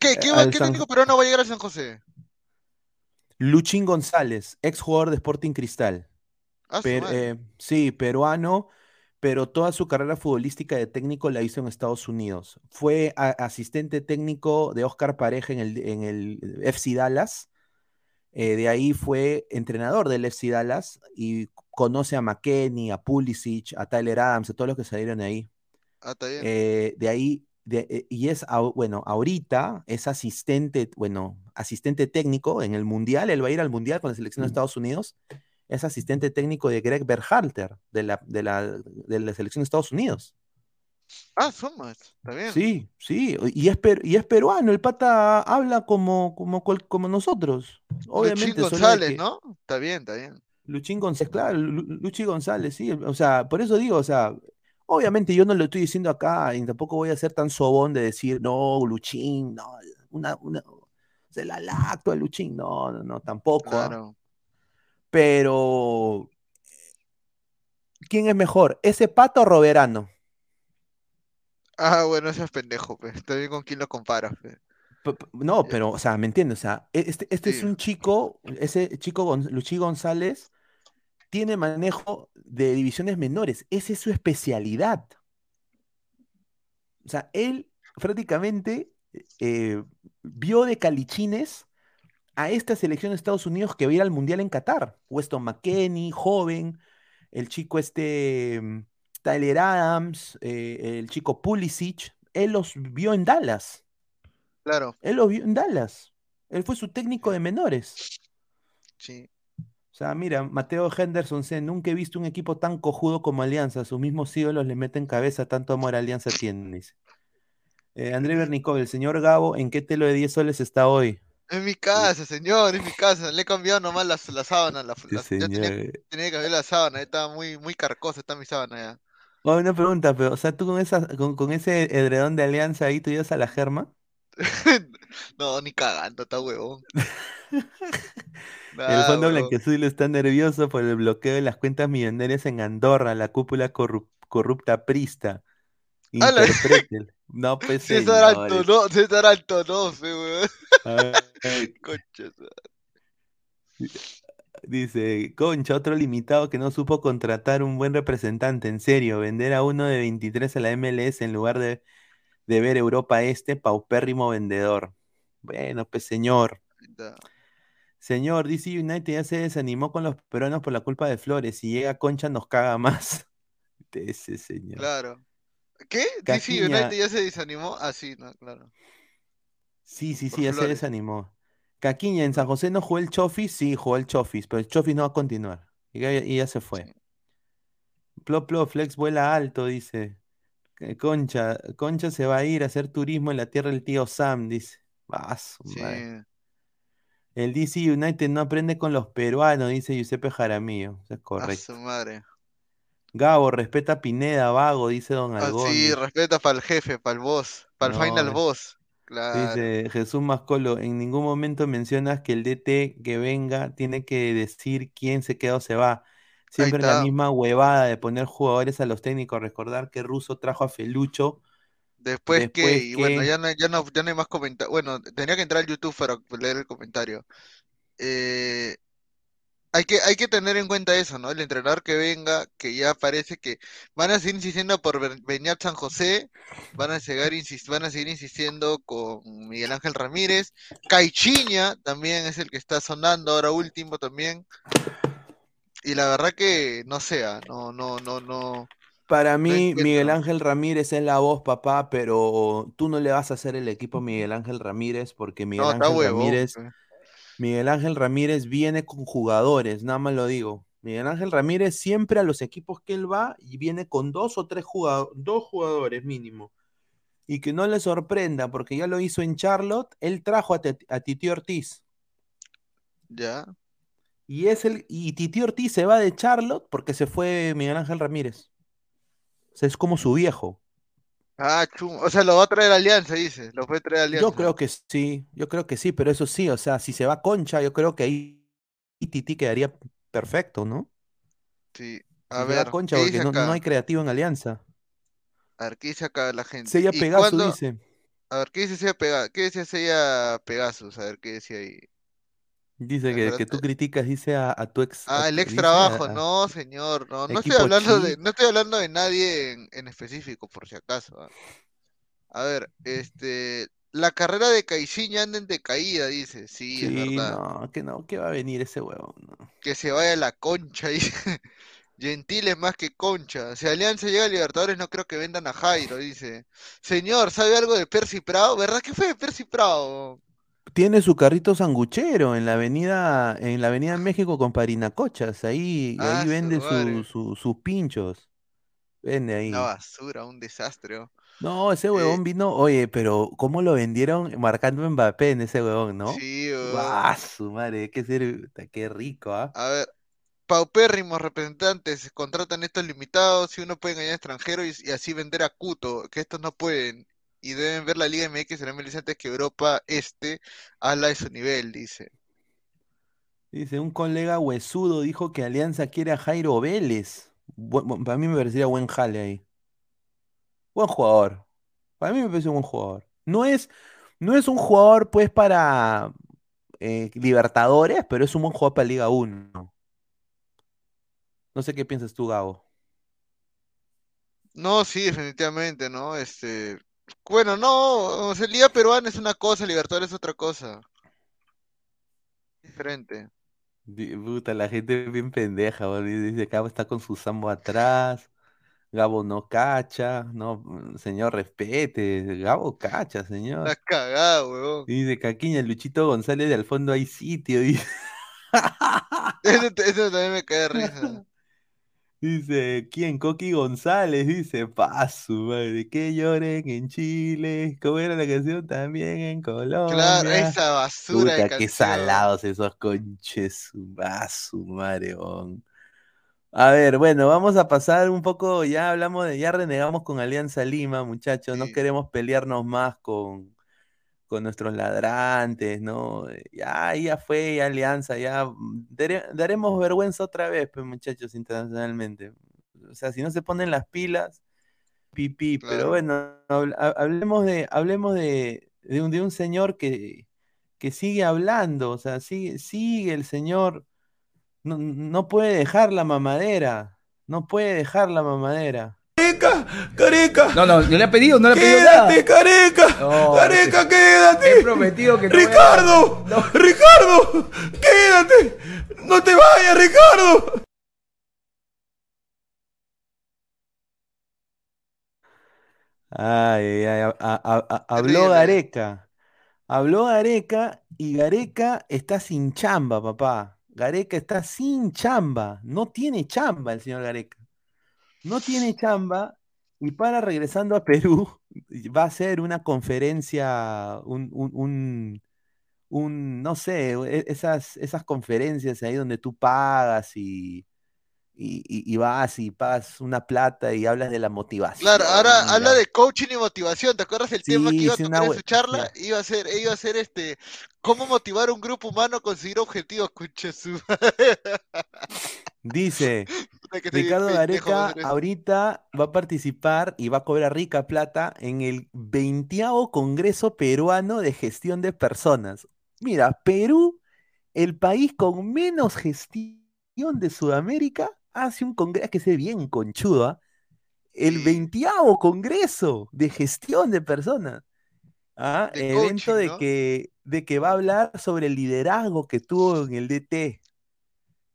¿Qué, qué, Eh, al qué San- técnico peruano va a llegar a San José? Luchín González, ex jugador de Sporting Cristal. Ah, Per- eh, sí, peruano, pero toda su carrera futbolística de técnico la hizo en Estados Unidos. Fue asistente técnico de Oscar Pareja en el, en el FC Dallas. Eh, de ahí fue entrenador del FC Dallas y conoce a McKenny, a Pulisic, a Tyler Adams, a todos los que salieron de ahí. Ah, está bien. Eh, de ahí, de- eh, y es, bueno, ahorita es asistente, bueno, asistente técnico en el Mundial, él va a ir al Mundial con la selección de Estados Unidos, es asistente técnico de Greg Berhalter, de la, de la, de la selección de Estados Unidos. Ah, Sumas, está bien. Sí, sí, y es, per- y es peruano, el pata habla como, como, cual- como nosotros. Luchín Obviamente, de González, que- ¿no? Está bien, está bien. Luchín González, claro, Lu- Lu- Luchi González, sí, o sea, por eso digo, o sea, obviamente yo no lo estoy diciendo acá y tampoco voy a ser tan sobón de decir, no, Luchín, no, una, una, se la lacto a Luchín, no, no, no, tampoco. Claro. Pero, ¿quién es mejor, ese pato o Roberano? Ah, bueno, ese es pendejo, pues. Está bien con quién lo comparas, pues. No, Ya. pero, o sea, ¿me entiendes? O sea, e- este, este es un chico, ese chico Gon- Luchi González tiene manejo de divisiones menores, esa es su especialidad. O sea, él prácticamente eh, vio de calichines a esta selección de Estados Unidos que va a ir al Mundial en Qatar. Weston McKennie, joven, el chico este mm, Tyler Adams, eh, el chico Pulisic, él los vio en Dallas. Claro, Él los vio en Dallas. Él fue su técnico de menores. sí. O sea, mira, Mateo Henderson, C, nunca he visto un equipo tan cojudo como Alianza. Sus mismos ídolos le meten cabeza, tanto amor a Alianza tienen, dice. Eh, André Bernicov, el señor Gabo, ¿en qué telo de 10 soles está hoy? Es mi casa, señor, es mi casa. Le he cambiado nomás la, la sábana. La, Sí, la- ya tenía, que cambiar la sábana. Estaba muy, muy carcosa, está mi sábana ya. Oh, una pregunta, pero, o sea, tú con, esa, con, con ese edredón de Alianza ahí, ¿tú ibas a la germa? No, ni cagando, está huevón. El Nada, Fondo huevón. Está nervioso por el bloqueo de las cuentas millonarias en Andorra, la cúpula corrup- corrupta prista. ¡Hala! Interpreten. No, pues, César señores. Antonov, César Antonov, eh, huevón. Ay, Concha su- Dice, Concha, otro limitado que no supo contratar un buen representante. En serio, vender a uno de 23 a la MLS en lugar de, de ver Europa Este, paupérrimo vendedor. Bueno, pues señor. Señor, DC United ya se desanimó con los peruanos por la culpa de Flores. Si llega Concha nos caga más. Ese señor. Claro. ¿Qué? DC. United ya se desanimó. Ah, sí, no, claro. Sí, sí, Por sí, ya se desanimó. Caquiña, en San José no jugó el Chofis, sí, jugó el Chofis, pero el Chofis no va a continuar. Y ya, y ya se fue. Sí. Plop, plop, Flex vuela alto, dice. Concha, Concha se va a ir a hacer turismo en la tierra del tío Sam, dice. Ah, su Sí. El DC United no aprende con los peruanos, dice Giuseppe Jaramillo. Eso es A correcto. su madre. Gabo, respeta a Pineda, vago, dice Don Ah, Algón. sí, dice. respeta para el jefe, para el boss, para el final boss. Claro. Dice Jesús Mascolo, en ningún momento mencionas que el DT que venga tiene que decir quién se queda o se va. Siempre la misma huevada de poner jugadores a los técnicos. Recordar que Russo trajo a Felucho. Después que, y bueno, ya no, ya no, ya no hay más comentarios. Bueno, tenía que entrar al YouTube para leer el comentario. Eh, hay que, hay que tener en cuenta eso, ¿no? El entrenador que venga, que ya parece que van a seguir insistiendo por Beñat San José, van a seguir, insis- van a seguir insistiendo con Miguel Ángel Ramírez, Caichiña también es el que está sonando ahora último también. Y la verdad que no sea, no, no, no, no. Para mí. Miguel Ángel Ramírez es la voz, papá, pero tú no le vas a hacer el equipo a Miguel Ángel Ramírez porque Miguel No, Ángel. Ramírez. Miguel Ángel Ramírez viene con jugadores, nada más lo digo. Miguel Ángel Ramírez siempre a los equipos que él va y viene con dos o tres jugadores, dos jugadores mínimo. Y que no le sorprenda, porque ya lo hizo en Charlotte, él trajo a, a Titi Ortiz. Ya. Y es el, y Titi Ortiz se va de Charlotte porque se fue Miguel Ángel Ramírez. O sea, es como su viejo. Ah, chum. O sea, lo va a traer Alianza, dice. Lo puede traer Alianza. Yo creo que sí, yo creo que sí, pero eso sí, o sea, si se va Concha, yo creo que ahí Titi quedaría perfecto, ¿no? Sí. Si A se va ver, Concha, ¿qué porque no, hay creativo en Alianza. A ver, ¿qué dice acá la gente? Sella ¿Y Pegaso dice. A ver, ¿qué dice Sella Pega- ¿Qué decía Sella Pegasus? A ver, ¿qué decía ahí? Dice que, que tú criticas, dice a, a tu ex. a Ah, el ex trabajo. a- No, señor, no. No estoy hablando de, no estoy hablando de nadie en, en específico, por si acaso. ah. A ver, este, la carrera de Caixinha anda en decaída, dice. Sí, es verdad. no, que no, que va a venir ese huevón. no. Que se vaya la concha, dice. Gentil es más que concha. Si Alianza llega a Libertadores, no creo que vendan a Jairo, dice. Señor, ¿sabe algo de Percy Prado? ¿Verdad que fue de Percy Prado? Tiene su carrito sanguchero en la avenida, en la avenida México con Parinacochas. Ahí, Ah, ahí vende su- su- sus pinchos. Vende ahí. Una basura, un desastre. oh. No, ese Eh, huevón vino, oye, pero ¿cómo lo vendieron marcando Mbappé en ese huevón, no? Sí, oh. ¡Ah, su madre! Ser, qué rico, ¿ah? A ver, paupérrimos representantes contratan estos limitados si uno puede engañar a extranjeros y, y así vender a Cuto, que estos no pueden y deben ver la Liga MX en MLS antes que Europa Este habla de su nivel, dice. Dice, un colega huesudo dijo que Alianza quiere a Jairo Vélez. Para mí me parecería buen jale ahí. Buen jugador. Para mí me parece un buen jugador. No es, no es un jugador, pues, para eh, Libertadores, pero es un buen jugador para Liga 1. No sé qué piensas tú, Gabo. No, sí, definitivamente, ¿no? Este, bueno, no, o sea, Liga Peruana es una cosa, Libertadores es otra cosa. Diferente. Di- Puta, la gente es bien pendeja, boludo. Dice, Gabo está con su sambo atrás. Gabo no cacha. No, señor, respete. Gabo cacha, señor. Una cagada, huevón. Dice Caquiña, Luchito González de al fondo hay sitio. Dice, Eso, eso también me cae de risa. Dice ¿quién? Coqui González. Dice, paso, madre, que lloren en Chile. ¿Cómo era la canción? También en Colombia. Claro, esa basura de Puta, qué canción. salados esos conches, su su madre, bon. A ver, bueno, vamos a pasar un poco, ya hablamos de, ya renegamos con Alianza Lima, muchachos, no queremos pelearnos más con, con nuestros ladrantes, ¿no? Eh, Ya, ya fue, ya Alianza, ya mm, dare- daremos vergüenza otra vez, pues, muchachos, internacionalmente. O sea, si no se ponen las pilas, pipí, pero Claro. bueno, habl- ha- hablemos de, hablemos de, de un, de un señor que, que sigue hablando, o sea, sigue, sigue el señor, no, no puede dejar la mamadera, no puede dejar la mamadera. ¡Careca! No, no, no le ha pedido, no le ha pedido nada. ¡Quédate, careca! No, ¡Careca, He quédate! prometido que no voy a- ¡Ricardo! No. ¡Ricardo! ¡Quédate! ¡No te vayas, Ricardo! Ay, ay, ay, a- a- a- habló. Gareca, habló Gareca y Gareca está sin chamba, papá. Gareca está sin chamba, no tiene chamba el señor Gareca. No tiene chamba Y para regresando a Perú, va a ser una conferencia, un, un, un, un, no sé, e- esas, esas conferencias ahí donde tú pagas y, y, vas y pagas una plata y hablas de la motivación. Claro, ahora habla la- de coaching y motivación. ¿Te acuerdas el tema que iba a tocar en su charla? Iba a ser, iba a ser este, cómo motivar a un grupo humano a conseguir objetivos, concha su Dice, Ricardo Gareca ahorita va a participar y va a cobrar rica plata en el 20 Congreso Peruano de Gestión de Personas. Mira, Perú, el país con menos gestión de Sudamérica, hace un congreso que se ve bien conchudo, ¿ah? El Sí. 20 Congreso de Gestión de Personas. Ah, De evento coaching, de que, de que va a hablar sobre el liderazgo que tuvo en el DT.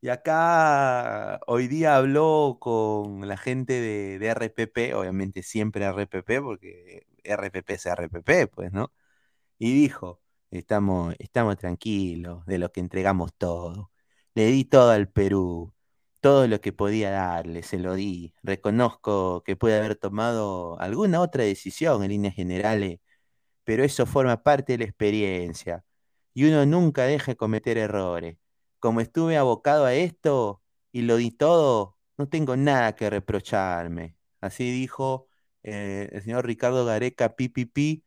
Y acá hoy día habló con la gente de, de RPP, obviamente siempre RPP, porque RPP es RPP, pues, ¿no? Y dijo, estamos, estamos tranquilos de lo que entregamos todo. Le di todo al Perú, todo lo que podía darle, se lo di. Reconozco que puede haber tomado alguna otra decisión en líneas generales, pero eso forma parte de la experiencia. Y uno nunca deja de cometer errores. Como estuve abocado a esto y lo di todo, no tengo nada que reprocharme. Así dijo eh, el señor Ricardo Gareca Pipipi,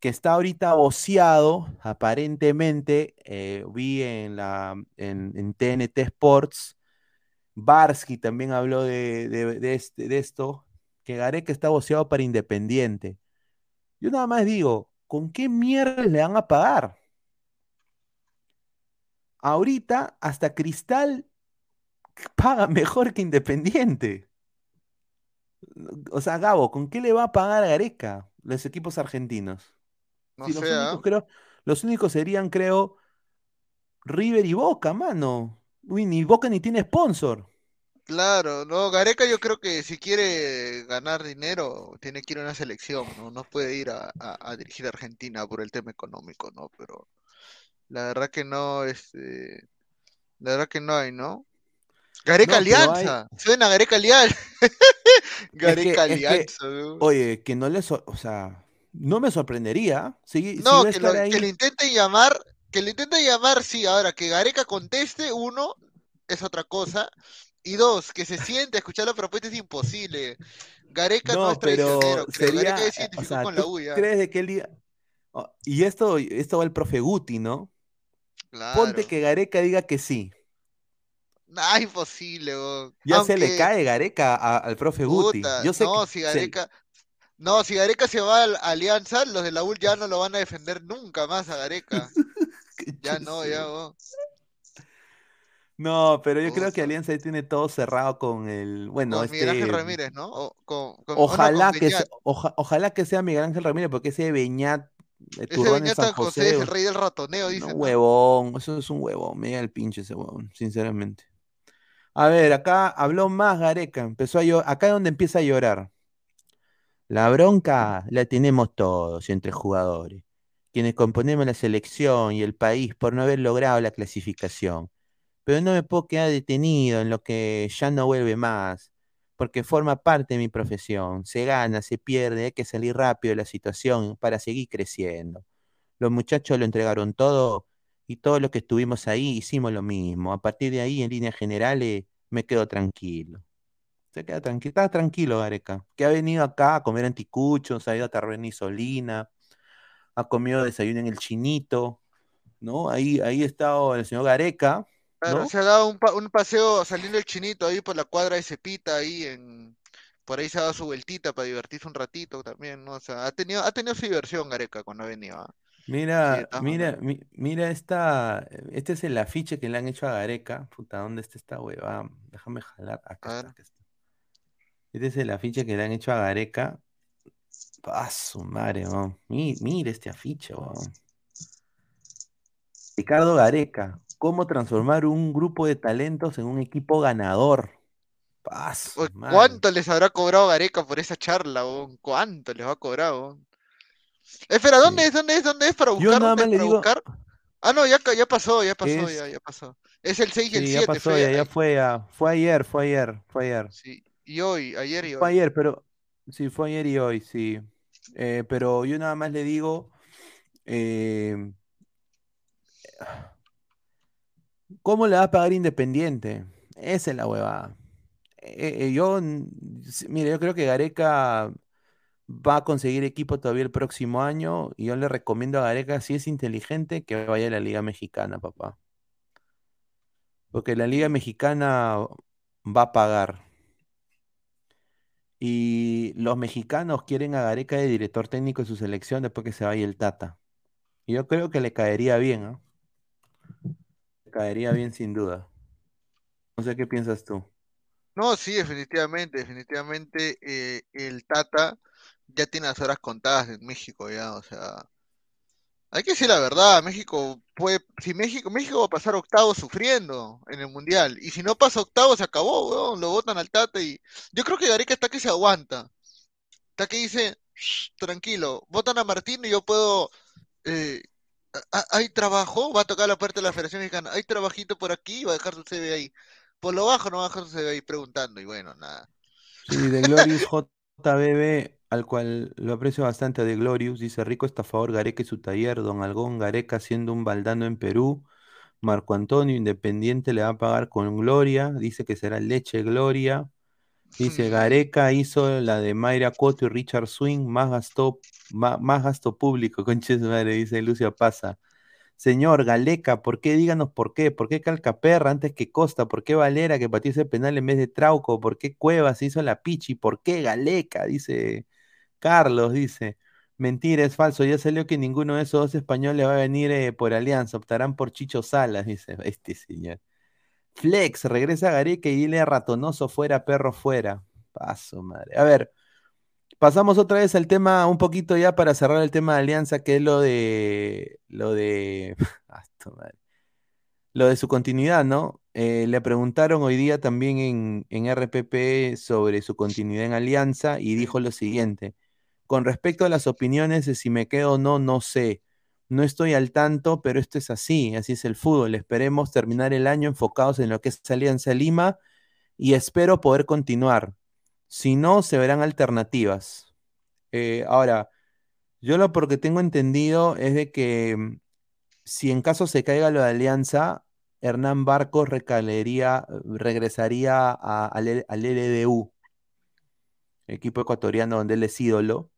que está ahorita voceado, aparentemente, eh, vi en, la, en, TNT Sports, Barsky también habló de, de- este- de esto, que Gareca está voceado para Independiente. Yo nada más digo, ¿con qué mierda le van a pagar? Ahorita hasta Cristal paga mejor que Independiente. O sea, Gabo, ¿con qué le va a pagar a Gareca los equipos argentinos? No Si los sé, únicos, creo, los únicos serían, creo, River y Boca, mano. Uy, ni Boca ni tiene sponsor. Claro, no, Gareca yo creo que si quiere ganar dinero, tiene que ir a una selección, ¿no? No puede ir a, a- a dirigir a Argentina por el tema económico, ¿no? Pero la verdad que no, este, la verdad que no hay, ¿no? Gareca No, pero hay- Alianza, suena Gareca Alianza. Es que, Gareca es que, Alianza, oye, que no le, sor- o sea, no me sorprendería. Si, No, que lo, que le intenten llamar, que le intenten llamar, sí, ahora que Gareca conteste, uno, es otra cosa, y dos, que se siente a escuchar la propuesta es imposible. Gareca no no, es traicionero, sería, Gareca eh, o sea, con la ¿tú U crees de que él diga, oh, y esto, esto va el profe Guti, ¿no? Ponte que Gareca diga que sí. Nah, imposible, weón. Ya se le cae Gareca a- al profe Guti. puta, Yo sé no, que si se- Gareca, no, si Gareca se va a la Alianza, los de la U ya no lo van a defender nunca más a Gareca. Ya no, ya, weón. No, pero yo creo que. Alianza ahí tiene todo cerrado con el, bueno, Con Miguel Ángel este, Ramírez, ¿no? O con, con- o no, ojalá que sea, oja- ojalá que sea Miguel Ángel Ramírez, porque ese Beñat, Ese Turrón en Beñat San San José José, es el rey del ratoneo, no, dicen, ¿no? huevón, eso es un huevón, me el pinche ese huevón, sinceramente. A ver, acá habló más Gareca, empezó a llorar, acá es donde empieza a llorar. La bronca la tenemos todos entre jugadores, quienes componemos la selección y el país por no haber logrado la clasificación. Pero no me puedo quedar detenido en lo que ya no vuelve más, porque forma parte de mi profesión. Se gana, se pierde, hay que salir rápido de la situación para seguir creciendo. Los muchachos lo entregaron todo y todos los que estuvimos ahí hicimos lo mismo. A partir de ahí, en líneas generales, me quedo tranquilo. Se queda tranquilo, está tranquilo, Gareca, que ha venido acá a comer anticuchos, ha ido a Tarrena y Solina, ha comido desayuno en el Chinito, ¿no? Ahí, ahí ha estado el señor Gareca, Claro, ¿no? se ha dado un, pa- un paseo saliendo el chinito ahí por la cuadra de Cepita, ahí en... Por ahí se ha dado su vueltita para divertirse un ratito también, ¿no? O sea, ha tenido, ha tenido su diversión Gareca cuando ha venido, ¿ah? Mira, mira, mi- mira esta, este es el afiche que le han hecho a Gareca. Puta, ¿dónde está esta hueva? Déjame jalar. Acá está, ver. acá está. Este es el afiche que le han hecho a Gareca. Ah, su madre, weón. Mi- Mira este afiche, weón. Ricardo Gareca, ¿cómo transformar un grupo de talentos en un equipo ganador? Uy, madre. ¿Cuánto les habrá cobrado Gareca por esa charla, weón? ¿Cuánto les va a cobrar, weón? Espera, ¿dónde Sí. es? ¿Dónde es? ¿Dónde es para Yo buscar? nada ¿Dónde más le digo, buscar? Ah, no, ya, ya pasó, ya pasó, es, ya, ya pasó. Es el 6 y el sí, ya 7, pasó, fue, ya, ya a- fue, ya, fue ayer, fue ayer, fue ayer. sí, y hoy, ayer y Fue hoy. ayer, pero Sí, fue ayer y hoy, sí. Eh, pero yo nada más le digo, eh, ¿cómo le va a pagar Independiente? Esa es la huevada. Eh, eh, yo, mire, yo creo que Gareca va a conseguir equipo todavía el próximo año y yo le recomiendo a Gareca, si es inteligente, que vaya a la Liga Mexicana, papá. Porque la Liga Mexicana va a pagar. Y los mexicanos quieren a Gareca de director técnico de su selección después que se vaya el Tata. Y yo creo que le caería bien, ¿ah? Caería bien sin duda. No sé qué piensas tú. No, sí, definitivamente, definitivamente eh, el Tata ya tiene las horas contadas en México ya, o sea, hay que decir la verdad, México puede, si México, México va a pasar octavos sufriendo en el Mundial, y si no pasa octavos se acabó, weón, lo botan al Tata y yo creo que Gareca está que se aguanta, está que dice, "Shh, tranquilo, votan a Martín y yo puedo, eh, hay trabajo, va a tocar la puerta de la Federación Mexicana, hay trabajito por aquí, va a dejar su CV ahí, por lo bajo no va a dejar su CV ahí preguntando, y bueno, nada. Sí, de Glorious JBB, al cual lo aprecio bastante, de Glorious, dice Rico estafador Gareca y su taller, Don Algón Gareca siendo un baldano en Perú, Marco Antonio Independiente le va a pagar con Gloria, dice que será Leche Gloria, dice Gareca hizo la de Mayra Cuoto y Richard Swing, más gastó, ma- más, gasto público, conche su madre, dice Lucia Pasa. Señor Galeca, ¿por qué? Díganos por qué. ¿Por qué Calcaperra antes que Costa? ¿Por qué Valera que pateó ese penal en vez de Trauco? ¿Por qué Cuevas hizo la pichi? ¿Por qué Galeca? Dice Carlos, dice. Mentira, es falso. Ya salió que ninguno de esos dos españoles va a venir eh, por alianza. Optarán por Chicho Salas, dice este señor. Flex, regresa a Gareca y dile Ratonoso fuera, perro fuera. Paso, madre. A ver, pasamos otra vez al tema, un poquito ya para cerrar el tema de alianza, que es lo de. Lo de. Ah, madre. Lo de su continuidad, ¿no? Eh, le preguntaron hoy día también en, en RPP sobre su continuidad en Alianza y dijo lo siguiente. Con respecto a las opiniones de si me quedo o no, no sé. No estoy al tanto, pero esto es así, así es el fútbol. Esperemos terminar el año enfocados en lo que es Alianza Lima y espero poder continuar. Si no, se verán alternativas. Eh, ahora, yo lo porque tengo entendido es de que mm, si en caso se caiga lo de Alianza, Hernán Barcos recalería, regresaría al, L- al LDU, equipo ecuatoriano donde él es ídolo,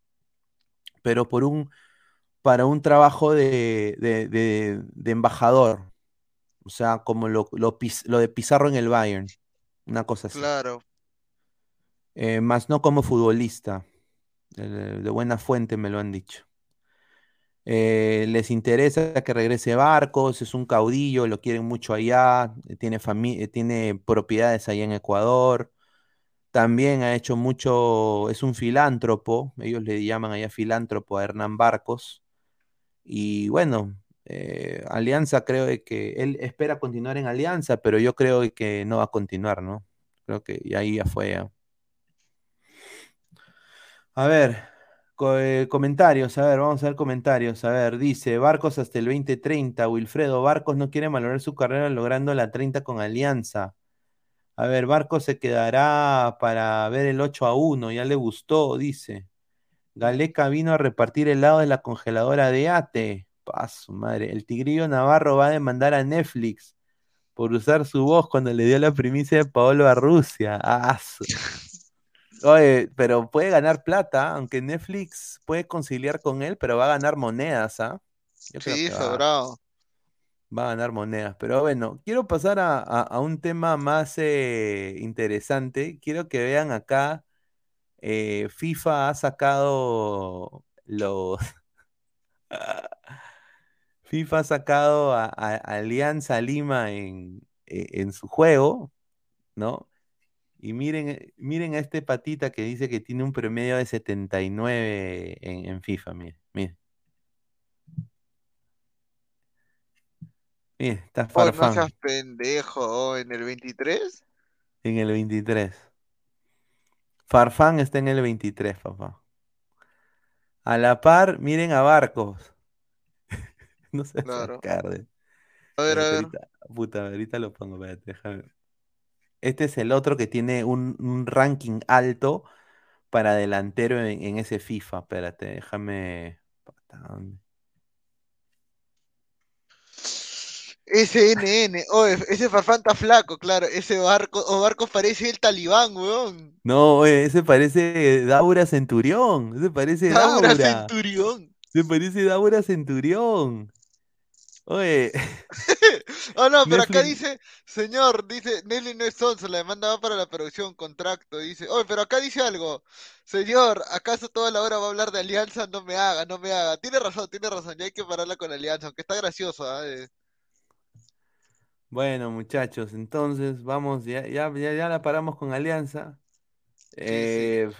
pero por un, para un trabajo de, de- de- de embajador, o sea, como lo, lo Piz- lo de Pizarro en el Bayern, una cosa así. Claro. Eh, más no como futbolista, de, buena fuente me lo han dicho. Eh, les interesa que regrese Barcos, es un caudillo, lo quieren mucho allá, eh, tiene tiene propiedades allá en Ecuador. También ha hecho mucho, es un filántropo, ellos le llaman allá filántropo a Hernán Barcos. Y bueno, eh, Alianza creo que él espera continuar en Alianza, pero yo creo que no va a continuar, ¿no? Creo que y ahí ya fue. ya. A ver, eh, comentarios, a ver, vamos a ver comentarios. A ver, dice Barcos hasta el 2030. Wilfredo Barcos no quiere valorar su carrera logrando la 30 con Alianza. A ver, Barcos se quedará para ver el 8 a 1, ya le gustó, dice. Galeca vino a repartir helado de la congeladora de Ate. Paso, madre. El Tigrillo Navarro va a demandar a Netflix por usar su voz cuando le dio la primicia de Paolo a Rusia. Ah, Oye, pero puede ganar plata, aunque Netflix puede conciliar con él, pero va a ganar monedas, ¿ah? Sí, va, sobrado. va a ganar monedas. Pero bueno, quiero pasar a, a- a un tema más eh, interesante. Quiero que vean acá, eh, FIFA ha sacado los... FIFA ha sacado a, Alianza Lima en, eh, en su juego, ¿no? Y miren, eh, miren a este patita que dice que tiene un promedio de 79 en, en FIFA, miren, miren. Miren, está Oh, no Farfán seas pendejo, oh, en el 23. en el 23. Farfán está en el 23, papá. A la par, miren a Barcos. No se Claro. Carde. A ver, a ver. Ahorita, puta, ahorita lo pongo, espérate, déjame. Este es el otro que tiene un, un ranking alto para delantero en, en ese FIFA. Espérate, déjame. Puta, ¿dónde? SNN, oye, ese Farfán está flaco, claro, ese barco, o barco parece el talibán, weón. No, oye, ese parece Daura Centurión. Ese parece Daura Daura. Centurión. Se parece Daura Centurión. Oye, Oh no, pero acá dice, señor, dice, Nelly no es sonso, la demanda va para la producción, contrato, dice, oye, pero acá dice algo, señor, ¿acaso toda la hora va a hablar de Alianza? No me haga, no me haga, tiene razón, tiene razón, ya hay que pararla con Alianza, aunque está gracioso, ¿ah? Eh, bueno, muchachos, entonces vamos, ya, ya, ya, ya la paramos con Alianza. Eh,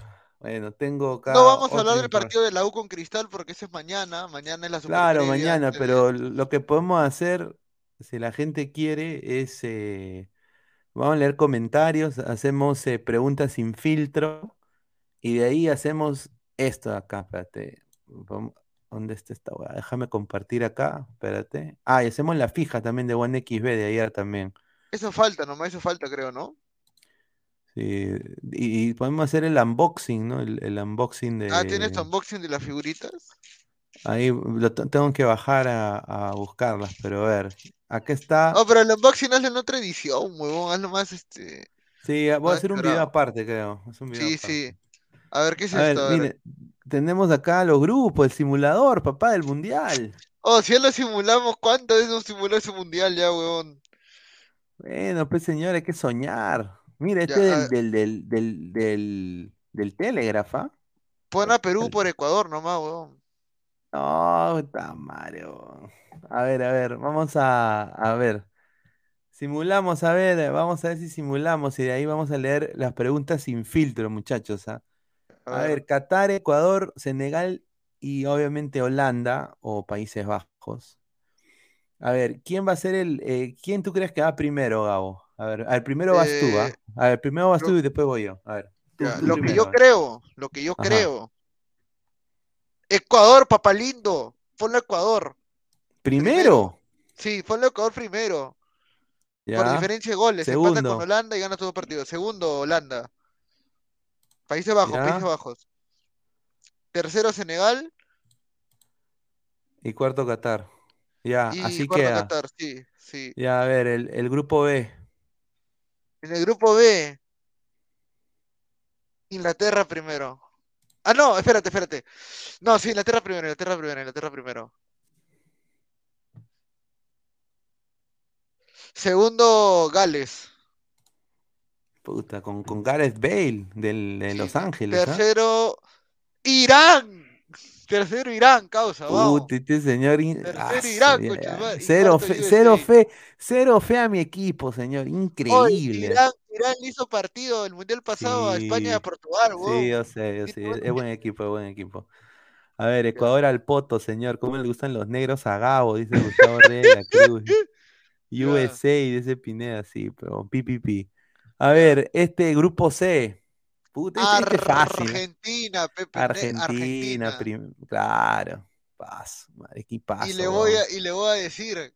bueno, tengo acá No vamos a hablar del partido de la U con Cristal porque ese es mañana, mañana es la super Claro, mañana, pero lo que podemos hacer, si la gente quiere, es, eh, vamos a leer comentarios, hacemos eh, preguntas sin filtro y de ahí hacemos esto acá, espérate. Vamos- ¿Dónde está esta weá? Déjame compartir acá, espérate. Ah, y hacemos la fija también de OneXB de ayer también. Eso falta, nomás eso falta, creo, ¿no? Sí, y, y podemos hacer el unboxing, ¿no? El, el unboxing de... Ah, ¿tienes tu unboxing de las figuritas? Ahí lo te- tengo que bajar a, a buscarlas, pero a ver, acá está. Oh, pero el unboxing hazlo en otra edición, huevón, hazlo más, este... Sí, voy a más hacer un video aparte, creo. es un video Sí, aparte. sí. A ver, ¿qué es A esto? Ver. mire, tenemos acá los grupos, el simulador, papá, del mundial. Oh, si ya lo simulamos, ¿cuántas veces hemos simulado ese mundial ya, huevón? Bueno, pues señor, hay que soñar. Mira, Ya, este a del, del, del, del, del, Telegraph, ¿ah? Pon a Perú por Ecuador nomás, huevón. No, está Mario. A ver, a ver, vamos a, a ver. Simulamos, a ver, vamos a ver si simulamos y de ahí vamos a leer las preguntas sin filtro, muchachos, ¿ah? A A ver. ver, Qatar, Ecuador, Senegal y obviamente Holanda o Países Bajos. A ver, ¿quién va a ser el, eh, quién tú crees que va primero, Gabo? A ver, al primero vas tú, ¿ah? Eh, A ver, primero vas lo- tú y después voy yo. A ver, tú, Ya, tú lo que primero, yo creo, lo que yo Ajá. creo. Ecuador, papá lindo. Ponlo Ecuador. ¿Primero? Sí, ponlo Ecuador primero. Por diferencia de goles. Empata con Segundo. Holanda y gana todo partido. Segundo, Holanda. Países Bajos, Ya. Países Bajos. Tercero, Senegal. Y cuarto Qatar. Ya, y así cuarto, queda. Qatar. Sí, sí. Ya, a ver, el, el grupo B. En el grupo B. Inglaterra primero. Ah, no, espérate, espérate. No, sí, Inglaterra primero, Inglaterra primero, Inglaterra primero. Segundo, Gales. Puta, con, con Gareth Bale del, de Los Ángeles, ¿ah? Tercero, Irán. Tercero, Irán, causa, vamos. Este señor. in- Tercero, ah, Irán, ya, coche, ya. va- y Cero fe, cero fe, cero fe a mi equipo, señor. Increíble. Irán, Irán hizo partido el mundial pasado a España y a Portugal, sí, yo sé, yo sé. Es, buen equipo, es buen equipo. A ver, Ecuador al poto, señor. ¿Cómo le gustan los negros a Gabo? Dice Gustavo Reyes Cruz. USA, dice Pineda, sí, pero PPP. A ver, este grupo C. Puta, este, este es fácil. ¿eh? Argentina, Pepe, Argentina, Argentina. prim- claro. Paso, madre, equipazo. Y le voy a, y le voy a decir,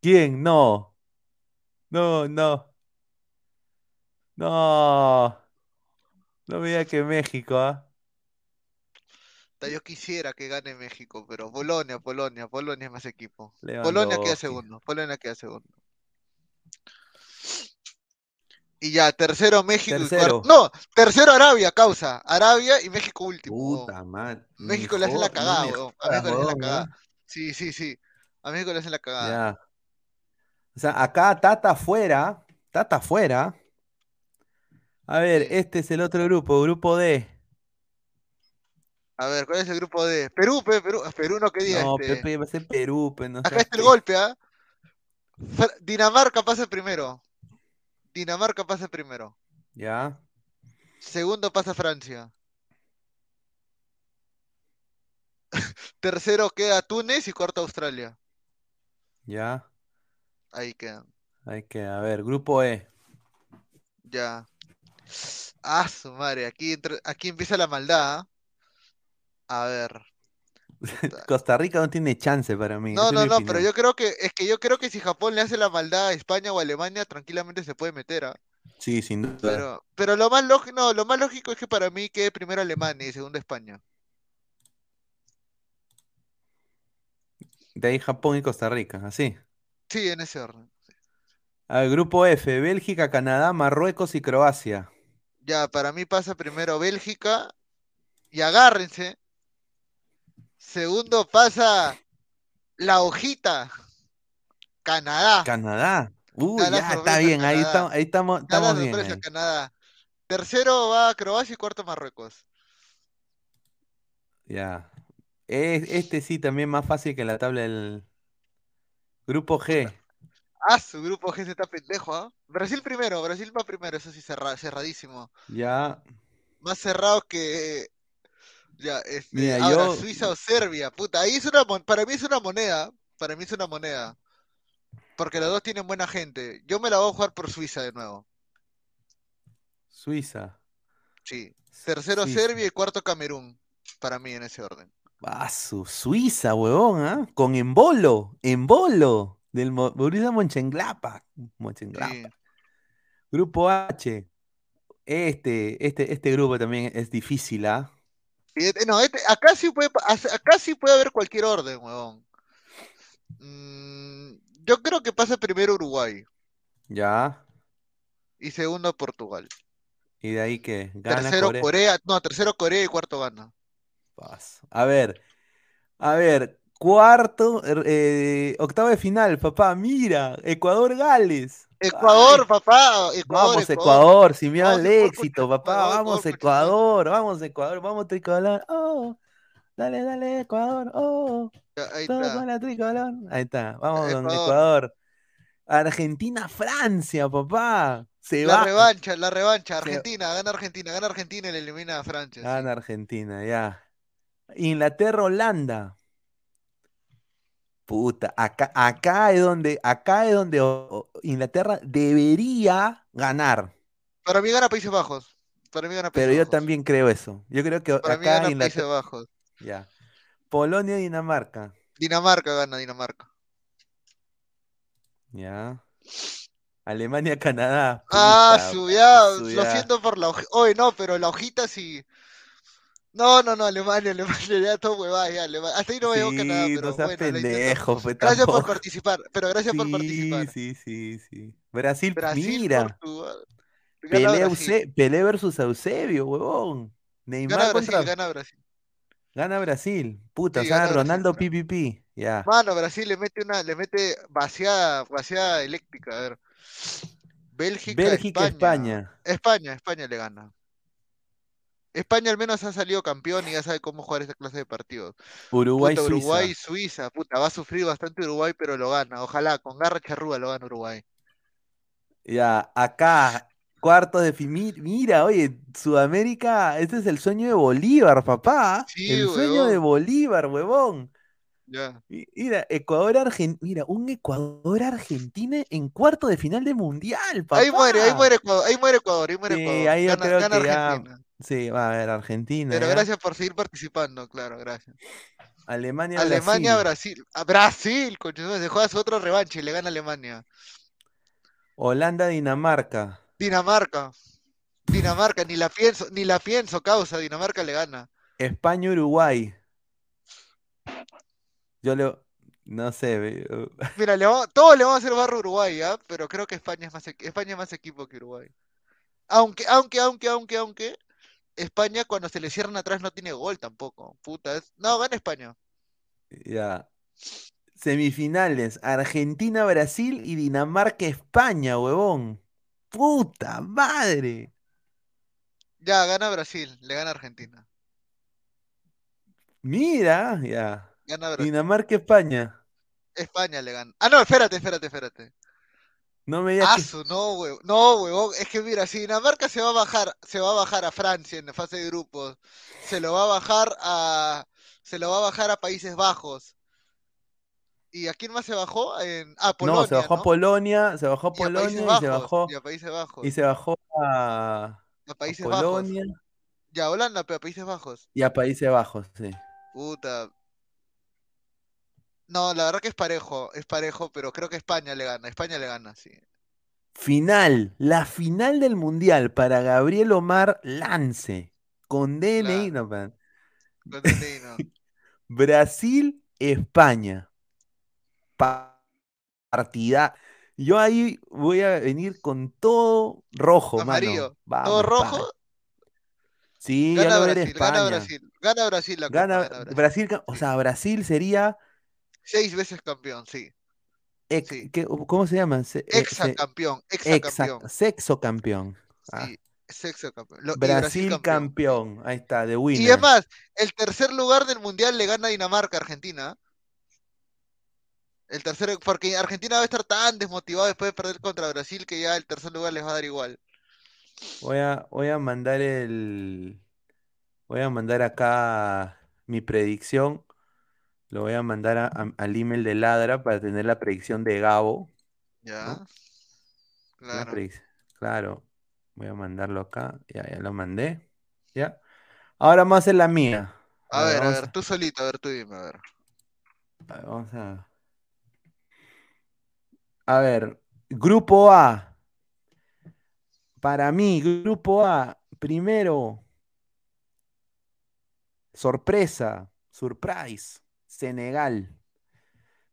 ¿Quién? No. No, no. No. No me diga que México, ¿ah? yo quisiera que gane México, pero Polonia, Polonia, Polonia es más equipo. Polonia queda segundo, Polonia queda segundo. Y ya, tercero México y Tercero. cuarto. No, tercero Arabia, causa. Arabia y México último. Puta madre. México le hace la cagada, weón. A México le hace la cagada. ¿ah? Sí, sí, sí. A México le hacen la cagada. Ya. O sea, acá Tata afuera. Tata afuera. A ver, este es el otro grupo, grupo D. A ver, ¿cuál es el grupo de Perú, pe, Perú, Perú no quería No, este. Pepe va a ser Perú, pues no Acá está el pe- golpe, ¿ah? Dinamarca pasa primero. Dinamarca pasa primero. Ya, Segundo pasa Francia. Tercero queda Túnez y cuarto Australia. ya. Ahí quedan. Hay que, a ver, grupo E. Ya. Ah, su madre. Aquí, aquí empieza la maldad. ¿ah? A ver. Costa Rica no tiene chance para mí. No, no, no, pero yo creo que es que yo creo que si Japón le hace la maldad a España o a Alemania, tranquilamente se puede meter, ¿ah? Sí, sin duda. Pero, pero lo más lógico, no, lo más lógico es que para mí quede primero Alemania y segundo España. De ahí Japón y Costa Rica, así. Sí, en ese orden. Al grupo F, Bélgica, Canadá, Marruecos y Croacia. Ya, para mí pasa primero Bélgica y agárrense. Segundo pasa la hojita. Canadá. Canadá. La ya está bien, ahí, estamos, ahí estamos, bien. ahí. Canadá. Tercero va Croacia y cuarto Marruecos. Ya. Es- este sí también más fácil que la tabla del grupo G. Ah, su grupo G se está pendejo, ¿ah? Brasil primero, Brasil va primero, eso sí, cerra- cerradísimo. Ya. Más cerrado que. Ya, este. Mira, ahora, yo- Suiza o Serbia, puta. Ahí es una para mí es una moneda. Para mí es una moneda. Porque los dos tienen buena gente. Yo me la voy a jugar por Suiza de nuevo. Suiza. Sí. Tercero Suiza. Serbia y cuarto Camerún. Para mí en ese orden. Ah, su Suiza, huevón, ¿ah? Con Embolo, Embolo, del Mo-. Mönchengladbach. Sí. Grupo H. Este, este, este grupo también es difícil, ¿ah? No, este- acá sí puede, acá sí puede haber cualquier orden, huevón. Mm, yo creo que pasa primero Uruguay Ya. y segundo Portugal. Y de ahí gana Tercero Corea. Corea, no, tercero Corea y cuarto gana. Paso. A ver, a ver, cuarto, er- eh, octavo de final, papá, mira, Ecuador-Gales. Ecuador, papá, Ecuador, Vamos, Ecuador. Ecuador, al Ecuador, éxito, coño, papá, vamos, vamos, Ecuador, Ecuador, vamos, Ecuador, vamos, tricolor. Oh, dale, dale, Ecuador, oh, Ahí todo está. la tricolor. Ahí está, vamos con Ecuador. Ecuador. Argentina-Francia, papá. Se La va. revancha, la revancha. Argentina, gana Argentina, gana Argentina y le elimina a Francia. sí. Gana Argentina, ya. Inglaterra-Holanda. Puta, acá, acá es donde, acá es donde Inglaterra debería ganar. Para mí gana Países Bajos. Para mí gana Países Pero yo Bajos. también creo eso. Yo creo que Para mí acá gana Países Inglaterra. Bajos. Ya. Polonia-Dinamarca. Dinamarca gana, Dinamarca. Ya. Alemania-Canadá. Ah, Puta, su, ya, su, lo siento por la hojita. Oye, no, pero la hojita sí. No, no, no, Alemania, Alemania, ya todo huevada, ya, Alemania. Hasta ahí no llegó Sí, Canadá, no pero seas bueno, pendejo, pues, Gracias por tampoco. participar, pero gracias por Sí, participar. sí, sí, sí. Brasil, Brasil, mira. Pelé, Brasil. Pelé versus Eusebio, huevón. Neymar Gana Brasil, contra. gana Brasil. Gana Brasil. Puta, Sí, o sea, Brasil, Ronaldo gana. PPP. Ya. Mano, Brasil le mete una, le mete vaciada, vaciada eléctrica, a ver. Bélgica, Bélgica, España. España. España, España le gana. España al menos ha salido campeón y ya sabe cómo jugar esa clase de partidos. Uruguay, Puta, Suiza. Uruguay, Suiza, puta, va a sufrir bastante Uruguay, pero lo gana. Ojalá, con garra charrúa lo gana Uruguay. Ya, acá, cuartos de final. Mira, oye, Sudamérica, este es el sueño de Bolívar, papá. Sí, el sueño de. Bolívar, huevón. Mira, Ecuador, Argentina. Mira, un Ecuador-Argentina en cuarto de final de mundial, papá. Ahí muere, ahí muere Ecuador, ahí muere Ecuador, ahí muere Sí, Ecuador. ahí yo Gana, creo gana que ya. Argentina. Sí, va a ver, Argentina. Pero ya. gracias por seguir participando, claro, gracias. Alemania, Alemania, Brasil. Brasil. A Brasil, coño, se juega su otro revanche y le gana Alemania. Holanda, Dinamarca. Dinamarca. Dinamarca, ni la pienso, ni la pienso, causa, Dinamarca le gana. España, Uruguay. Yo le. No sé. Mira, le vamos- todos le vamos a hacer barro a Uruguay, ¿ah? Pero creo que España es más, equi- España es más equipo que Uruguay. Aunque, aunque, aunque, aunque, aunque, España cuando se le cierran atrás no tiene gol tampoco. Puta, es- no, gana España. Ya. Semifinales. Argentina, Brasil y Dinamarca, España, huevón. Puta madre. Ya, gana Brasil, le gana Argentina. Mira, ya. Gana Brasil. Dinamarca, España. España le gana. Ah, no, espérate, espérate, espérate. No me digas Ah, que. no, huevón. No, huevón. Es que mira, si Dinamarca se va a bajar, se va a bajar a Francia en la fase de grupos, se lo va a bajar a, se lo va a bajar a Países Bajos. ¿Y a quién más se bajó? En, ah, Polonia, No, se bajó a. Polonia, se bajó a Y a Polonia y se Bajos, bajó. y a Países Bajos. Y se bajó a, A a Países Bajos. Polonia Ya, Holanda, pero a Países Bajos. y a Países Bajos, sí. Puta. No, la verdad que es parejo, es parejo, pero creo que España le gana, España le gana, sí. Final, la final del mundial para Gabriel Omar Lance. Con DNI, no, pa- Con DNI, no. Brasil, España. Pa- partida. Yo ahí voy a venir con todo rojo, mano. Amarillo. Vamos, ¿Todo pa. rojo? Sí, ya Gana lo veré Brasil, gana España. Brasil. Gana Brasil la Gana gana Brasil. Brasil, o sea, Brasil sería Seis veces campeón, sí. ex- Sí. ¿qué- ¿cómo se llama? Se- eh, Exacampeón, exa- exacampeón. sexo campeón. Ah, Sí, sexo campeón. Lo- y Brasil campeón. campeón. Ahí está, de Y winner. es más, el tercer lugar del mundial le gana Dinamarca a Argentina. El tercero, porque Argentina va a estar tan desmotivado después de perder contra Brasil que ya el tercer lugar les va a dar igual. Voy a, voy a mandar el. Voy a mandar acá mi predicción. Lo voy a mandar a- a- al email de Ladra para tener la predicción de Gabo. Ya, claro. Claro. Voy a mandarlo acá. Ya, ya lo mandé. Ya. Ahora vamos a hacer la mía. A ver, a ver, tú solito, a ver, tú dime, a ver. a ver, vamos a. A ver, grupo A. Para mí, grupo A, primero, sorpresa, surprise, Senegal.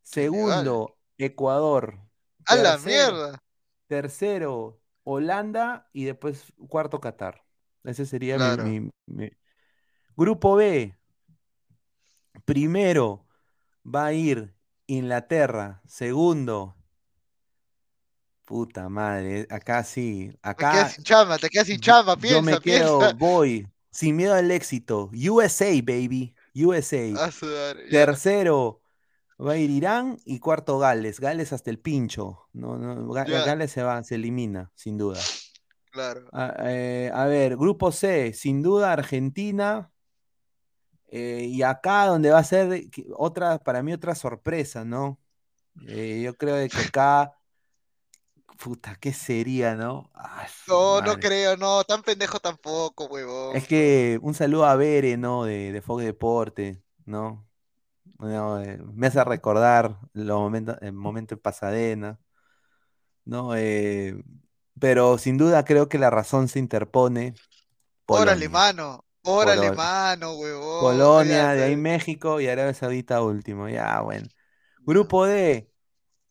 Segundo, Ecuador. ¡A la Tercero- mierda! Tercero, Holanda y después cuarto, Qatar. Ese sería mi- Claro. mi, mi- Grupo B. Primero va a ir Inglaterra. Segundo. Puta madre. Acá sí. Te Acá quedas sin chamba, te quedas sin chamba, yo me piensa, quedo, piensa. voy. Sin miedo al éxito. USA, baby. USA. Sudar. Tercero va a ir Irán y cuarto Gales. Gales hasta el pincho. No, no, Ga-. Gales se va, se elimina, sin duda. Claro. A, eh, a ver, grupo C, sin duda Argentina. eh, y acá donde va a ser otra, para mí otra sorpresa, ¿no? Eh, yo creo de que acá, puta, ¿qué sería, no? Ah, No, no madre. creo, no, tan pendejo tampoco, huevón. Es que un saludo a Bere, ¿no? De, de Fox Deporte, ¿no? No, eh, me hace recordar los momentos, el momento en Pasadena, ¿no? Eh, pero sin duda creo que la razón se interpone. Órale, Polonia. mano, órale, Polo- mano, huevón. Polonia, de ahí. México y Arabia Saudita último. Ya, bueno. Grupo D,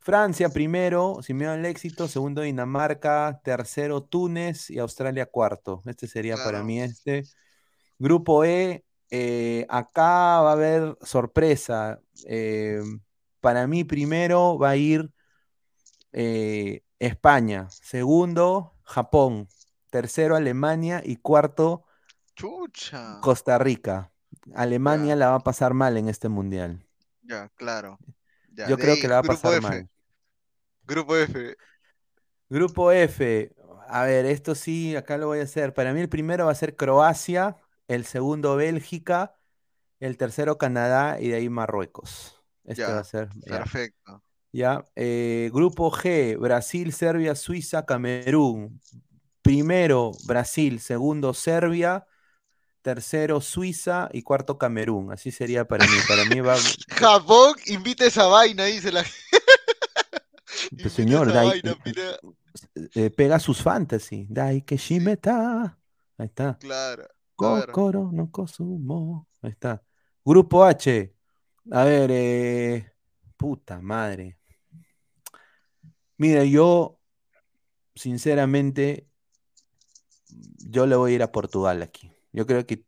Francia primero, sin miedo al éxito. Segundo, Dinamarca. Tercero, Túnez y Australia cuarto. Este sería para mí este. Grupo E, eh, acá va a haber sorpresa. Eh, para mí primero va a ir eh, España. Segundo, Japón. Tercero, Alemania. Y cuarto, Chucha. Costa Rica. Alemania la va a pasar mal en este mundial. Ya, claro. Ya, Yo creo ahí, que la va a pasar F. mal. Grupo F. Grupo F. A ver, esto sí, acá lo voy a hacer. Para mí el primero va a ser Croacia, el segundo Bélgica, el tercero Canadá y de ahí Marruecos. Este Ya, va a ser. Perfecto. Ya, eh, grupo G, Brasil, Serbia, Suiza, Camerún. Primero Brasil, segundo Serbia, tercero Suiza y cuarto Camerún. Así sería para mí. Para mí va. Japón invita esa vaina, dice la Pues, señor, Dai- vaina, mira. eh, pega sus fantasy. Dai que shimeta. Ahí está. Claro. Kokoro no Kosumo. Ahí está. Grupo H. A ver, eh, puta madre. Mira, yo, sinceramente, yo le voy a ir a Portugal aquí. Yo creo que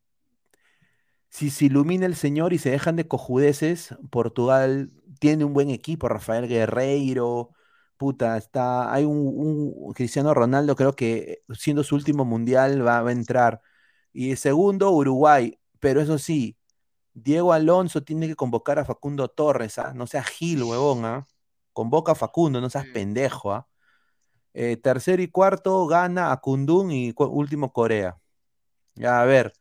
si se ilumina el señor y se dejan de cojudeces, Portugal tiene un buen equipo. Rafael Guerreiro, puta, está. Hay un, un Cristiano Ronaldo, creo que siendo su último mundial va, va a entrar. Y segundo, Uruguay. Pero eso sí, Diego Alonso tiene que convocar a Facundo Torres, ¿ah? No seas Gil, huevón, ¿ah? Convoca a Facundo, no seas pendejo, ¿ah? Eh, tercero y cuarto gana a Kundun y cu- último Corea. Ya, a ver.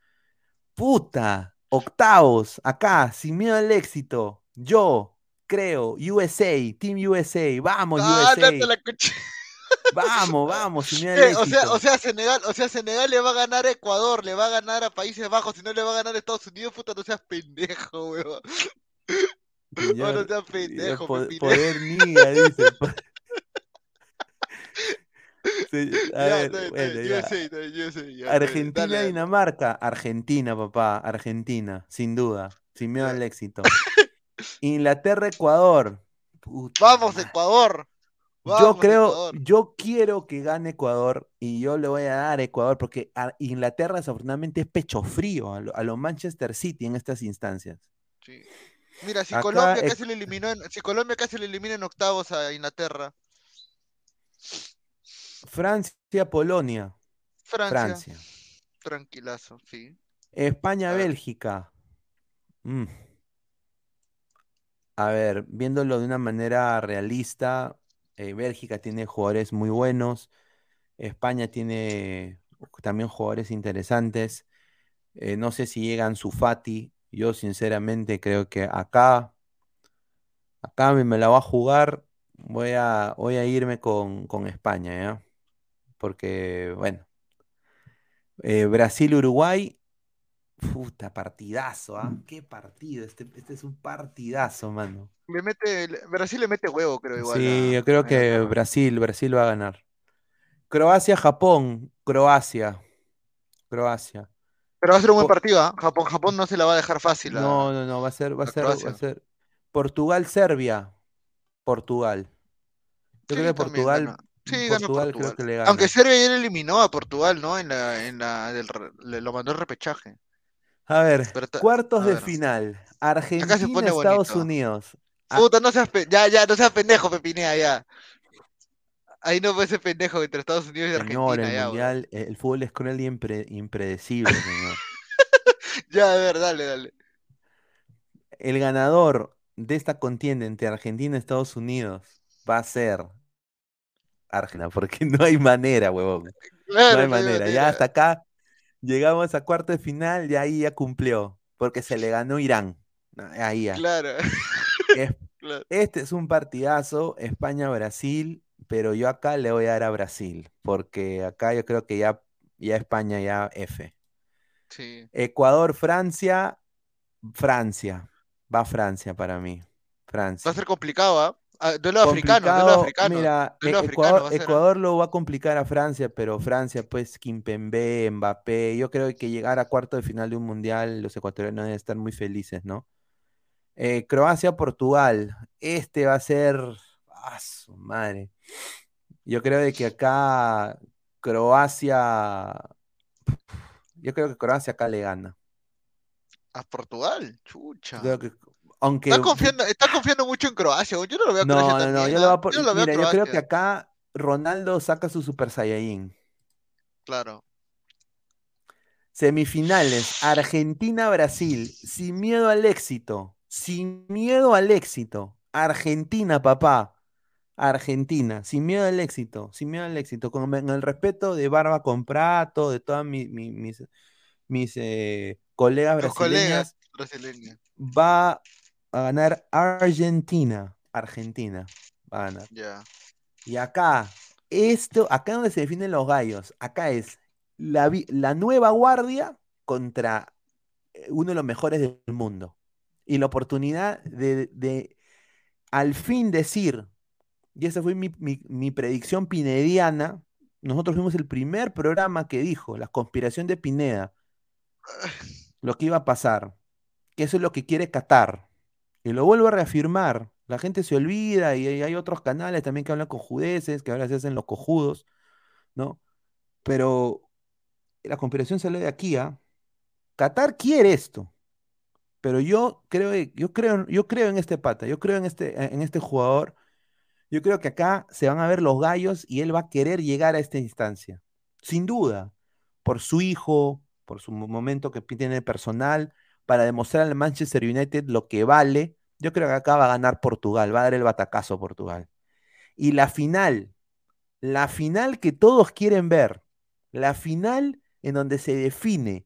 Puta, octavos, acá, sin miedo al éxito. Yo creo, USA, Team USA, vamos, Ah, USA. la Vamos, vamos, sin miedo al Eh, o sea, o sea, Senegal, o sea, Senegal le va a ganar a Ecuador, le va a ganar a Países Bajos, si no le va a ganar a Estados Unidos, puta, no seas pendejo, weón. Señor, no seas eh, pendejo, po- poder niga, dice. Argentina. Dinamarca. Argentina, papá. Argentina, sin duda. Sin miedo al éxito. Inglaterra, Ecuador. Puta Vamos, madre. Ecuador. Yo creo, Ecuador. yo quiero que gane Ecuador y yo le voy a dar a Ecuador porque a- Inglaterra desafortunadamente es pecho frío a lo, a lo Manchester City en estas instancias. Sí. Mira, si Acá, Colombia casi le eliminó en, si Colombia casi le elimina en octavos a Inglaterra, Francia, Polonia. Francia, Francia. tranquilazo, sí. España. Bélgica. Mm. A ver, viéndolo de una manera realista, eh, Bélgica tiene jugadores muy buenos, España tiene también jugadores interesantes. eh, no sé si llegan Fati. Yo sinceramente creo que acá, acá me, la va a jugar. Voy a, voy a irme con, con España. Porque, bueno, eh, Brasil-Uruguay. Puta, partidazo, ¿ah? Qué partido. Este, este es un partidazo, mano. Le mete, Brasil le mete huevo, creo igual. Sí, a- yo creo que. Brasil, Brasil va a ganar. Croacia-Japón, Croacia, Croacia. Pero va a ser un buen partido, ¿ah? Japón, Japón no se la va a dejar fácil No, a, no, no, va a ser, va a ser, va a Croacia. ser Portugal-Serbia, Portugal. Yo Sí, creo que también Portugal, gana. Sí, gana Portugal creo Portugal. que le Aunque gana. Serbia ayer eliminó a Portugal, ¿no? En la, en la del, le lo mandó el repechaje. A ver, cuartos a de ver. final, pone Argentina-Estados bonito. Unidos. Ah, Puta, no seas pe- ya, ya, no seas pendejo, Pepinea, ya. Ahí no puede ser pendejo entre Estados Unidos y señor, Argentina, el ya, bro. mundial, eh, el fútbol es cruel y impre- impredecible, señor. Ya, a ver, dale, dale. El ganador de esta contienda entre Argentina y Estados Unidos va a ser Argentina, porque no hay manera, huevón. No Claro, hay no hay manera. Ya hasta acá llegamos a cuarto de final y ahí ya cumplió, porque se le ganó Irán. Ahí ya. Claro. Es- Claro. este es un partidazo, España-Brasil, pero yo acá le voy a dar a Brasil, porque acá yo creo que ya, ya España ya F. Sí. Ecuador-Francia, Francia. Va Francia para mí. Francia. Va a ser complicado, ¿ah? Ah, duelo africano, duelo africano. Mira, duelo e- africano Ecuador, va a ser, ¿ah? Ecuador lo va a complicar a Francia, pero Francia, pues, Kimpembe, Mbappé, yo creo que llegar a cuarto de final de un mundial, los ecuatorianos deben estar muy felices, ¿no? Eh, Croacia-Portugal, este va a ser, ah, su madre. Yo creo de que acá Croacia, yo creo que Croacia acá le gana. A Portugal, chucha. Creo que, aunque Está confiando, está confiando mucho en Croacia. Yo no lo veo a No, Croacia no, no, yo lo ¿ah? voy a por- Yo no lo veo a Mira, yo creo que acá Ronaldo saca su Super Saiyajin. Claro. Semifinales, Argentina-Brasil, sin miedo al éxito, sin miedo al éxito. Argentina, papá. Argentina, sin miedo al éxito, sin miedo al éxito, con con el respeto de Barba Comprato, de todas mi- mi- mis, mis eh, colegas Tus colegas brasileñas, brasileños. va a ganar Argentina. Argentina va a ganar. Y acá, esto, acá donde se definen los gallos, acá es la, la nueva guardia contra eh, uno de los mejores del mundo. Y la oportunidad de, de al fin decir, y esa fue mi, mi- mi predicción pinediana, nosotros fuimos el primer programa que dijo, la conspiración de Pineda, lo que iba a pasar, que eso es lo que quiere Qatar. Y lo vuelvo a reafirmar. La gente se olvida y hay otros canales también que hablan con judeces, que ahora se hacen los cojudos, ¿no? Pero la conspiración sale de aquí, ¿ah? Qatar quiere esto, pero yo creo, yo creo, yo creo en este pata, yo creo en este, en este jugador. Yo creo que acá se van a ver los gallos y él va a querer llegar a esta instancia. Sin duda, por su hijo, por su mo- momento que tiene personal, para demostrar al Manchester United lo que vale. Yo creo que acá va a ganar Portugal, va a dar el batacazo a Portugal. Y la final, la final que todos quieren ver, la final en donde se define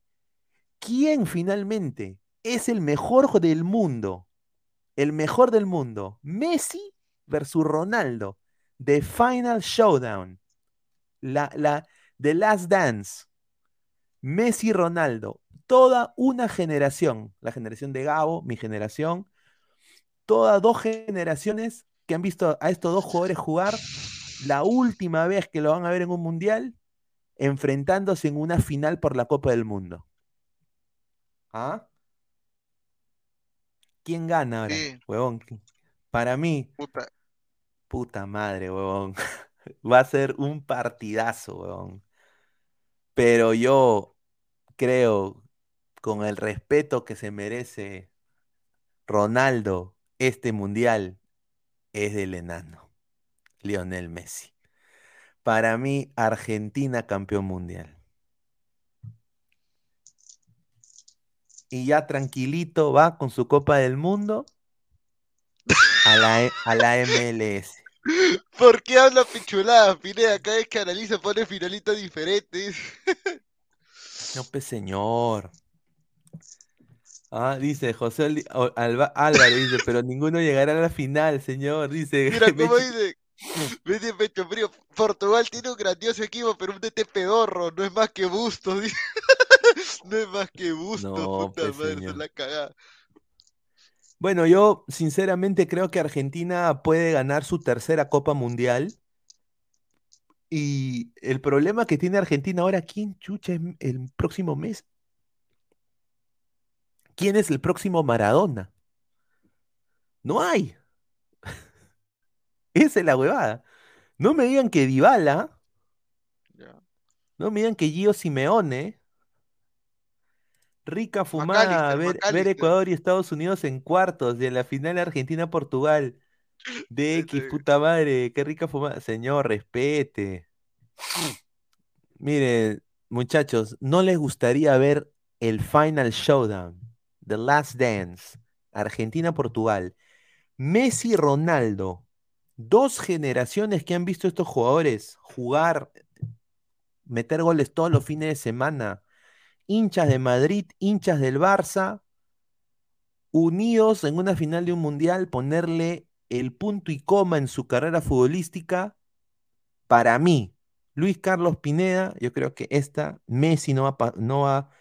quién finalmente es el mejor del mundo, el mejor del mundo, Messi versus Ronaldo, The Final Showdown, la, la, The Last Dance, Messi Ronaldo, toda una generación, la generación de Gabo, mi generación, todas dos generaciones que han visto a estos dos jugadores jugar la última vez que lo van a ver en un mundial enfrentándose en una final por la Copa del Mundo. ¿Ah? ¿Quién gana ahora, Sí. huevón? Para mí, Puta. puta madre, huevón. Va a ser un partidazo, huevón. Pero yo creo, con el respeto que se merece Ronaldo, este mundial es del enano, Lionel Messi. Para mí, Argentina campeón mundial. Y ya tranquilito va con su Copa del Mundo a la, E- a la MLS. ¿Por qué habla pichulada, Pineda? Cada vez que analiza pone finalitos diferentes. No, pues señor. Ah, dice José Oli- o- Alba- Álvaro, dice, pero ninguno llegará a la final, señor. Dice, Mira cómo dice. Messi pecho frío. Portugal tiene un grandioso equipo, pero un DT pedorro. No es más que busto. dice. No es más que busto. No, puta pues, madre, se señor. la cagada. Bueno, yo sinceramente creo que Argentina puede ganar su tercera Copa Mundial. Y el problema que tiene Argentina ahora, ¿quién chucha es el próximo mes? ¿Quién es el próximo Maradona? No hay. Esa es la huevada. No me digan que Dybala, no me digan que Gio Simeone. Rica fumada McAllister, ver. Ecuador y Estados Unidos en cuartos de la final Argentina-Portugal. De X, Ese- puta madre, qué rica fumada. Señor, respete. Miren, muchachos, ¿no les gustaría ver el Final Showdown, The Last Dance, Argentina-Portugal? Messi Ronaldo, dos generaciones que han visto estos jugadores jugar, meter goles todos los fines de semana, hinchas de Madrid, hinchas del Barça, unidos en una final de un mundial, ponerle el punto y coma en su carrera futbolística, para mí, Luis Carlos Pineda, yo creo que esta Messi no va, no va,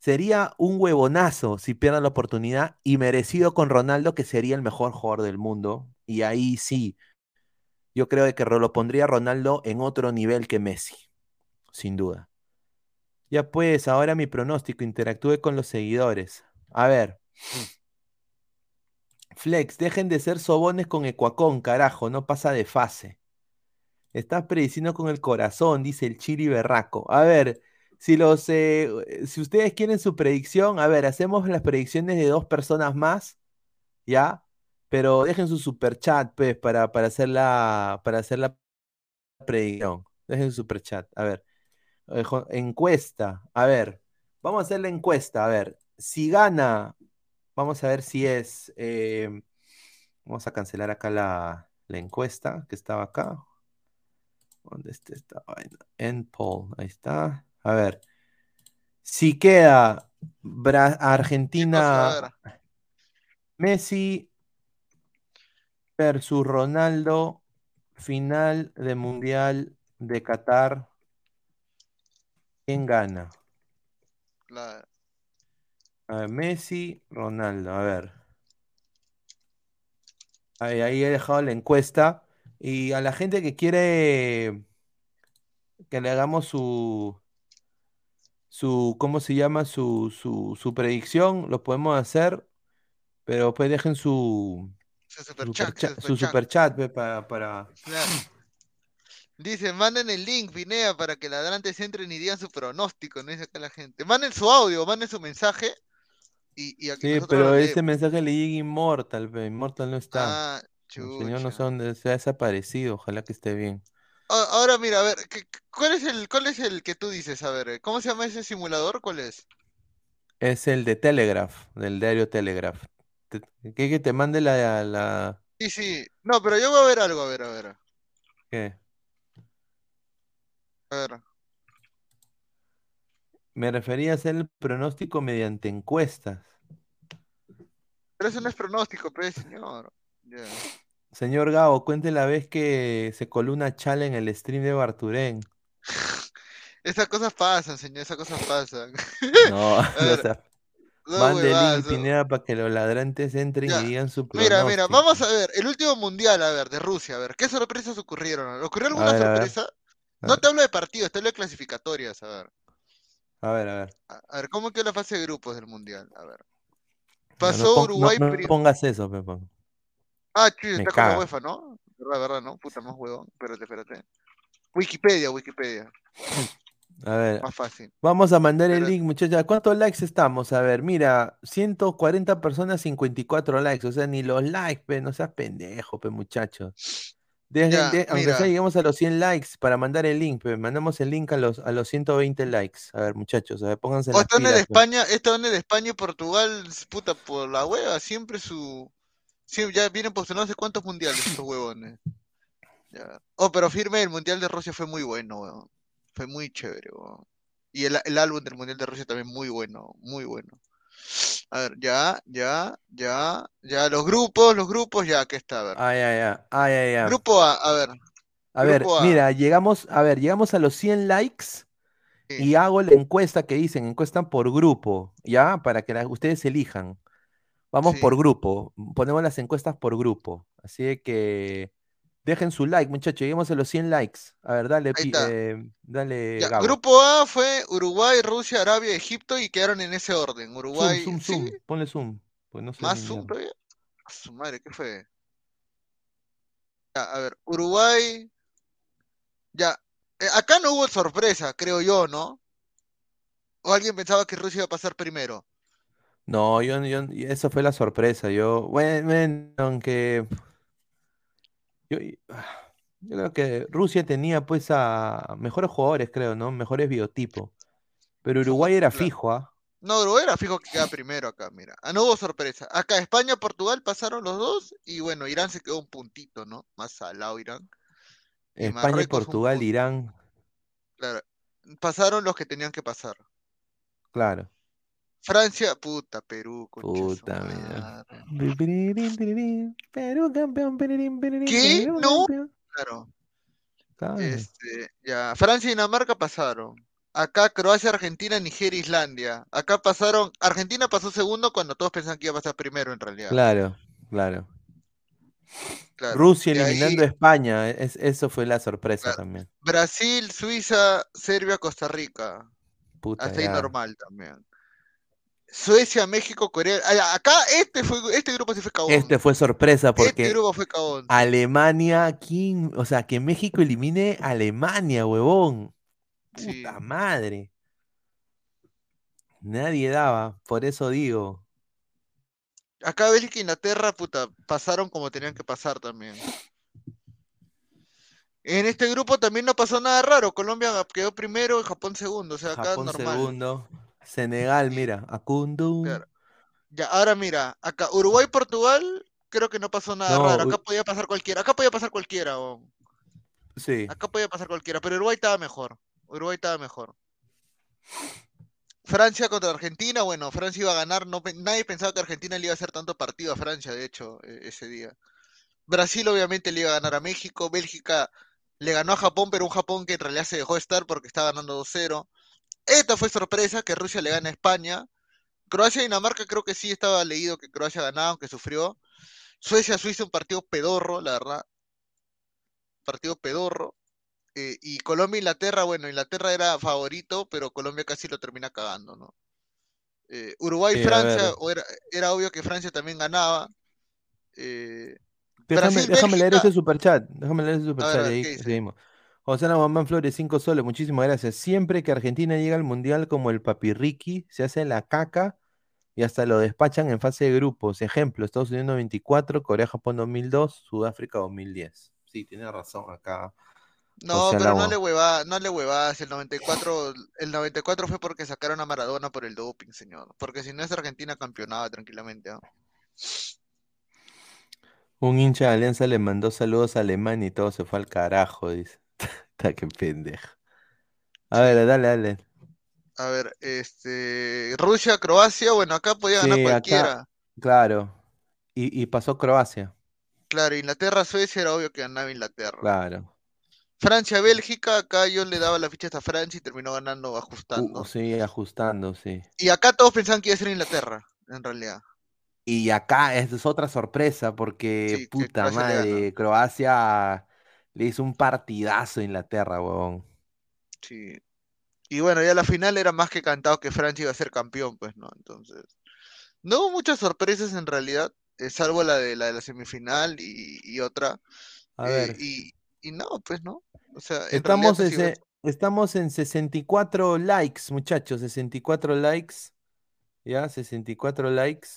sería un huevonazo si pierde la oportunidad y merecido con Ronaldo, que sería el mejor jugador del mundo. Y ahí sí, yo creo que lo pondría Ronaldo en otro nivel que Messi, sin duda. Ya pues, ahora mi pronóstico, interactúe con los seguidores. A ver. Flex, dejen de ser sobones con Ecuacón, carajo, no pasa de fase. Estás prediciendo con el corazón, dice el Chiri Berraco. A ver, si los eh, si ustedes quieren su predicción, a ver, hacemos las predicciones de dos personas más, ¿ya? Pero dejen su super chat, pues, para, para hacer la, para hacer la predicción. Dejen su super chat. A ver. Eh, Encuesta. A ver. Vamos a hacer la encuesta. A ver. Si gana. Vamos a ver si es. eh, vamos a cancelar acá la, la encuesta que estaba acá. ¿Dónde está esta vaina? End poll. Ahí está. A ver. Si queda Bra- Argentina. Messi versus Ronaldo, final de Mundial de Qatar. ¿Quién gana? La- A ver, Messi, Ronaldo, a ver. Ahí, ahí he dejado la encuesta. Y a la gente que quiere que le hagamos su, su, ¿cómo se llama? Su, su, su predicción, lo podemos hacer, pero pues dejen su, Su su superchat, supercha- su superchat. pe, para, para... Claro. Dice, manden el link, Pinea, para que ladrantes entren y digan su pronóstico, no dice acá la gente. Manden su audio, manden su mensaje y, y aquí Sí, pero ese mensaje le llega Immortal, pe, Immortal no está. Ah, El señor no sé dónde se ha desaparecido, ojalá que esté bien. Ahora mira, a ver, ¿qué- qué- ¿cuál es el, cuál es el que tú dices? A ver, eh, ¿cómo se llama ese simulador? ¿Cuál es? Es el de Telegraph, del diario Telegraph. Te- ¿Qué que te mande la, la... Sí, sí. No, pero yo voy a ver algo, a ver, a ver. ¿Qué? A ver. Me refería a hacer el pronóstico mediante encuestas. Pero eso no es pronóstico, pues, señor. Ya. Señor Gabo, cuente la vez que se coló una chala en el stream de Barturén. Esas cosas pasan, señor, esas cosas pasan. No, no sea- No Mande link, no. Pineda, para que los ladrantes entren Ya. y digan su Mira, mira, pronóstico. vamos a ver, el último mundial, a ver, de Rusia, a ver, ¿qué sorpresas ocurrieron? ¿Ocurrió alguna ver, sorpresa? No te hablo de partidos, te hablo de clasificatorias, a ver. A ver, a ver. A, a ver, ¿cómo quedó la fase de grupos del mundial? A ver. No, no Pasó pon- Uruguay no, no pongas eso, Pepo. Ah, chuy, está con la. UEFA, ¿no? Verdad, verdad, ¿no? Puta, más huevón. Espérate, espérate. Wikipedia, Wikipedia. A ver. Más fácil. Vamos a mandar el link, muchachos. ¿Cuántos likes estamos? A ver, mira, 140 personas, 54 likes. O sea, ni los likes, pe, no seas pendejo, pe, muchachos. Dejen- Ya, de- aunque sea, lleguemos a los 100 likes para mandar el link, pe. Mandamos el link a los, a los 120 likes. A ver, muchachos, a ver, pónganse O las están en. España, están en España y Portugal, puta, por la hueva, siempre su... siempre- ya vienen postulando hace cuántos mundiales estos huevones. Ya. Oh, pero firme, el mundial de Rusia fue muy bueno, weón. Fue muy chévere, weón. Y el, el álbum del mundial de Rusia también muy bueno, muy bueno. A ver, ya, ya, ya, ya, los grupos, los grupos, ya, aquí está, a ver. Ay, ay, ay, ay, ay, ay. Grupo A, a ver. A ver, A. mira, llegamos, a ver, llegamos a los 100 likes y hago la encuesta que dicen, encuestan por grupo, ¿ya? Para que la- ustedes elijan. Vamos por grupo, ponemos las encuestas por grupo. Así de que dejen su like, muchachos, lleguemos a los 100 likes. A ver, dale, eh, dale, Ya, grupo A fue Uruguay, Rusia, Arabia, Egipto y quedaron en ese orden. Uruguay, zoom, sí, zoom, ponle zoom. Pues no sé más zoom todavía. A su madre, ¿qué fue? Ya, a ver, Uruguay. Ya, eh, acá no hubo sorpresa, creo yo, ¿no? ¿O alguien pensaba que Rusia iba a pasar primero? No, yo, yo, eso fue la sorpresa. Yo, bueno, aunque yo, yo creo que Rusia tenía pues a mejores jugadores, creo, ¿no? Mejores biotipos. Pero Uruguay era fijo, ¿ah? No, Uruguay era fijo que queda primero acá, mira. Ah, no hubo sorpresa. Acá España, Portugal pasaron los dos y bueno, Irán se quedó un puntito, ¿no? Más salado Irán. Y España y Marruecos Portugal. Irán, Claro. Pasaron los que tenían que pasar. claro. Francia, puta, Perú, Puta, mira. Perú campeón, ¿Qué? No. Claro. Este, ya. Francia y Dinamarca pasaron. Acá Croacia, Argentina, Nigeria, Islandia. Acá pasaron. Argentina pasó segundo cuando todos pensaban que iba a pasar primero en realidad. Claro, claro. Claro. Rusia ahí- eliminando a España, es- eso fue la sorpresa Claro. también. Brasil, Suiza, Serbia, Costa Rica. Puta, Hasta ahí normal también. Suecia, México, Corea. Acá este fue este grupo sí fue cagón. Este fue sorpresa Este porque grupo fue. Alemania, ¿quién? O sea, que México elimine a Alemania, huevón. Sí. Puta madre. Nadie daba, por eso digo. Acá Bélgica e Inglaterra, puta, pasaron como tenían que pasar también. En este grupo también no pasó nada raro. Colombia quedó primero y Japón segundo. O sea, acá Japón normal. segundo. Senegal, mira, Acundu. Claro. Ya, ahora mira, acá Uruguay, Portugal, creo que no pasó nada No, raro. Acá podía pasar cualquiera. Acá podía pasar cualquiera. Sí. Acá podía pasar cualquiera. Pero Uruguay estaba mejor. Uruguay estaba mejor. Francia contra Argentina, bueno, Francia iba a ganar, no, nadie pensaba que Argentina le iba a hacer tanto partido a Francia, de hecho, e- ese día. Brasil obviamente le iba a ganar a México, Bélgica le ganó a Japón, pero un Japón que en realidad se dejó estar porque estaba ganando 2-0. Esta fue sorpresa, que Rusia le gana a España. Croacia y Dinamarca creo que sí estaba leído que Croacia ganaba, aunque sufrió. Suecia, Suiza, un partido pedorro, la verdad. Partido pedorro. Eh, y Colombia, Inglaterra, bueno, Inglaterra era favorito, pero Colombia casi lo termina cagando, ¿no? Eh, Uruguay, Sí, Francia, o era, era obvio que Francia también ganaba. Eh, Déjame, Brasil, déjame leer ese superchat. Déjame leer ese superchat ver, ahí seguimos. José Guamán Flores, 5 soles, muchísimas gracias. Siempre que Argentina llega al Mundial como el Papirriqui, se hace la caca y hasta lo despachan en fase de grupos. Ejemplo, Estados Unidos 94, Corea-Japón 2002, Sudáfrica 2010. Sí, tiene razón acá. No, pero no le hueva, no le huevas. El 94, el 94 fue porque sacaron a Maradona por el doping, señor. Porque si no es Argentina campeonaba tranquilamente. Un hincha de Alianza le mandó saludos a Alemania y todo se fue al carajo, dice. Está que pendejo. A ver, dale, dale. A ver, este, Rusia, Croacia, bueno, acá podía ganar Sí, acá, cualquiera. claro. Y, y pasó Croacia, Claro, Inglaterra, Suecia era obvio que ganaba Inglaterra. claro. Francia-Bélgica, acá yo le daba la ficha hasta Francia y terminó ganando ajustando. Uh, sí, ajustando, sí. Y acá todos pensaban que iba a ser Inglaterra, en realidad. Y acá es, es otra sorpresa porque, puta madre, Croacia le hizo un partidazo a Inglaterra, huevón. Sí. Y bueno, ya la final era más que cantado que Francia iba a ser campeón, pues, ¿no? Entonces, no hubo muchas sorpresas en realidad, eh, salvo la de la de la semifinal y, y otra. A Eh, ver. y, y no, pues, ¿no? O sea, en Estamos realidad en, ha sido se- estamos en 64 likes, muchachos, 64 likes. ¿Ya? 64 likes.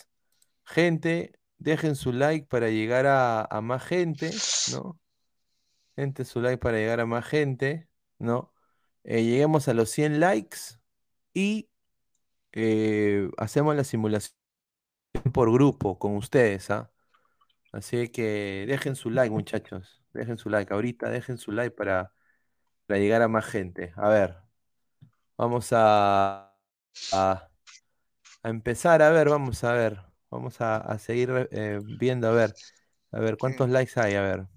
Gente, dejen su like para llegar a, a más gente, ¿no? Gente, su like para llegar a más gente, ¿no? Eh, lleguemos a los 100 likes y eh, hacemos la simulación por grupo con ustedes, ¿ah? Así que dejen su like, muchachos. Dejen su like. Ahorita dejen su like para, para llegar a más gente. A ver, vamos a, a, a empezar. A ver, vamos a ver. Vamos a, a seguir eh, viendo. A ver, a ver, ¿cuántos likes hay? A ver.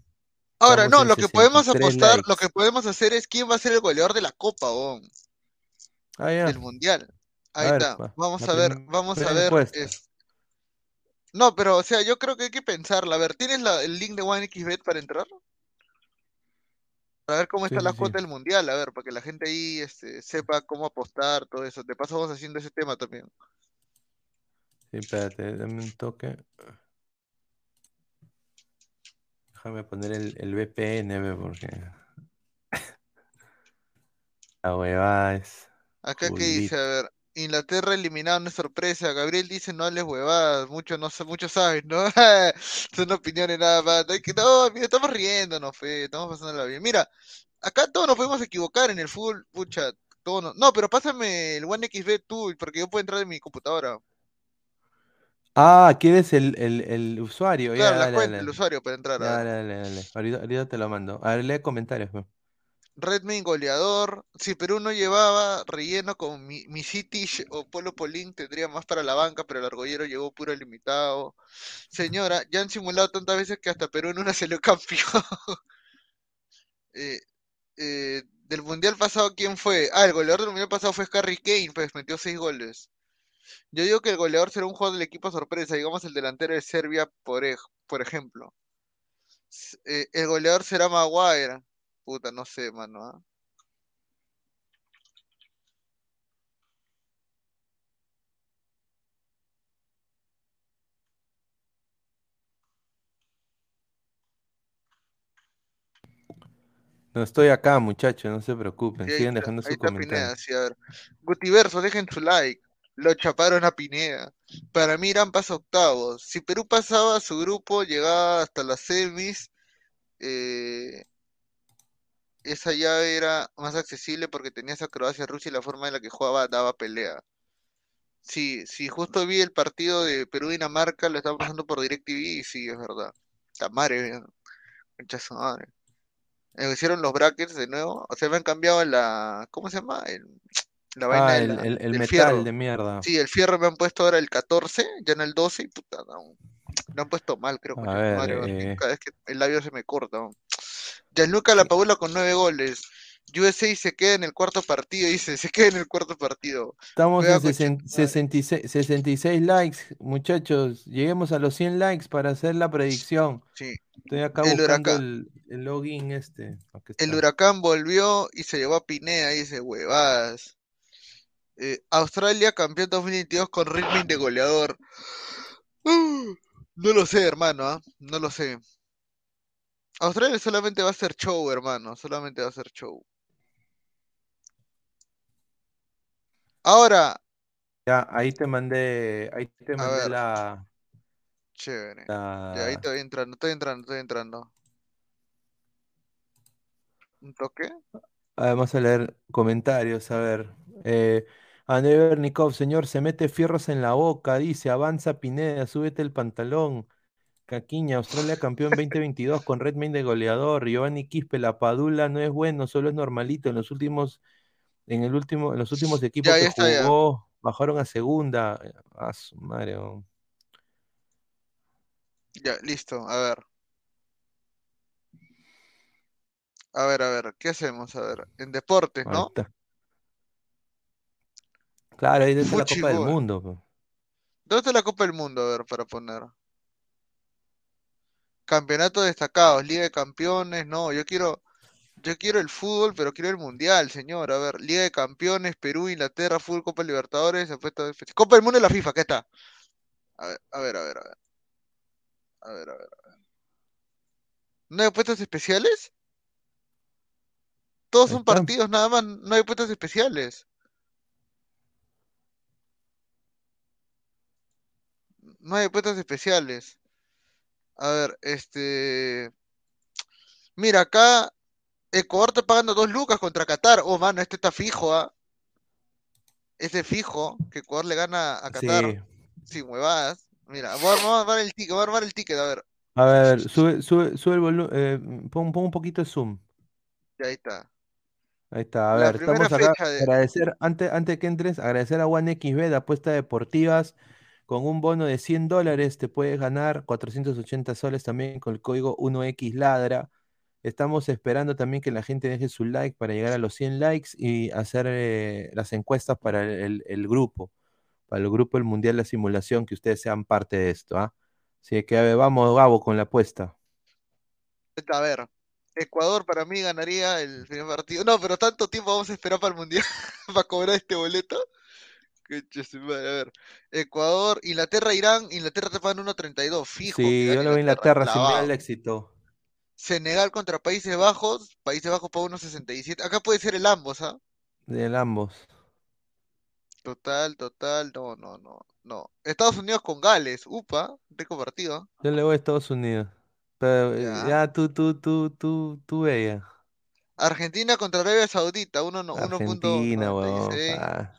Ahora, no, lo que podemos 63 apostar, lo que podemos hacer es quién va a ser el goleador de la Copa, weón, Ah, ya. del Mundial. Ahí está. va, Vamos la a ver, vamos a ver. es- No, pero, o sea, yo creo que hay que pensarla. A ver, ¿tienes la- el link de OneXBet para entrar? Para ver cómo Sí, está la sí, sí. cuota del Mundial, a ver, para que la gente ahí este, sepa cómo apostar, todo eso. De paso vamos haciendo ese tema también. Sí, espérate, dame un toque. Déjame poner el, el VPN, porque la huevada es Acá que dice, a ver, Inglaterra eliminado, no es sorpresa. Gabriel dice, no hables huevadas, mucho no mucho sabes, ¿no? Son opiniones nada más. Que, no, mira, estamos riéndonos, fe, estamos pasándola bien. Mira, acá todos nos podemos equivocar en el fútbol, pucha, todos nos- No, pero pásame el OneXBet tú, porque yo puedo entrar en mi computadora. Ah, ¿quieres el, el, el usuario? Ya, Claro, la dale, cuenta, el dale. usuario para entrar, a Ya, ver. dale, dale, dale. Ahorita, ahorita te lo mando. A ver, lee comentarios, pues. Redmayne goleador. Si Perú no llevaba relleno con mi, mi City o Polo Polín, tendría más para la banca, pero el argollero llegó puro limitado. Señora, ya han simulado tantas veces que hasta Perú en una salió campeón. Eh, eh, del mundial pasado, ¿quién fue? Ah, el goleador del mundial pasado fue Harry Kane, pues metió seis goles. Yo digo que el goleador será un jugador del equipo sorpresa, digamos el delantero de Serbia, por, ej- por ejemplo. Eh, el goleador será Maguire. Puta, no sé, mano. ¿ah? No estoy acá, muchachos, no se preocupen. Ahí está, dejando su está comentario. Pineda, sí. Gutiverso, dejen su like. Lo chaparon a Pineda. Para mí Irán pasa octavos. Si Perú pasaba su grupo, llegaba hasta las semis, eh, esa llave era más accesible porque tenías a Croacia, Rusia y la forma en la que jugaba daba pelea. Sí, sí, justo vi el partido de Perú-Dinamarca, lo estaba pasando por DirecTV y sí, es verdad. La madre, concha su madre. Eh, hicieron los brackets de nuevo, o sea, me han cambiado la, ¿cómo se llama? El- la vaina Ah, de el, la- el, metal fierro. de mierda. Sí, el fierro me han puesto ahora el 14, ya en el 12 y puta, no, lo han puesto mal, creo, su ver, madre, eh, cada vez que el labio se me corta. weón. Gianluca Lapadula con nueve goles. USA se queda en el cuarto partido, dice, se queda en el cuarto partido. Estamos Juega en con 60 66, 66 likes, muchachos. Lleguemos a los 100 likes para hacer la predicción. Sí. Estoy acá El buscando huracán. el, el login este. El huracán volvió y se llevó a Pineda, dice, huevadas. Eh, Australia campeón 2022 con Ritming de goleador. No lo sé, hermano, ¿ah? No lo sé. Australia solamente va a ser show, hermano. Solamente va a ser show. Ahora, Ya, ahí te mandé, ahí te mandé la, chévere. Ya, ahí la- estoy entrando, estoy entrando, estoy entrando. ¿Un toque? Ah, Vamos a leer comentarios, a ver. Eh, André Bernikov, señor, se mete fierros en la boca, dice, avanza Pineda, súbete el pantalón. Caquiña, Australia campeón 2022 con Redmayne de goleador. Giovanni Quispe, la Padula no es bueno, solo es normalito. En los últimos, en el último, en los últimos equipos Ya, que ya. jugó, bajaron a segunda. A su madre. oh. Ya, listo, a ver. A ver, a ver, ¿qué hacemos? A ver, en deportes, Ahí ¿no? está. Claro, ahí está la Copa del. Mundo. ¿Dónde está la Copa del Mundo? A ver, para poner. Campeonatos destacados, Liga de Campeones, no, yo quiero, yo quiero el fútbol, pero quiero el Mundial, señor. A ver, Liga de Campeones, Perú, Inglaterra, Fútbol, Copa Libertadores, apuestas espe- Copa del Mundo de la FIFA, acá está. A ver, a ver, a ver, a ver. A ver, a ver, a ver. ¿No hay apuestas especiales? Todos son partidos, nada más, no hay apuestas especiales. No hay apuestas especiales. A ver, este. Mira, acá Ecuador está pagando dos lucas contra Qatar. Oh, mano, este está fijo, ¿ah? Ese fijo que Ecuador le gana a Qatar Sí. sin huevadas. Mira, voy a voy a armar el ticket, voy a armar el ticket, a ver. A ver, sube, sube, sube el volumen. pon, pon un poquito de zoom. Ya ahí está. Ahí está. A La ver, estamos acá. de- Agradecer, antes, antes que entres, agradecer a OneXB de apuestas deportivas. Con un bono de 100 dólares te puedes ganar 480 soles también con el código 1XLadra. Estamos esperando también que la gente deje su like para llegar a los 100 likes y hacer eh, las encuestas para el, grupo, para el grupo del Mundial de la Simulación, que ustedes sean parte de esto, ¿ah? Así que vamos, Gabo, con la apuesta. A ver, Ecuador para mí ganaría el primer partido. No, pero tanto tiempo vamos a esperar para el Mundial para cobrar este boleto. A ver, Ecuador, Inglaterra, Irán. Inglaterra te pagan 1.32, fijo. Sí, yo lo veo Inglaterra sin el éxito. Senegal contra Países Bajos. Países Bajos paga 1.67. Acá puede ser el ambos, ¿ah? De ambos. Total, total. No, no, no, no. Estados Unidos con Gales. Upa, rico partido. Yo le voy a Estados Unidos. Pero eh, Ya. ya tú, tú, tú, tú, tú veías. Argentina contra Arabia Saudita, 1 no- Argentina, weón. 1.96. ah.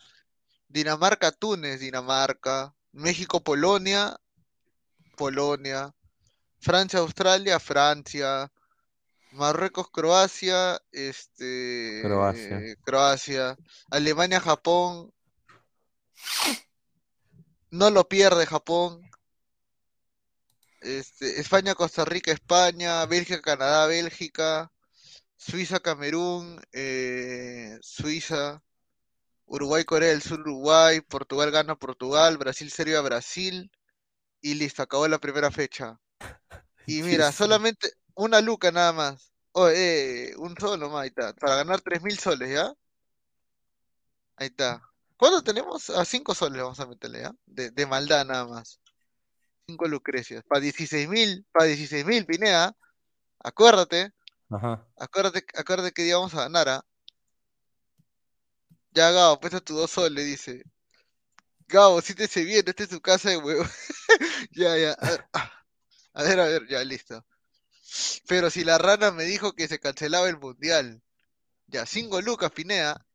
Dinamarca, Túnez, Dinamarca. México, Polonia, Polonia. Francia, Australia, Francia. Marruecos, Croacia, este, Croacia. Croacia. Alemania, Japón. No lo pierde Japón. Este, España, Costa Rica, España. Bélgica, Canadá, Bélgica. Suiza, Camerún. eh, Suiza. Uruguay, Corea del Sur, Uruguay. Portugal gana Portugal. Brasil, Serbia, Brasil. Y listo, acabó la primera fecha. Y mira, solamente una luca nada más. Oh, eh, un solo más, ahí está. Para ganar 3.000 soles, ¿ya? Ahí está. ¿Cuánto tenemos? A 5 soles vamos a meterle, ¿ya? De, de maldad nada más. 5 lucrecias. Para 16.000, para 16.000, Pineda. Acuérdate, Ajá. acuérdate, acuérdate que día vamos a ganar, ¿ah? Ya, Gabo, pesa tu 2 soles, dice. Gabo, siéntese bien, esta es su casa de huevo. Ya, ya. A, a ver, a ver, ya, listo. Pero si la rana me dijo que se cancelaba el mundial. Ya, 5 lucas, Pineda.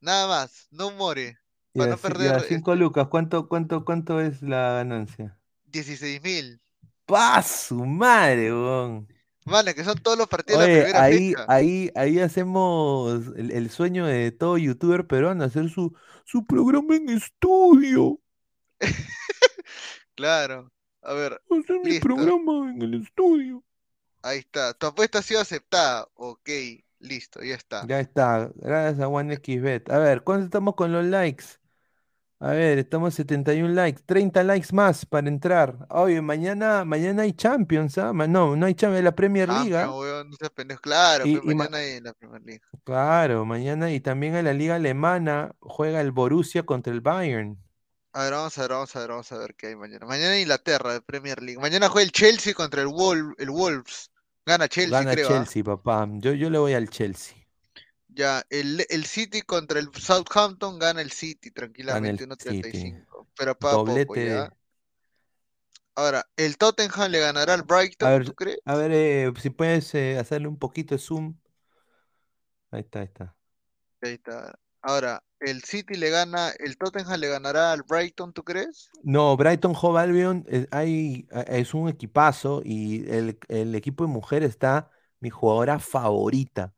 Nada más, no more. Para no ya, perder este, cinco lucas, ¿cuánto, cuánto, cuánto es la ganancia? 16.000. ¡Pa su madre, weón! Mano, que son todos los partidos de la Oye, primera ahí, fecha. ahí, ahí hacemos el, el sueño de todo youtuber peruano, hacer su, su programa en estudio. Claro. A ver, Hacer mi listo. programa en el estudio. Ahí está. Tu apuesta ha sido aceptada. Ok, listo, ya está. Ya está, gracias a OneXBet. A ver, ¿cuánto estamos con los likes? A ver, estamos 71 likes, 30 likes más para entrar. Oye, mañana, mañana hay Champions, ¿ah? Ma- No, no hay Champions, la Premier League, ¿ah? Champions, weón, no seas pendejo. Claro, Y- pues y ma- mañana hay en la Premier League. Claro, mañana y también en la liga alemana juega el Borussia contra el Bayern. A ver, vamos a ver, vamos a ver, vamos a ver qué hay mañana. Mañana Inglaterra, de Premier League. Mañana juega el Chelsea contra el, Wolf, el Wolves. Gana Chelsea, Gana creo. ¿ah? Chelsea, papá. Yo, yo le voy al Chelsea. Ya, el, el City contra el Southampton gana el City tranquilamente, City. 1.35. Pero paga poco, ya. Ahora, el Tottenham le ganará al A Brighton, ver, ¿tú crees? a ver eh, si puedes eh, hacerle un poquito de zoom. Ahí está, ahí está. Ahí está. Ahora, el City le gana, el Tottenham le ganará al Brighton, ¿tú crees? No, Brighton Hove Albion es, hay, a- es un equipazo y el, el equipo de mujer está mi jugadora favorita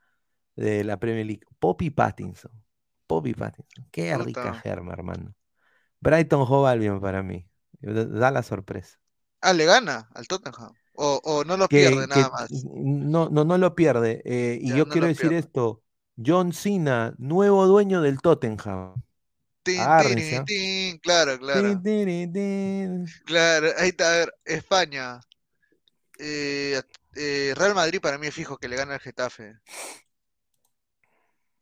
de la Premier League, Poppy Pattinson. Poppy Pattinson. Qué rica germa, hermano. Brighton Hove Albion para mí. Da, la sorpresa. Ah, le gana al Tottenham. O, o no lo que, pierde nada más. no, no, no lo pierde. Eh, y Ya, yo no quiero decir pierde. esto, John Cena, nuevo dueño del Tottenham. Tin, ¿ah? claro, claro. Claro, ahí está, a ver, España. Eh, eh, Real Madrid para mí es fijo que le gana al Getafe.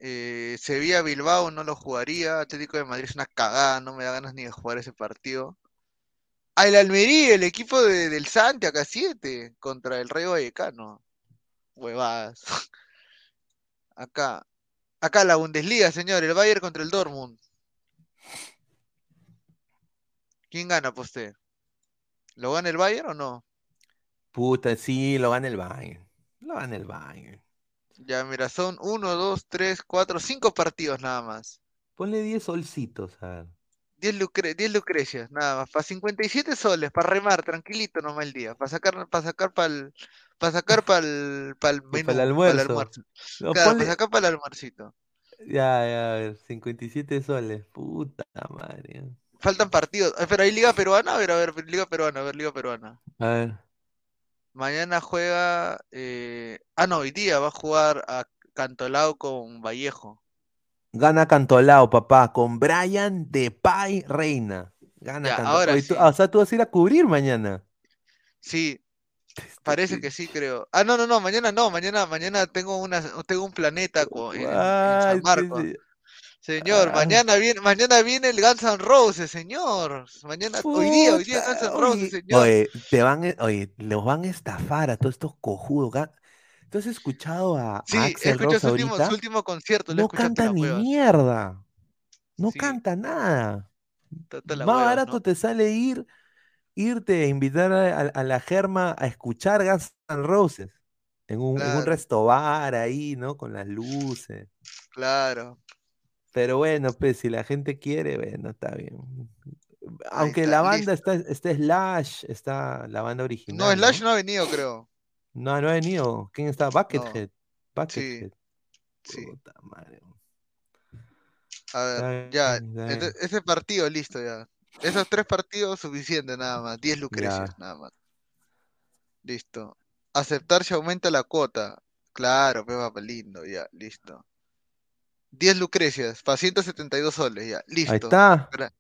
Eh, Sevilla Bilbao no lo jugaría. Atlético de Madrid es una cagada, no me da ganas ni de jugar ese partido. Ah, el Almería, el equipo de- del Santi, acá 7 contra el Rayo Vallecano. Huevadas. Acá, acá la Bundesliga, señor, el Bayern contra el Dortmund. ¿Quién gana, pues usted? ¿Lo gana el Bayern o no? Puta, sí, lo gana el Bayern. Lo gana el Bayern. Ya, mira, son 1, 2, 3, 4, 5 partidos nada más. Ponle 10 solcitos, a ver. 10 lucre 10 lucrecias, nada más. Para 57 soles, para remar, tranquilito nomás el día. Para sacar, para sacar para el, para sacar para el, para el menú, Para el para el almuerzo. almuerzo. No, Claro, ponle- para sacar para el almuercito. Ya, ya, a ver, 57 soles. Puta madre. Faltan partidos. Ah, Pero hay Liga Peruana, a ver, a ver, Liga Peruana, a ver, Liga Peruana. A ver. Mañana juega, eh... ah, no, hoy día va a jugar a Cantolao con Vallejo. Gana Cantolao, papá, con Brian Depay Reina. Gana Ya, Cantolao. ahora Oye, tú- sí. ah, o sea, tú vas a ir a cubrir mañana. Sí, parece que sí, creo. Ah, no, no, no, mañana no, mañana, mañana tengo una, tengo un planeta en, en San Marcos. Señor, Ah. mañana viene, mañana viene el Guns N' Roses, señor. Mañana, hoy día, hoy día Guns N' Roses, señor. oye, te van, a- oye, los van a estafar a todos estos cojudos. ¿Tú has escuchado a Sí, Axel escucho Rose su último, ahorita? su último concierto, No canta ni mierda. No Sí. canta nada. Más barato ¿no? te sale ir, irte a invitar a, a- a la Germa a escuchar Guns N' Roses en un, en un Claro. resto bar ahí, ¿no? Con las luces. Claro. Pero bueno, pues si la gente quiere, bueno, está bien. Aunque está, la banda está, está Slash, está la banda original. No, Slash no ha venido, creo. No, no ha venido. ¿Quién está? Buckethead. Buckethead. Sí. Puta madre. A ver, ya, ese partido listo ya. Esos tres partidos suficiente nada más, 10 lucrecias Ya. nada más. Listo. Aceptar si aumenta la cuota. Claro, peba lindo, ya, listo. 10 lucrecias, para 172 soles, ya, listo. Ahí está. Gra-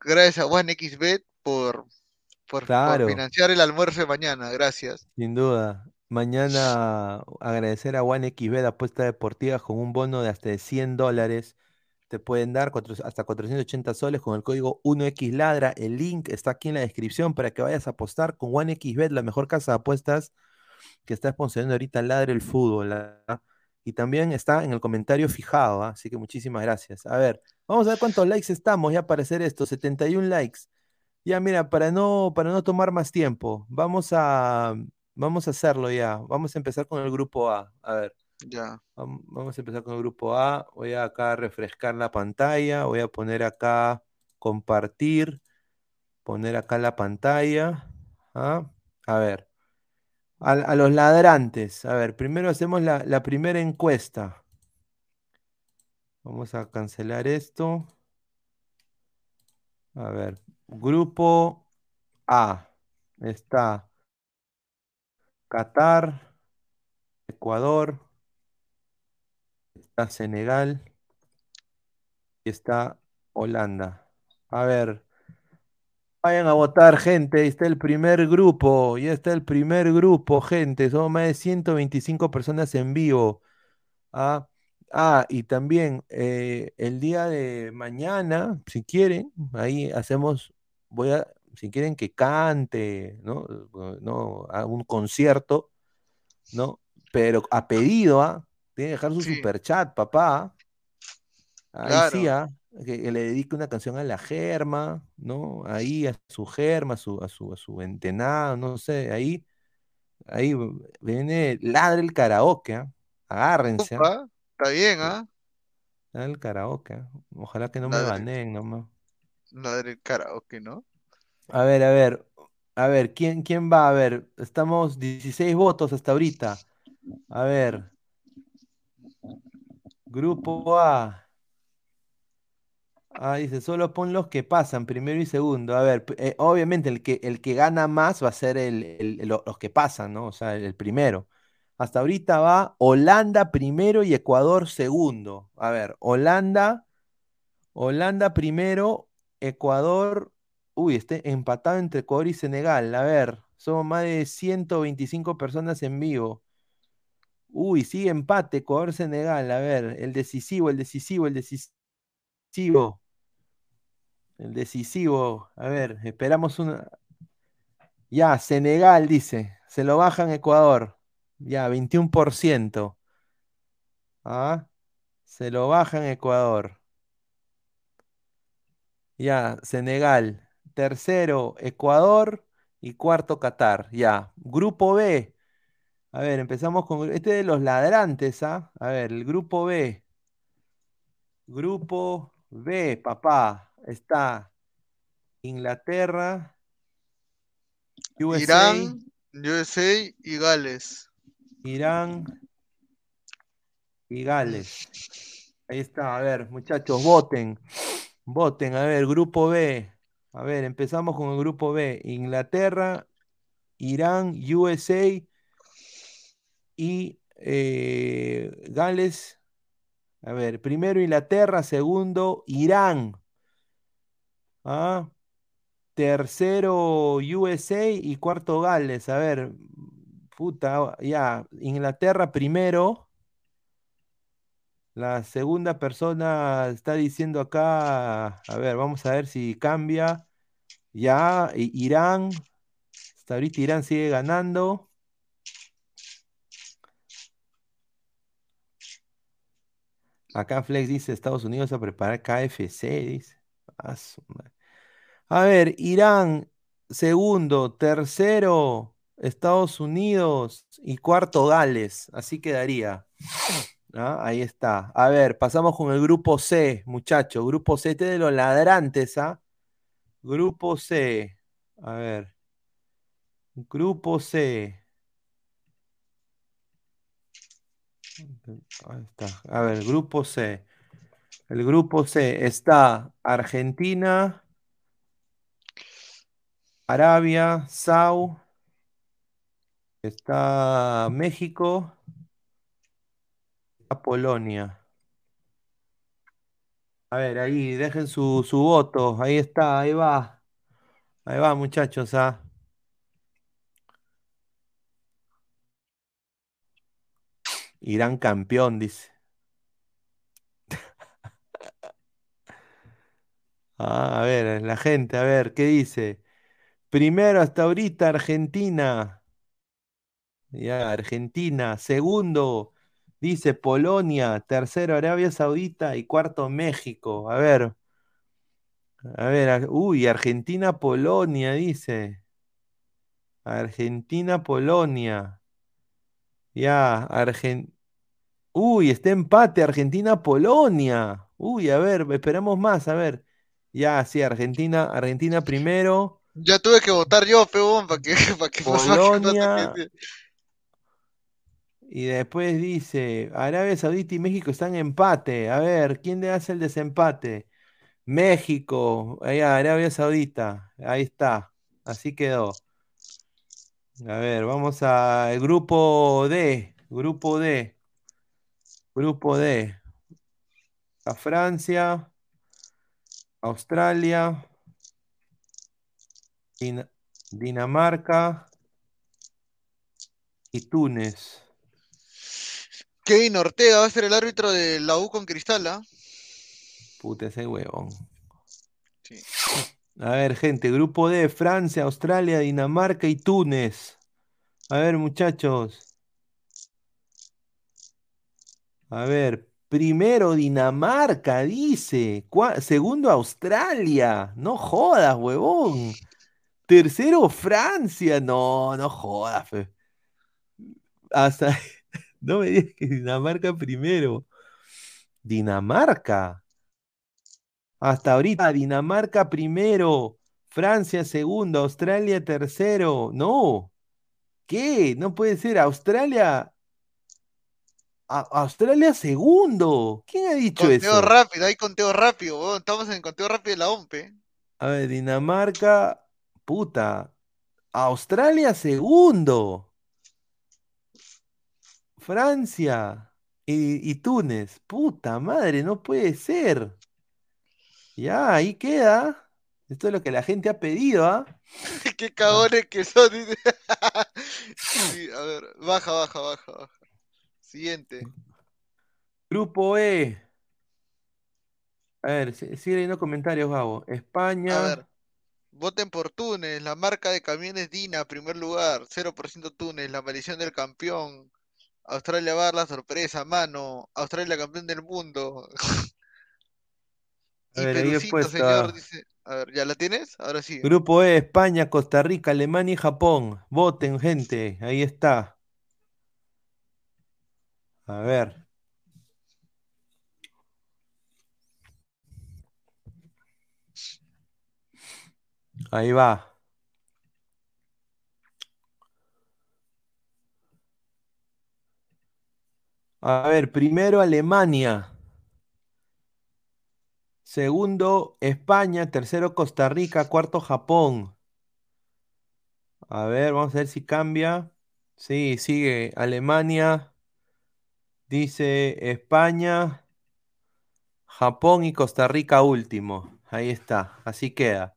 Gracias a OneXBet por, por, por financiar el almuerzo de mañana, gracias. Sin duda. Mañana agradecer a OneXBet Apuesta Deportiva con un bono de hasta de 100 dólares. Te pueden dar cuatro- hasta 480 soles con el código 1XLadra. El link está aquí en la descripción para que vayas a apostar con OneXBet, la mejor casa de apuestas que está sponsorando ahorita Ladre el Fútbol. ¿ah? Y también está en el comentario fijado, ¿ah? así que muchísimas gracias. A ver, vamos a ver cuántos likes estamos ya para hacer esto. 71 likes. Ya, mira, para no, para no tomar más tiempo, vamos a, vamos a hacerlo ya. Vamos a empezar con el grupo A. A ver, Ya. vam- vamos a empezar con el grupo A. Voy a acá refrescar la pantalla. Voy a poner acá compartir. Poner acá la pantalla. ¿ah? A ver, a, los ladrantes. A ver, primero hacemos la, la primera encuesta. Vamos a cancelar esto. A ver, grupo A. Está Qatar, Ecuador, está Senegal y está Holanda. A ver, vayan a votar, gente. Ahí está el primer grupo. Ya está el primer grupo, gente. Somos más de 125 personas en vivo. Ah, ah, y también eh, el día de mañana, si quieren, ahí hacemos, voy a, si quieren que cante, ¿no? Eh, ¿no? A un concierto, ¿no? Pero a pedido, ¿ah? Tiene que dejar su Sí. super chat, papá. Ahí Claro. sí, ¿ah? Que le dedique una canción a la Germa, ¿no? Ahí a su Germa, a su, a su, a su entenado, no sé, ahí, ahí viene Ladre el karaoke, ¿ah? Agárrense, ¿ah? Está bien, ¿ah? Ladre el karaoke, ¿ah? Ojalá que no me Ladre- baneen nomás. La del karaoke, ¿no? A ver, a ver, a ver, ¿quién, quién va? A ver, estamos 16 votos hasta ahorita. A ver, grupo A. Ah, dice, solo pon los que pasan, primero y segundo. A ver, eh, obviamente el que, el que gana más va a ser el, el- lo- los que pasan, ¿no? O sea, el, el primero. Hasta ahorita va Holanda primero y Ecuador segundo. A ver, Holanda, Holanda primero, Ecuador, uy, este empatado entre Ecuador y Senegal. A ver, somos más de 125 personas en vivo. Uy, sigue empate, Ecuador-Senegal. A ver, el decisivo, el decisivo, el decisivo. El decisivo. A ver, esperamos una. Ya, Senegal dice. Se lo bajan Ecuador. Ya, 21%. Ah, se lo bajan Ecuador. Ya, Senegal. Tercero, Ecuador. Y cuarto, Qatar. Ya. Grupo B. A ver, empezamos con este de los ladrantes, ¿ah? A ver, el grupo B. Grupo B, papá. Está Inglaterra, USA, Irán, USA y Gales. Irán y Gales. Ahí está, a ver, muchachos, voten. Voten, a ver, grupo B. A ver, empezamos con el grupo B. Inglaterra, Irán, USA y eh, Gales. A ver, primero Inglaterra, segundo Irán. Ah, tercero USA y cuarto Gales. A ver, puta, ya, Inglaterra primero. La segunda persona está diciendo acá, a ver, vamos a ver si cambia. Ya, Irán, hasta ahorita Irán sigue ganando. Acá Flex dice Estados Unidos a preparar KFC, dice. A ver, Irán, segundo, tercero, Estados Unidos y cuarto Gales. Así quedaría. Ah, Ahí está. A ver, pasamos con el grupo C, muchachos. Grupo C, este de los ladrantes, ¿ah? Grupo C. A ver. Grupo C. Ahí está. A ver, grupo C. El grupo C está Argentina, Arabia, Sau, está México, está Polonia. A ver, ahí, dejen su, su voto. Ahí está, ahí va. Ahí va, muchachos, ¿ah? Irán campeón, dice. Ah, a ver, la gente, a ver, ¿qué dice? Primero hasta ahorita Argentina. Ya, Argentina. Segundo, dice Polonia. Tercero, Arabia Saudita. Y cuarto, México. A ver, a ver, uy, Argentina, Polonia, dice. Argentina, Polonia. Ya, Argen... Uy, está empate, Argentina, Polonia. Uy, a ver, esperamos más, a ver. Ya, sí, Argentina, Argentina primero. Ya tuve que votar yo, peón, para que, para que Polonia. Y después dice, Arabia Saudita y México están en empate. A ver, ¿quién le hace el desempate? México, allá, Arabia Saudita. Ahí está. Así quedó. A ver, vamos al grupo D. Grupo D. Grupo D. A Francia, Australia, Din- Dinamarca y Túnez. Kevin Ortega va a ser el árbitro de la U con Cristal, ¿ah? Puta, ese huevón. A ver, gente, grupo D, Francia, Australia, Dinamarca y Túnez. A ver, muchachos. A ver, primero Dinamarca, dice. Segundo Australia. No jodas, huevón. Tercero Francia. No, no jodas. Hasta... No me digas que Dinamarca primero. Dinamarca. Hasta ahorita, Dinamarca primero, Francia segundo, Australia tercero. No. ¿Qué? No puede ser. Australia. A- Australia segundo. ¿Quién ha dicho Conteo eso? rápido, hay conteo rápido. Estamos en conteo rápido de la OMPE. A ver, Dinamarca, puta. Australia segundo. Francia y, y Túnez. Puta madre, no puede ser. Ya, ahí queda. Esto es lo que la gente ha pedido, ¿ah? Qué cagones que son. Sí, a ver, baja, baja, baja, baja. Siguiente. Grupo E. A ver, si- sigue leyendo comentarios, Gabo. España. A ver. Voten por Túnez, la marca de camiones Dina, primer lugar, 0% Túnez, la maldición del campeón. Australia va a dar la sorpresa, mano. Australia campeón del mundo. A Y ver, Perucito, señor, dice. A ver, ¿ya la tienes? Ahora sí. Grupo E, España, Costa Rica, Alemania y Japón. Voten, gente. Ahí está. A ver. Ahí va. A ver, primero Alemania. Segundo España. Tercero Costa Rica. Cuarto Japón. A ver, vamos a ver si cambia. Sí, sigue Alemania. Dice España, Japón y Costa Rica último. Ahí está, así queda.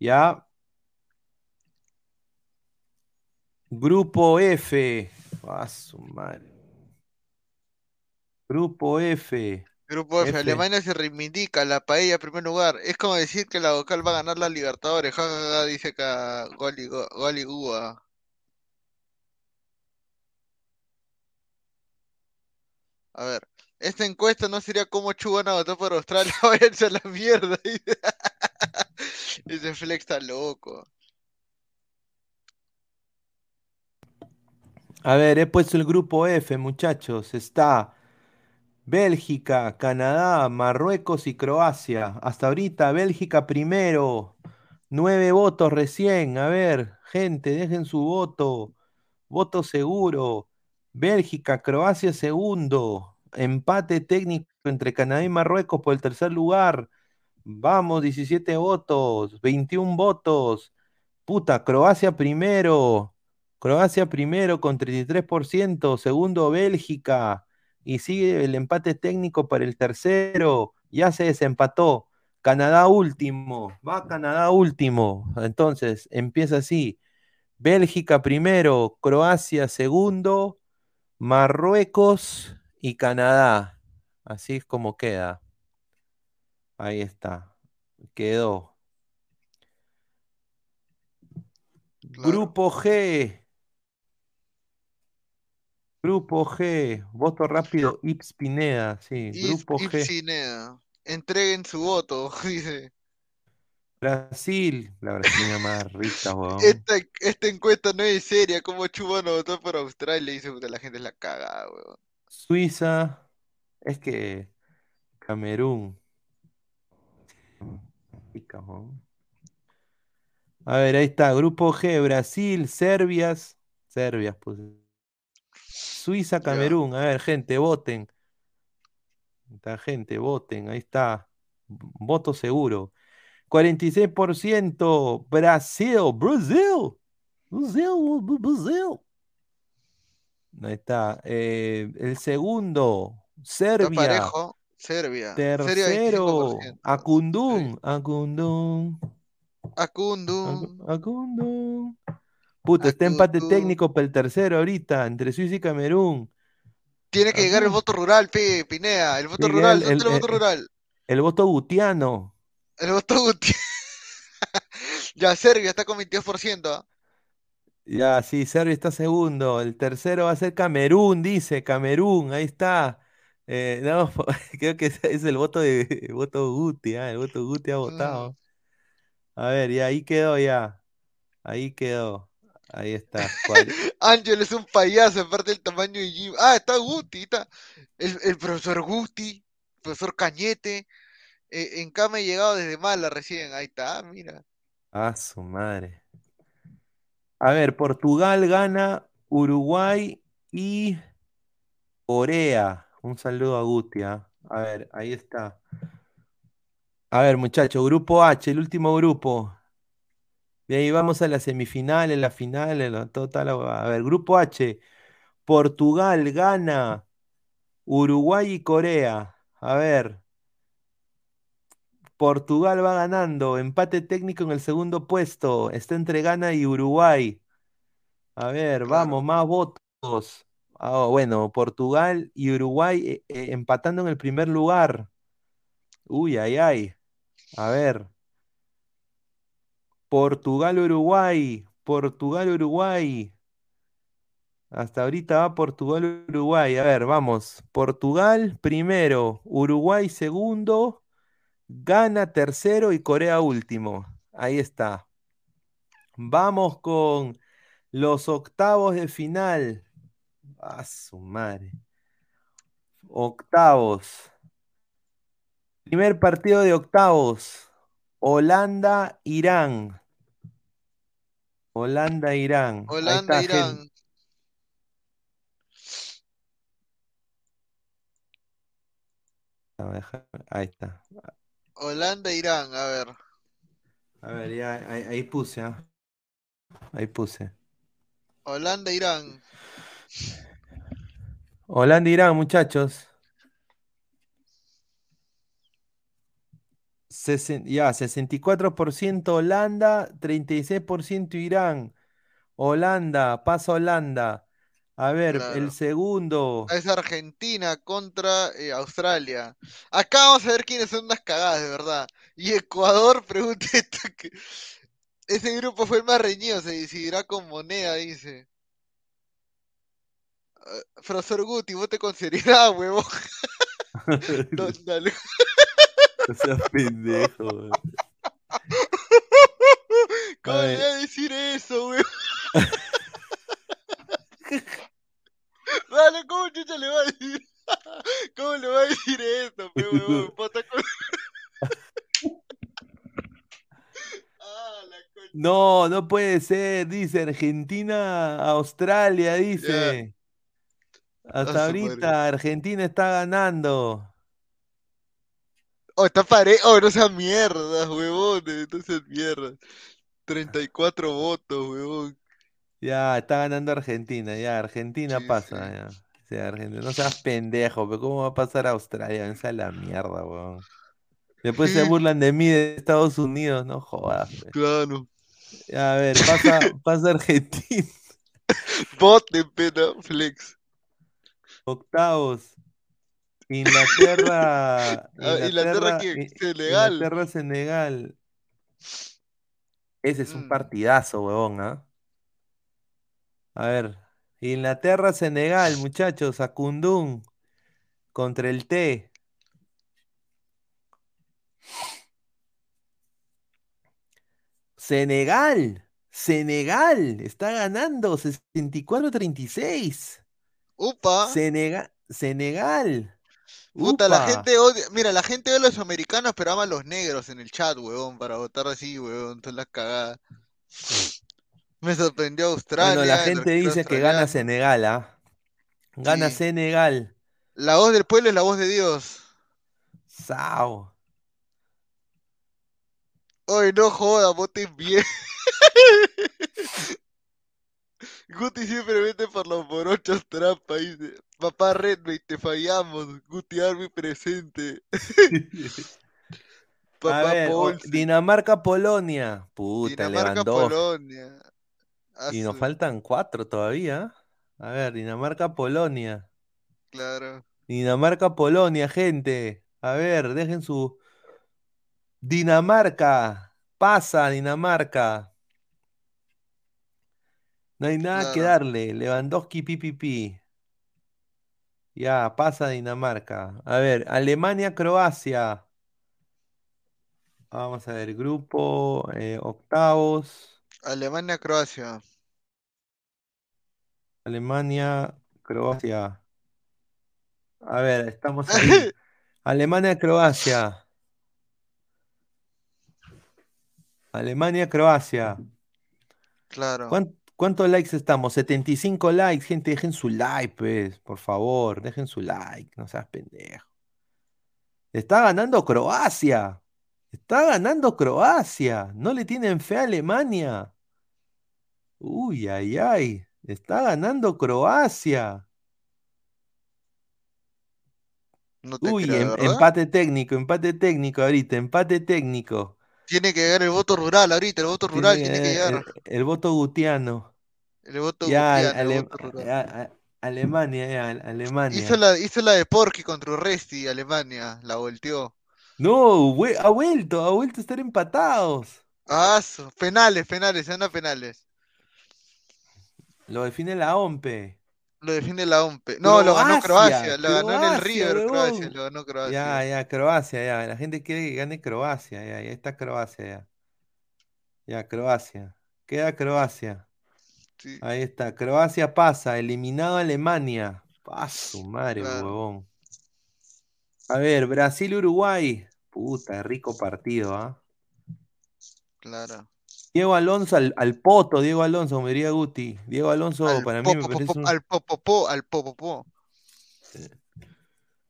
Ya. Grupo F. Ah, su madre. Grupo F. Grupo F, F. Alemania se reivindica, la paella en primer lugar. Es como decir que la vocal va a ganar la Libertadores. Ja, ja, ja, dice acá Goli, Go- Goli Gua. A ver, esta encuesta no sería como Chu van a votar por Australia, váyanse a la mierda. Ese flex está loco. A ver, he puesto el grupo F, muchachos. Está Bélgica, Canadá, Marruecos y Croacia. Hasta ahorita, Bélgica primero. Nueve votos recién. A ver, gente, dejen su voto. Voto seguro. Bélgica, Croacia segundo. Empate técnico entre Canadá y Marruecos por el tercer lugar. Vamos, 17 votos, 21 votos. Puta, Croacia primero. Croacia primero con 33%. Segundo, Bélgica. Y sigue el empate técnico para el tercero. Ya se desempató. Canadá último. Va Canadá último. Entonces, empieza así. Bélgica primero, Croacia segundo, Marruecos y Canadá. Así es como queda. Ahí está. Quedó. Grupo G. Grupo G. Voto rápido. Ips Pineda. Sí. Grupo G. Ipsinea. Entreguen su voto, dice. Brasil. La brasileña más rica, weón. Esta, esta encuesta no es seria. ¿Cómo Chu van a votar por Australia? Dice, puta, la gente es la cagada, weón. Suiza. Es que Camerún. Rica, weón. A ver, ahí está. Grupo G, Brasil, Serbias. Serbias, pues. Suiza, Camerún. A ver, gente, voten. Esta gente, voten. Ahí está. Voto seguro. 46% Brasil, Brasil. Brasil, Brasil. Ahí está. Eh, el segundo, Está Serbia. parejo. Serbia. Tercero, 25%. Acundún. Acundún. Acundum. Acu- Acundún. Puta, está empate técnico para el tercero ahorita, entre Suiza y Camerún. Tiene que llegar el voto rural, Pinea. El voto Sí, rural. el- ¿Dónde está el el- voto rural? El voto gutiano. El voto Guti. Ya, Serbia está con 22%. ¿ah? Ya, sí, Serbia está segundo. El tercero va a ser Camerún, dice Camerún. Ahí está. Eh, no, creo que es, el voto de el voto Guti, ah, El voto Guti ha votado. A ver, ya ahí quedó ya. Ahí quedó. Ahí está. Ángel es un payaso, aparte del tamaño de Jim. Ah, está Guti, está el, el profesor Guti, profesor Cañete. Eh, en cama he llegado desde Mala recién. Ahí está, mira. Ah, su madre. A ver, Portugal gana, Uruguay y Corea. Un saludo a Guti. ¿ah? A ver, ahí está. A ver, muchachos, grupo H, el último grupo. De ahí vamos a las semifinales, las finales, la- todo tal. A ver, grupo H. Portugal, Ghana, Uruguay y Corea. A ver. Portugal va ganando. Empate técnico en el segundo puesto. Está entre Ghana y Uruguay. A ver, vamos, más votos. Ah, bueno, Portugal y Uruguay eh, eh, empatando en el primer lugar. Uy, ay, ay. A ver. Portugal, Uruguay. Portugal, Uruguay. Hasta ahorita va Portugal, Uruguay. A ver, vamos. Portugal primero, Uruguay segundo, Ghana tercero y Corea último. Ahí está. Vamos con los octavos de final. A su madre. Octavos. Primer partido de octavos. Holanda, Irán. Holanda, Irán. Ahí está, gen- Irán. A ver, a ver. A ver, ya, ahí, ahí puse, ¿ah? Ahí puse. Holanda, Irán. Holanda, Irán, muchachos. Sesen- ya, 64% Holanda, 36% Irán. Holanda, pasa Holanda. A ver, el segundo. Es Argentina contra eh, Australia. Acá vamos a ver quiénes son unas cagadas, de verdad. Y Ecuador, pregunta esto que... Ese grupo fue el más reñido, se decidirá con moneda, dice. Ah, Profesor Guti, vote con seriedad, huevón. No, dale. Seas pendejo. ¿Cómo voy a decir eso, weón? Dale, ¿cómo chucha le va a decir? ¿Cómo le va a decir eso, pe, huevón? Pata con- Ah, la concha. No, no puede ser, dice Argentina, Australia, dice. Hasta su ahorita Argentina está ganando. Oh, está parejo. Oh, no seas mierda, huevón. No seas mierda. 34 votos, huevón. Ya, está ganando Argentina, ya, Argentina Sí, pasa, ya. O sea, Argentina, no seas pendejo, pero ¿cómo va a pasar a Australia? Esa es la mierda, weón. Después se burlan de mí de Estados Unidos, no jodas, pe. Claro. Ya, A ver, pasa, pasa Argentina. Voten, pena, flex. Octavos. Inglaterra. Ah, ¿Inglaterra quién? I- Senegal. Inglaterra, Senegal. Ese es un Mm. partidazo, huevón, ¿ah? A ver. Inglaterra, Senegal, muchachos. Acundún contra el T. Senegal. Senegal. Está ganando 64-36. Upa. Senega- Senegal. Puta, la gente odia. Mira, la gente odia a los americanos, pero ama a los negros en el chat, huevón, para votar así, huevón. Son las cagadas. Me sorprendió Australia. Bueno, la gente dice que gana. Senegal, ¿ah? Gana Sí. Senegal. La voz del pueblo es la voz de Dios. Sao. Oye, no joda, voten bien. Guti siempre vete por los morochos trampa, dice. Papá Redmayne, te fallamos. Guti Army presente. A Papá ver, o- Paul. Dinamarca, Polonia. Puta, Dinamarca. Polonia. A Y nos faltan cuatro todavía. A ver, Dinamarca, Polonia. Claro. Dinamarca, Polonia, gente. A ver, dejen su. Dinamarca. Pasa, Dinamarca. No hay nada que darle. Lewandowski, pipipi. Ya, pasa Dinamarca. A ver, Alemania, Croacia. Vamos a ver, grupo, eh, octavos. Alemania, Croacia. Alemania, Croacia. A ver, estamos ahí. Alemania, Croacia. Alemania, Croacia. Claro. ¿Cuán- ¿Cuántos likes estamos? 75 likes, gente, dejen su like, pues, por favor, dejen su like, no seas pendejo. Está ganando Croacia. Está ganando Croacia. No le tienen fe a Alemania. Uy, ay, ay. Está ganando Croacia. No te Uy, creo, em- ¿verdad? empate técnico, empate técnico ahorita, empate técnico. Tiene que llegar el voto rural ahorita, el voto rural Tiene, que llegar. el, el voto gutiano. El voto Ya, gutiano, el Ale- voto rural. a- a- Alemania, ya, Alemania. Hizo la, hizo la de Porky contra Urresti, Alemania, la volteó. No, vue- ha vuelto, ha vuelto a estar empatados. Ah, su- penales, penales, se van a penales. Lo define la OMPE. Lo defiende la OMPE. No, lo ganó Croacia, lo ganó en el River. Croacia, lo ganó Croacia. Ya, ya, Croacia, ya. La gente quiere que gane Croacia, ya, ya está Croacia, ya. Ya, Croacia. Queda Croacia. Sí, Ahí está. Croacia pasa, eliminado a Alemania. Pa' su madre, Claro. huevón. A ver, Brasil-Uruguay. Puta, rico partido, ¿ah? claro. Diego Alonso al, al poto, Diego Alonso, como diría Guti. Diego Alonso Al para mí me parece un... al popopó, al popopó.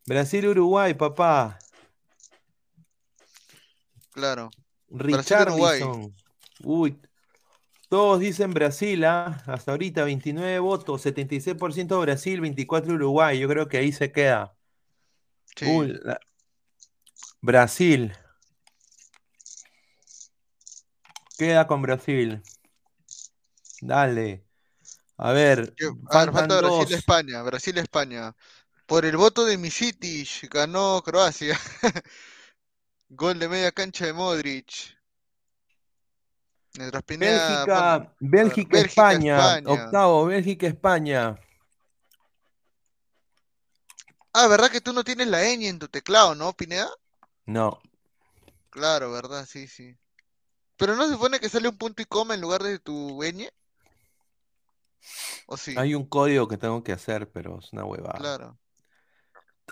Brasil-Uruguay, papá. Claro. Richarlison. Uy, todos dicen Brasil, ¿ah? Hasta ahorita 29 votos, 76% Brasil, 24 Uruguay. Yo creo que ahí se queda. Sí. Uy, la- Brasil. Queda con Brasil. Dale. A ver, A ver, falta. Brasil-España, Brasil-España. Por el voto de Misitish, ganó Croacia. Gol de media cancha de Modric. Pineda Bélgica, Bélgica, Bélgica, España. España. Octavo, Bélgica, España. Ah, ¿verdad que tú no tienes la ñ en tu teclado, no, Pineda? No. Claro, ¿verdad? Sí, sí. Pero no se supone que sale un punto y coma en lugar de tu ñ. ¿O sí? Hay un código que tengo que hacer, pero es una huevada. Claro.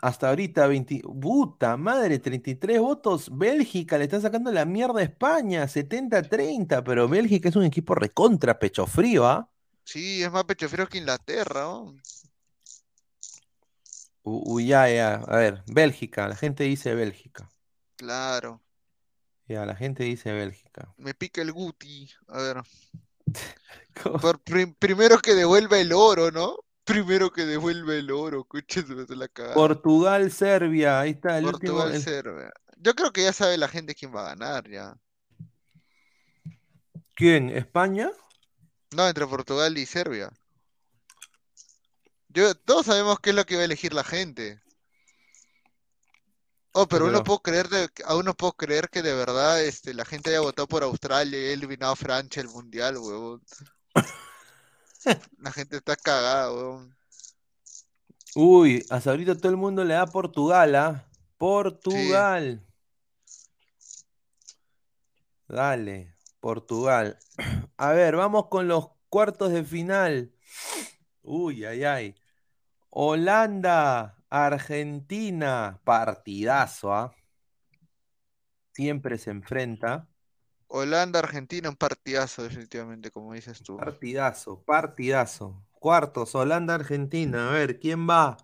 Hasta ahorita, 20. Puta madre, 33 votos. Bélgica le está sacando la mierda a España, 70-30. Pero Bélgica es un equipo recontra pecho frío, ¿ah? Sí, es más pecho frío que Inglaterra, ¿no? Uy, ya, ya. A ver, Bélgica. La gente dice Bélgica. Claro. Ya, la gente dice Bélgica. Me pica el Guti. A ver. Por prim- primero que devuelva el oro, ¿no? Primero que devuelva el oro, la cagada. Portugal, Serbia. Ahí está el último. Portugal, el- Serbia. Yo creo que ya sabe la gente quién va a ganar ya. ¿Quién? ¿España? No, entre Portugal y Serbia. Yo, todos sabemos qué es lo que va a elegir la gente. Oh, pero Pero- uno puedo creer de- aún no puedo creer que de verdad este, la gente haya votado por Australia y haya eliminado a Francia el mundial, huevón. La gente está cagada, huevón. Uy, hasta ahorita todo el mundo le da Portugal, ¿ah? Portugal. Dale, Portugal. A ver, vamos con los cuartos de final. Uy, ay, ay. Holanda, Argentina. Partidazo, ¿ah? Siempre se enfrenta. Holanda, Argentina, un partidazo, definitivamente, como dices tú. Partidazo, partidazo. Cuartos, Holanda, Argentina. A ver, ¿quién va?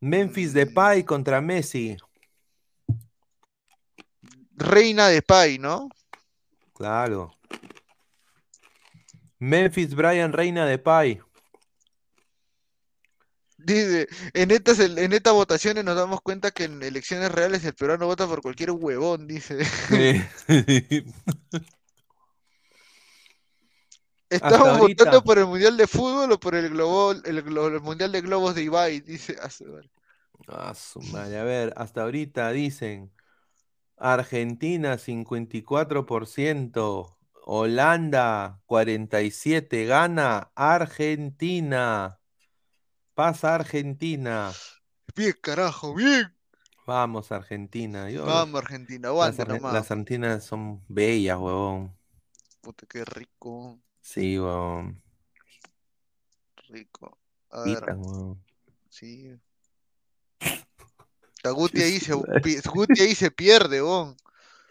Memphis Depay contra Messi. Reina de Pay, ¿no? Claro. Memphis Brian Reina de Pay. Dice, en estas, en estas votaciones nos damos cuenta que en elecciones reales el peruano vota por cualquier huevón, dice. ¿Estamos Hasta ahorita. votando por el Mundial de Fútbol o por el globo, el, glo- el Mundial de Globos de Ibai? Dice. Ah, su madre. Ah, su madre. A ver, hasta ahorita dicen Argentina 54%, Holanda 47%, gana Argentina. Pasa Argentina. Bien, carajo, bien. Vamos, Argentina. Yo- Vamos, Argentina, las, aguante argen- nomás. las argentinas son bellas, huevón. Puta, qué rico, Sí, huevón. rico. A ver, huevón. sí. La Guti ahí se, Guti ahí se pierde, bon.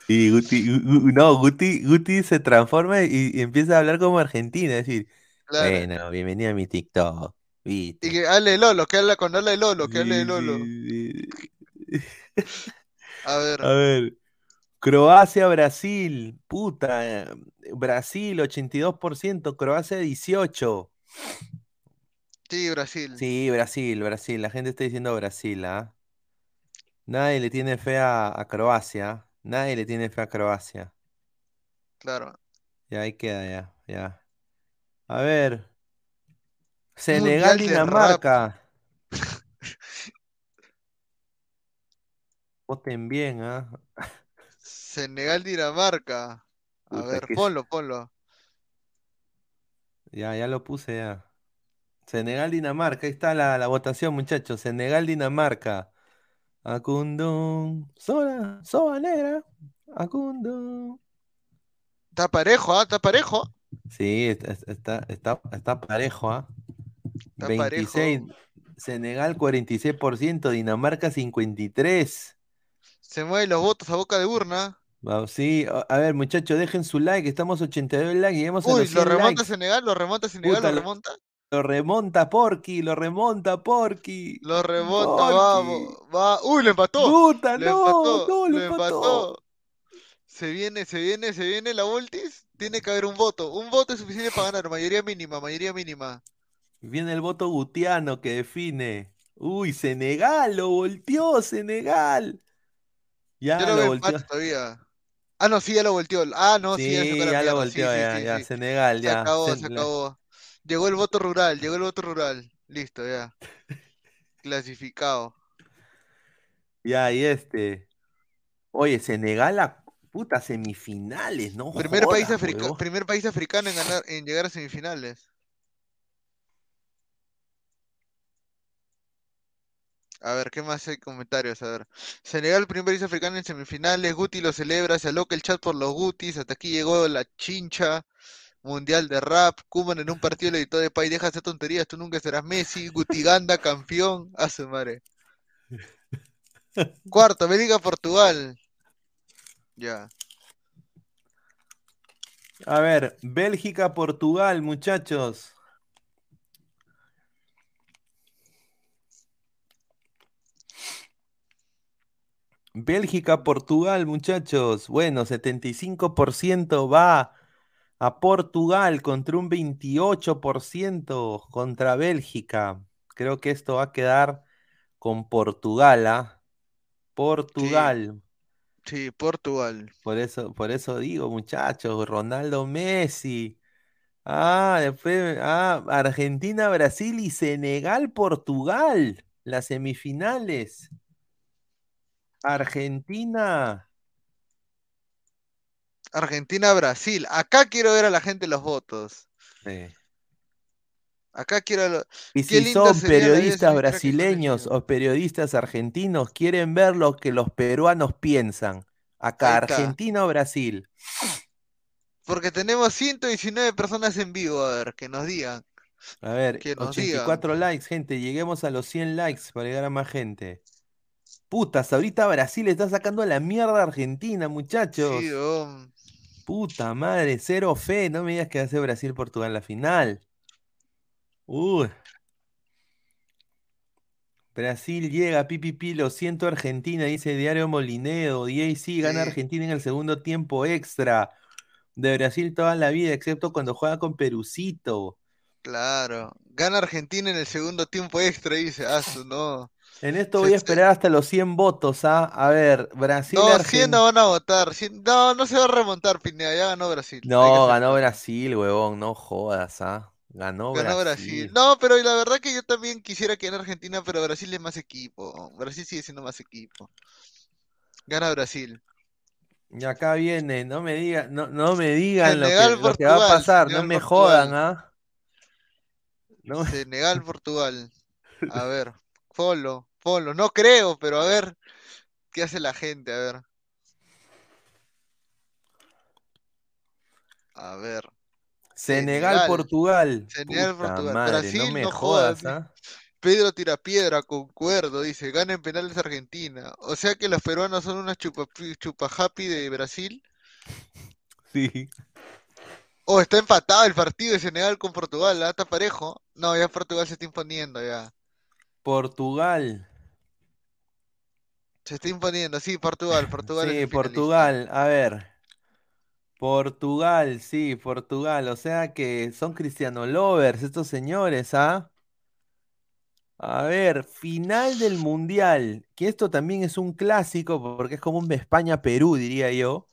Y Guti, Gu- Gu- no, Guti, Guti se transforma y, y empieza a hablar como argentino, es decir, Claro. bueno, bienvenido a mi TikTok. Y que hable de Lolo, que habla con habla de Lolo, que hable de Lolo. A ver, A ver, Croacia, Brasil, puta, eh, Brasil 82%, Croacia 18%. sí, Brasil. Sí, Brasil, Brasil, la gente está diciendo Brasil, ¿ah? Nadie le tiene fe a, a Croacia, nadie le tiene fe a Croacia. Claro. Ya ahí queda, ya, ya. A ver, Senegal, Dinamarca. Voten bien, ¿ah? Senegal, Dinamarca. A Puta, ver, que- ponlo, ponlo. Ya, ya lo puse ya. Senegal, Dinamarca, ahí está la, la votación, muchachos. Senegal, Dinamarca. Acundo, sola, soba negra. Acundo. Está parejo, ¿ah? Está parejo. Sí, está, está, está, está parejo, ¿ah? Está 26, Senegal 46%, Dinamarca 53%. Se mueven los votos a boca de urna. Vamos, sí, a a ver, muchachos, dejen su like, estamos 82 likes, llegamos a Uy, los lo 100 remonta likes. Senegal, lo remonta Senegal, Puta, lo lo- remonta. Lo remonta Porky, lo remonta Porky. Lo remonta, Porky. vamos. Va. Uy, lo empató. Puta, Lo no, empató, no, lo lo empató. empató. Se viene, se viene, se viene la Voltis. Tiene que haber un voto. Un voto es suficiente para ganar. Mayoría mínima, mayoría mínima. Viene el voto gutiano que define. Uy, Senegal, lo volteó, Senegal. Ya Yo lo lo volteó. todavía. Ah, no, sí, ya lo volteó. Ah, no, sí, ya Sí, la ya lo volteó, sí, ya, sí, ya. Senegal, Se ya. acabó, se acabó. Llegó el voto rural, llegó el voto rural. Listo, ya. Clasificado. Ya, y este. Oye, Senegal a puta semifinales, no Primer país, africa- primer país africano en ganar, en llegar a semifinales. A ver, ¿qué más hay comentarios? A ver. Senegal, primer país africano en semifinales. Guti lo celebra, se aloca el chat por los Gutis. Hasta aquí llegó la chincha. Mundial de rap. Kuman en un partido le editó de Pay. Deja de hacer tonterías, tú nunca serás Messi. Gutiganda, campeón. A su madre. Cuarto, Bélgica, Portugal. Ya. A ver, Bélgica, Portugal, muchachos. Bélgica, Portugal, muchachos. Bueno, 75% va a Portugal contra un 28% contra Bélgica. Creo que esto va a quedar con Portugal, ¿ah? Portugal. Sí, Portugal. Por eso, por eso digo, muchachos, Ronaldo Messi. Ah, después, ah, Argentina, Brasil y Senegal, Portugal. Las semifinales. Argentina. Argentina, Brasil. Acá quiero ver a la gente los votos. Sí. Acá quiero. lo- Y si son periodistas brasileños o periodistas argentinos, quieren ver lo que los peruanos piensan. Acá. Argentina o Brasil. Porque tenemos 119 personas en vivo. A ver, que nos digan. A ver, Que nos digan. 84 likes, gente. Lleguemos a los 100 likes para llegar a más gente. Putas, ahorita Brasil está sacando la mierda a Argentina, muchachos. Sí, oh, Puta madre, cero fe. No me digas que hace Brasil-Portugal en la final. Uy. Brasil llega, pipipi, lo siento Argentina, dice Diario Molinedo. DAC gana Sí. Argentina en el segundo tiempo extra. De Brasil toda la vida, excepto cuando juega con Perucito. claro. Gana Argentina en el segundo tiempo extra. Dice, ah, no. En esto voy a esperar hasta los 100 votos, ¿ah? A ver, Brasil, No, 100 Argentina. no van a votar. 100 No, no se va a remontar, Pineda. Ya ganó Brasil. No, ganó. Brasil, huevón, no jodas, ¿ah? Ganó Ganó Brasil. Brasil. No, pero la verdad que yo también quisiera que gane Argentina, pero Brasil es más equipo. Brasil sigue siendo más equipo. Gana Brasil. Y acá viene, no me digan, no, no me digan lo que, Senegal, lo que va a pasar, no me Portugal. jodan, ¿ah? No, Senegal, Portugal. A ver, Polo, Polo. No creo, pero a ver qué hace la gente, a ver. A ver. Senegal, Senegal. Portugal. Senegal, Puta Portugal. madre, no Brasil, me no jodas, jodas. ¿ah? Pedro Tirapiedra, concuerdo, dice, gana en penales Argentina. O sea que los peruanos son una chupa, chupa happy de Brasil. Sí. O está empatado el partido de Senegal con Portugal, ¿ah? ¿Está parejo? No, ya Portugal se está imponiendo ya. Portugal. Se está imponiendo, sí, Portugal, Portugal Sí. Portugal. A ver. Portugal, sí, Portugal. O sea que son cristiano lovers estos señores, ¿ah? A ver, final del Mundial, que esto también es un clásico porque es como un España-Perú, diría yo.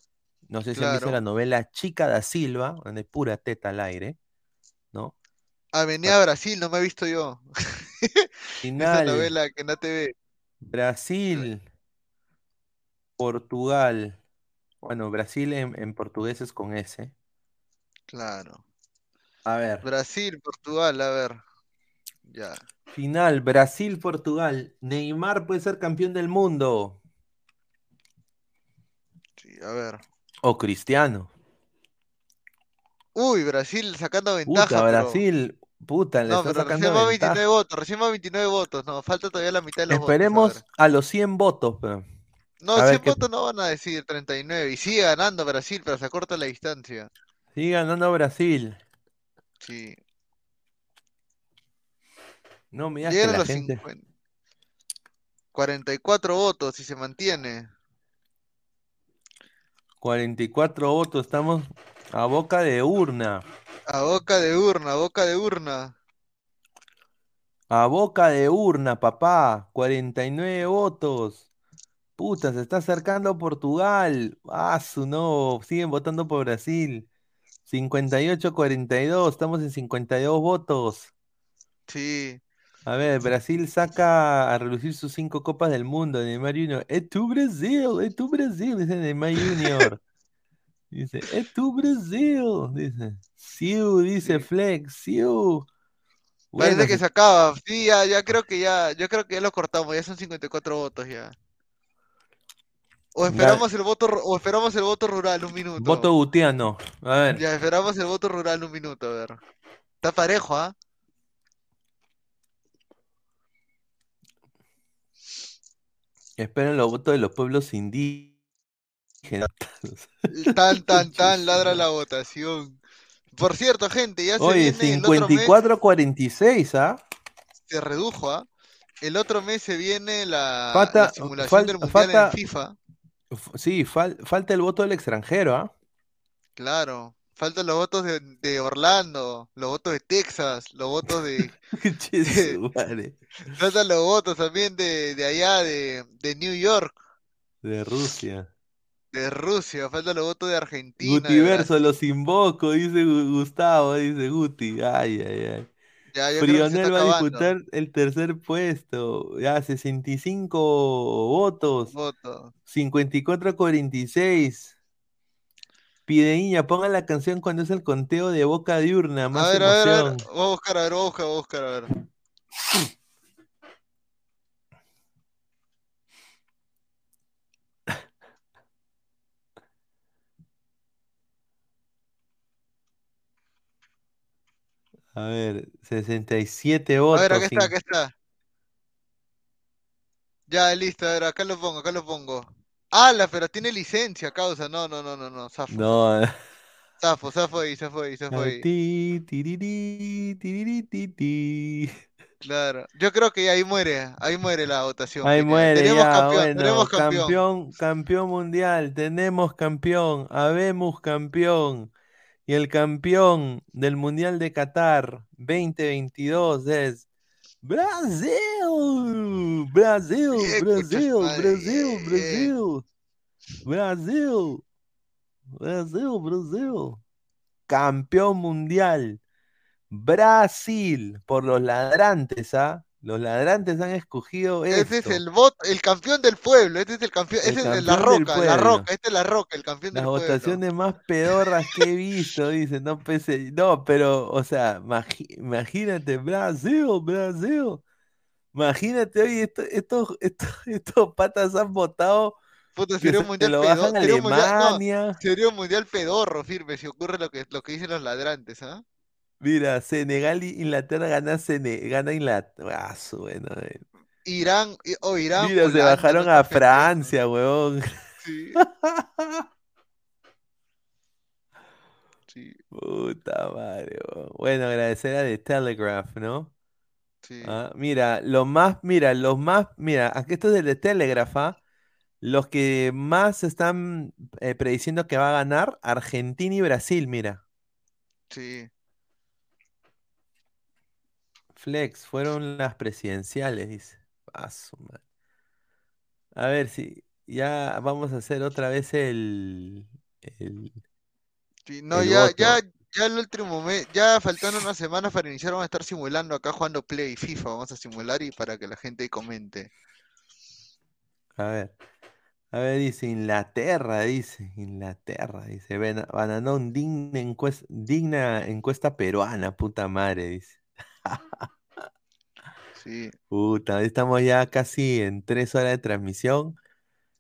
No sé si han visto Claro. la novela Chica da Silva, donde es pura teta al aire, ¿no? Avenida Brasil, no me he visto yo. Esa Final, novela que no te ve. Brasil, Portugal. Bueno, Brasil en, en portugués es con S. Claro. A ver, Brasil, Portugal, a ver. Ya. final, Brasil-Portugal. Neymar puede ser campeón del mundo. Sí, a ver. O Cristiano. Uy, Brasil sacando ventaja, Puta, pero- Brasil. Puta, le No, está pero sacando recién va ventaja. 29 votos, recién va 29 votos. No, falta todavía la mitad de los votos. a Esperemos ver. a los 100 votos. pero- No, a ver 100 qué- votos no van a decir 39. Y sigue ganando Brasil, pero se acorta la distancia. Sigue ganando Brasil. Sí. No digas que la los gente. 50. 44 votos si se mantiene. 44 votos, estamos a boca de urna. A boca de urna, a boca de urna. A boca de urna, papá. 49 votos. Puta, se está acercando Portugal. Ah, su no. Siguen votando por Brasil. 58-42. Estamos en 52 votos. Sí. A ver, Brasil saca a relucir sus cinco copas del mundo. Neymar Junior. Es tu Brasil, es tu Brasil, dice Neymar Junior. Dice, es tu Brasil. Dice, Siu, dice Flex, Siu. Parece que se acaba. Sí, ya, ya creo que ya, yo creo que ya lo cortamos, ya son 54 votos ya. O esperamos el voto, o esperamos el voto rural un minuto. voto gutiano. A ver, Ya esperamos el voto rural un minuto, a ver. Está parejo, ¿ah? esperen los votos de los pueblos indígenas. Tan, tan, tan ladra la votación. Por cierto, gente, ya se Oye, viene el otro mes, 54-46, ¿ah? se redujo, ¿ah? El otro mes se viene la, simulación fal- del mundial en FIFA. Sí, fal- falta el voto del extranjero, ¿ah? Claro. Faltan los votos de, de Orlando, los votos de Texas, los votos de. Faltan los votos también de, de allá, de, de New York, De Rusia. de Rusia, faltan los votos de Argentina. Gutiverso, los invoco, dice Gu- Gustavo, dice Guti. Ay, ay, ay. Ya, está va a disputar el tercer puesto. Ya, 65 votos. Votos. 54 a 46. Pideña, pongan la canción cuando es el conteo de boca diurna, A más ver, a ver, a ver. emoción. Voy a buscar, a ver, voy a buscar, voy a buscar, a ver. A ver, 67 A votos. ver, acá está, acá está. Ya, listo, a ver, acá lo pongo, acá lo pongo. ¡Hala! Pero tiene licencia, causa. No, no, no, no, no. Zafo, No. zafo, zafo ahí, zafo ahí, zafo ahí. Ti, tiriri, tiriri, ti, ti. Claro. Yo creo que ahí muere, ahí muere la votación. Ahí muere Tenemos ya, campeón, bueno, tenemos campeón. campeón, campeón mundial, tenemos campeón, habemos campeón. Y el campeón del Mundial de Qatar 2022 es Brasil, Brasil, Brasil, Brasil, bien. Brasil, Brasil, Brasil, Brasil. Campeón mundial. Brasil, por los ladrantes, ¿ah? Los ladrantes han escogido Ese es el voto, el campeón del pueblo. Este es el campeón, El ese es la roca, la roca, este es la roca, el campeón Las del pueblo. votaciones más pedorras que he visto, dice, no pese, no, pero, o sea, imagínate, Brasil, Brasil, imagínate, oye, esto- estos, estos, estos patas han votado Puta, sería se un mundial pedorro. no, sería un mundial pedorro, firme, si ocurre lo que, lo que dicen los ladrantes, ¿ah? Mira, Senegal y Inglaterra gana, Sene- gana Inglaterra. Ah, bueno, eh. Irán, o Irán. Mira, se bajaron no a Francia, weón. Sí. Sí, Puta madre, weón. Bueno, agradecer a The Telegraph, ¿no? sí. Ah, mira, los más, mira, los más, mira, aquí esto es de The Telegraph, ¿ah? Los que más están eh, prediciendo que va a ganar, Argentina y Brasil, mira. Sí. Flex, fueron las presidenciales, dice. Ah, su madre. A ver si ya vamos a hacer otra vez el, el, Sí, no, el ya, voto. ya, ya el último mes, ya faltando unas semanas para iniciar, vamos a estar simulando acá jugando Play FIFA, vamos a simular y para que la gente comente. A ver, a ver, dice Inglaterra, dice Inglaterra, dice Bananón, digna encuesta, digna encuesta peruana, puta madre, dice. Sí. Puta, estamos ya casi en tres horas de transmisión.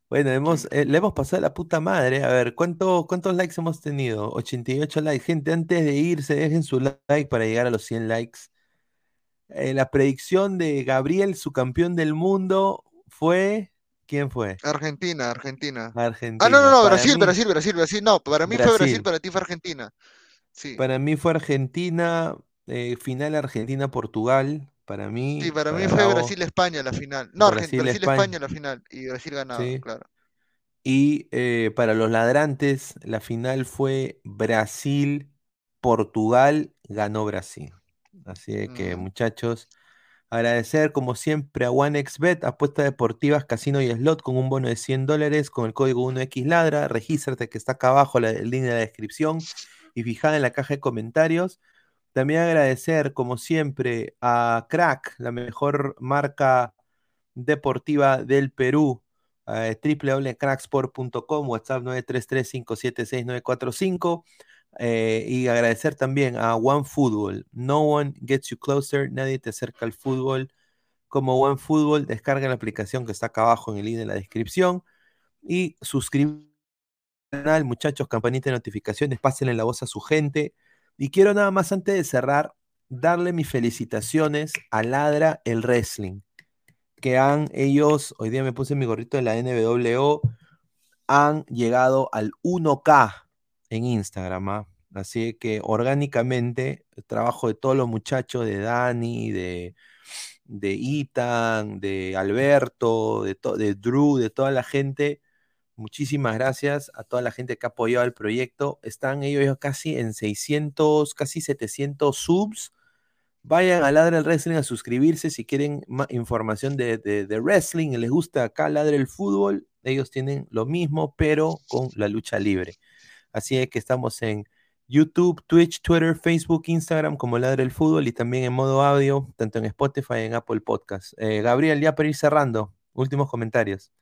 Bueno, hemos, eh, le hemos pasado la puta madre. A ver, ¿cuánto, ¿cuántos likes hemos tenido? 88 likes. Gente, antes de irse, dejen su like para llegar a los 100 likes. Eh, la predicción de Gabriel, su campeón del mundo, fue. ¿Quién fue? Argentina, Argentina. Argentina. Ah, no, no, no, Brasil, mí- Brasil, Brasil, Brasil. No, para mí fue Brasil. Brasil, para ti fue Argentina. Sí. Para mí fue Argentina, eh, final Argentina-Portugal. Para mí. Sí, para mí fue. Brasil-España la final. No, Brasil-España España. la final. Y Brasil ganaba, Sí. claro. Y eh, para los ladrantes, la final fue Brasil-Portugal, ganó Brasil. Así que, Mm. muchachos, agradecer como siempre a OneXBet, apuestas deportivas, casino y slot con un bono de 100 dólares con el código 1XLadra. Regístrate que está acá abajo, la, el link de la descripción y fijada en la caja de comentarios. También agradecer, como siempre, a Crack, la mejor marca deportiva del Perú. Eh, www.cracksport.com, WhatsApp 933-576-945. eh, y agradecer también a OneFootball. No one gets you closer, nadie te acerca al fútbol como OneFootball. Descarga la aplicación que está acá abajo en el link de la descripción. Y suscríbete al canal, muchachos, campanita de notificaciones, pásenle la voz a su gente. Y quiero nada más antes de cerrar, darle mis felicitaciones a Ladra el Wrestling que han ellos, hoy día me puse mi gorrito de la NWO, han llegado al 1K en Instagram. ¿ah? Así que orgánicamente, el trabajo de todos los muchachos, de Dani, de, de Ethan, de Alberto, de, de Drew, de toda la gente, muchísimas gracias a toda la gente que ha apoyado el proyecto. Están ellos casi en 600, casi 700 subs. Vayan a Ladra el Wrestling a suscribirse si quieren más información de, de- de wrestling, les gusta acá Ladra el Fútbol, ellos tienen lo mismo, pero con la lucha libre. Así es que estamos en YouTube, Twitch, Twitter, Facebook, Instagram como Ladra el Fútbol y también en modo audio, tanto en Spotify y en Apple Podcast. Eh, Gabriel, ya para ir cerrando, últimos comentarios.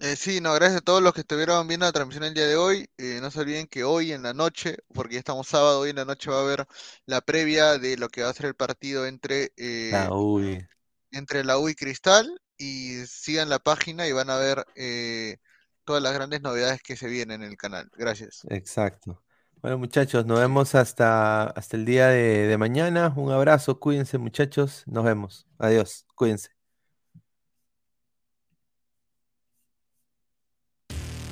Eh, sí, no, gracias a todos los que estuvieron viendo la transmisión el día de hoy. Eh, no se olviden que hoy en la noche, porque ya estamos sábado, hoy en la noche va a haber la previa de lo que va a ser el partido entre, eh, Ah, uy. entre la U y Cristal. Y sigan la página y van a ver eh, todas las grandes novedades que se vienen en el canal. Gracias. Exacto. Bueno, muchachos, nos vemos hasta, hasta el día de, de mañana. Un abrazo, cuídense, muchachos. Nos vemos. Adiós, cuídense.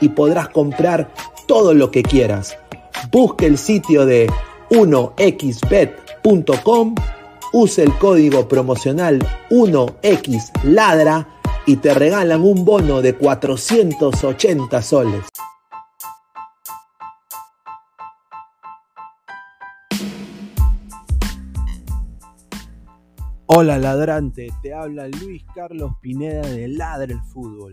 y podrás comprar todo lo que quieras. Busca el sitio de 1xbet.com Usa el código promocional 1XLADRA y te regalan un bono de 480 soles. Hola ladrante, te habla Luis Carlos Pineda de Ladra el Fútbol.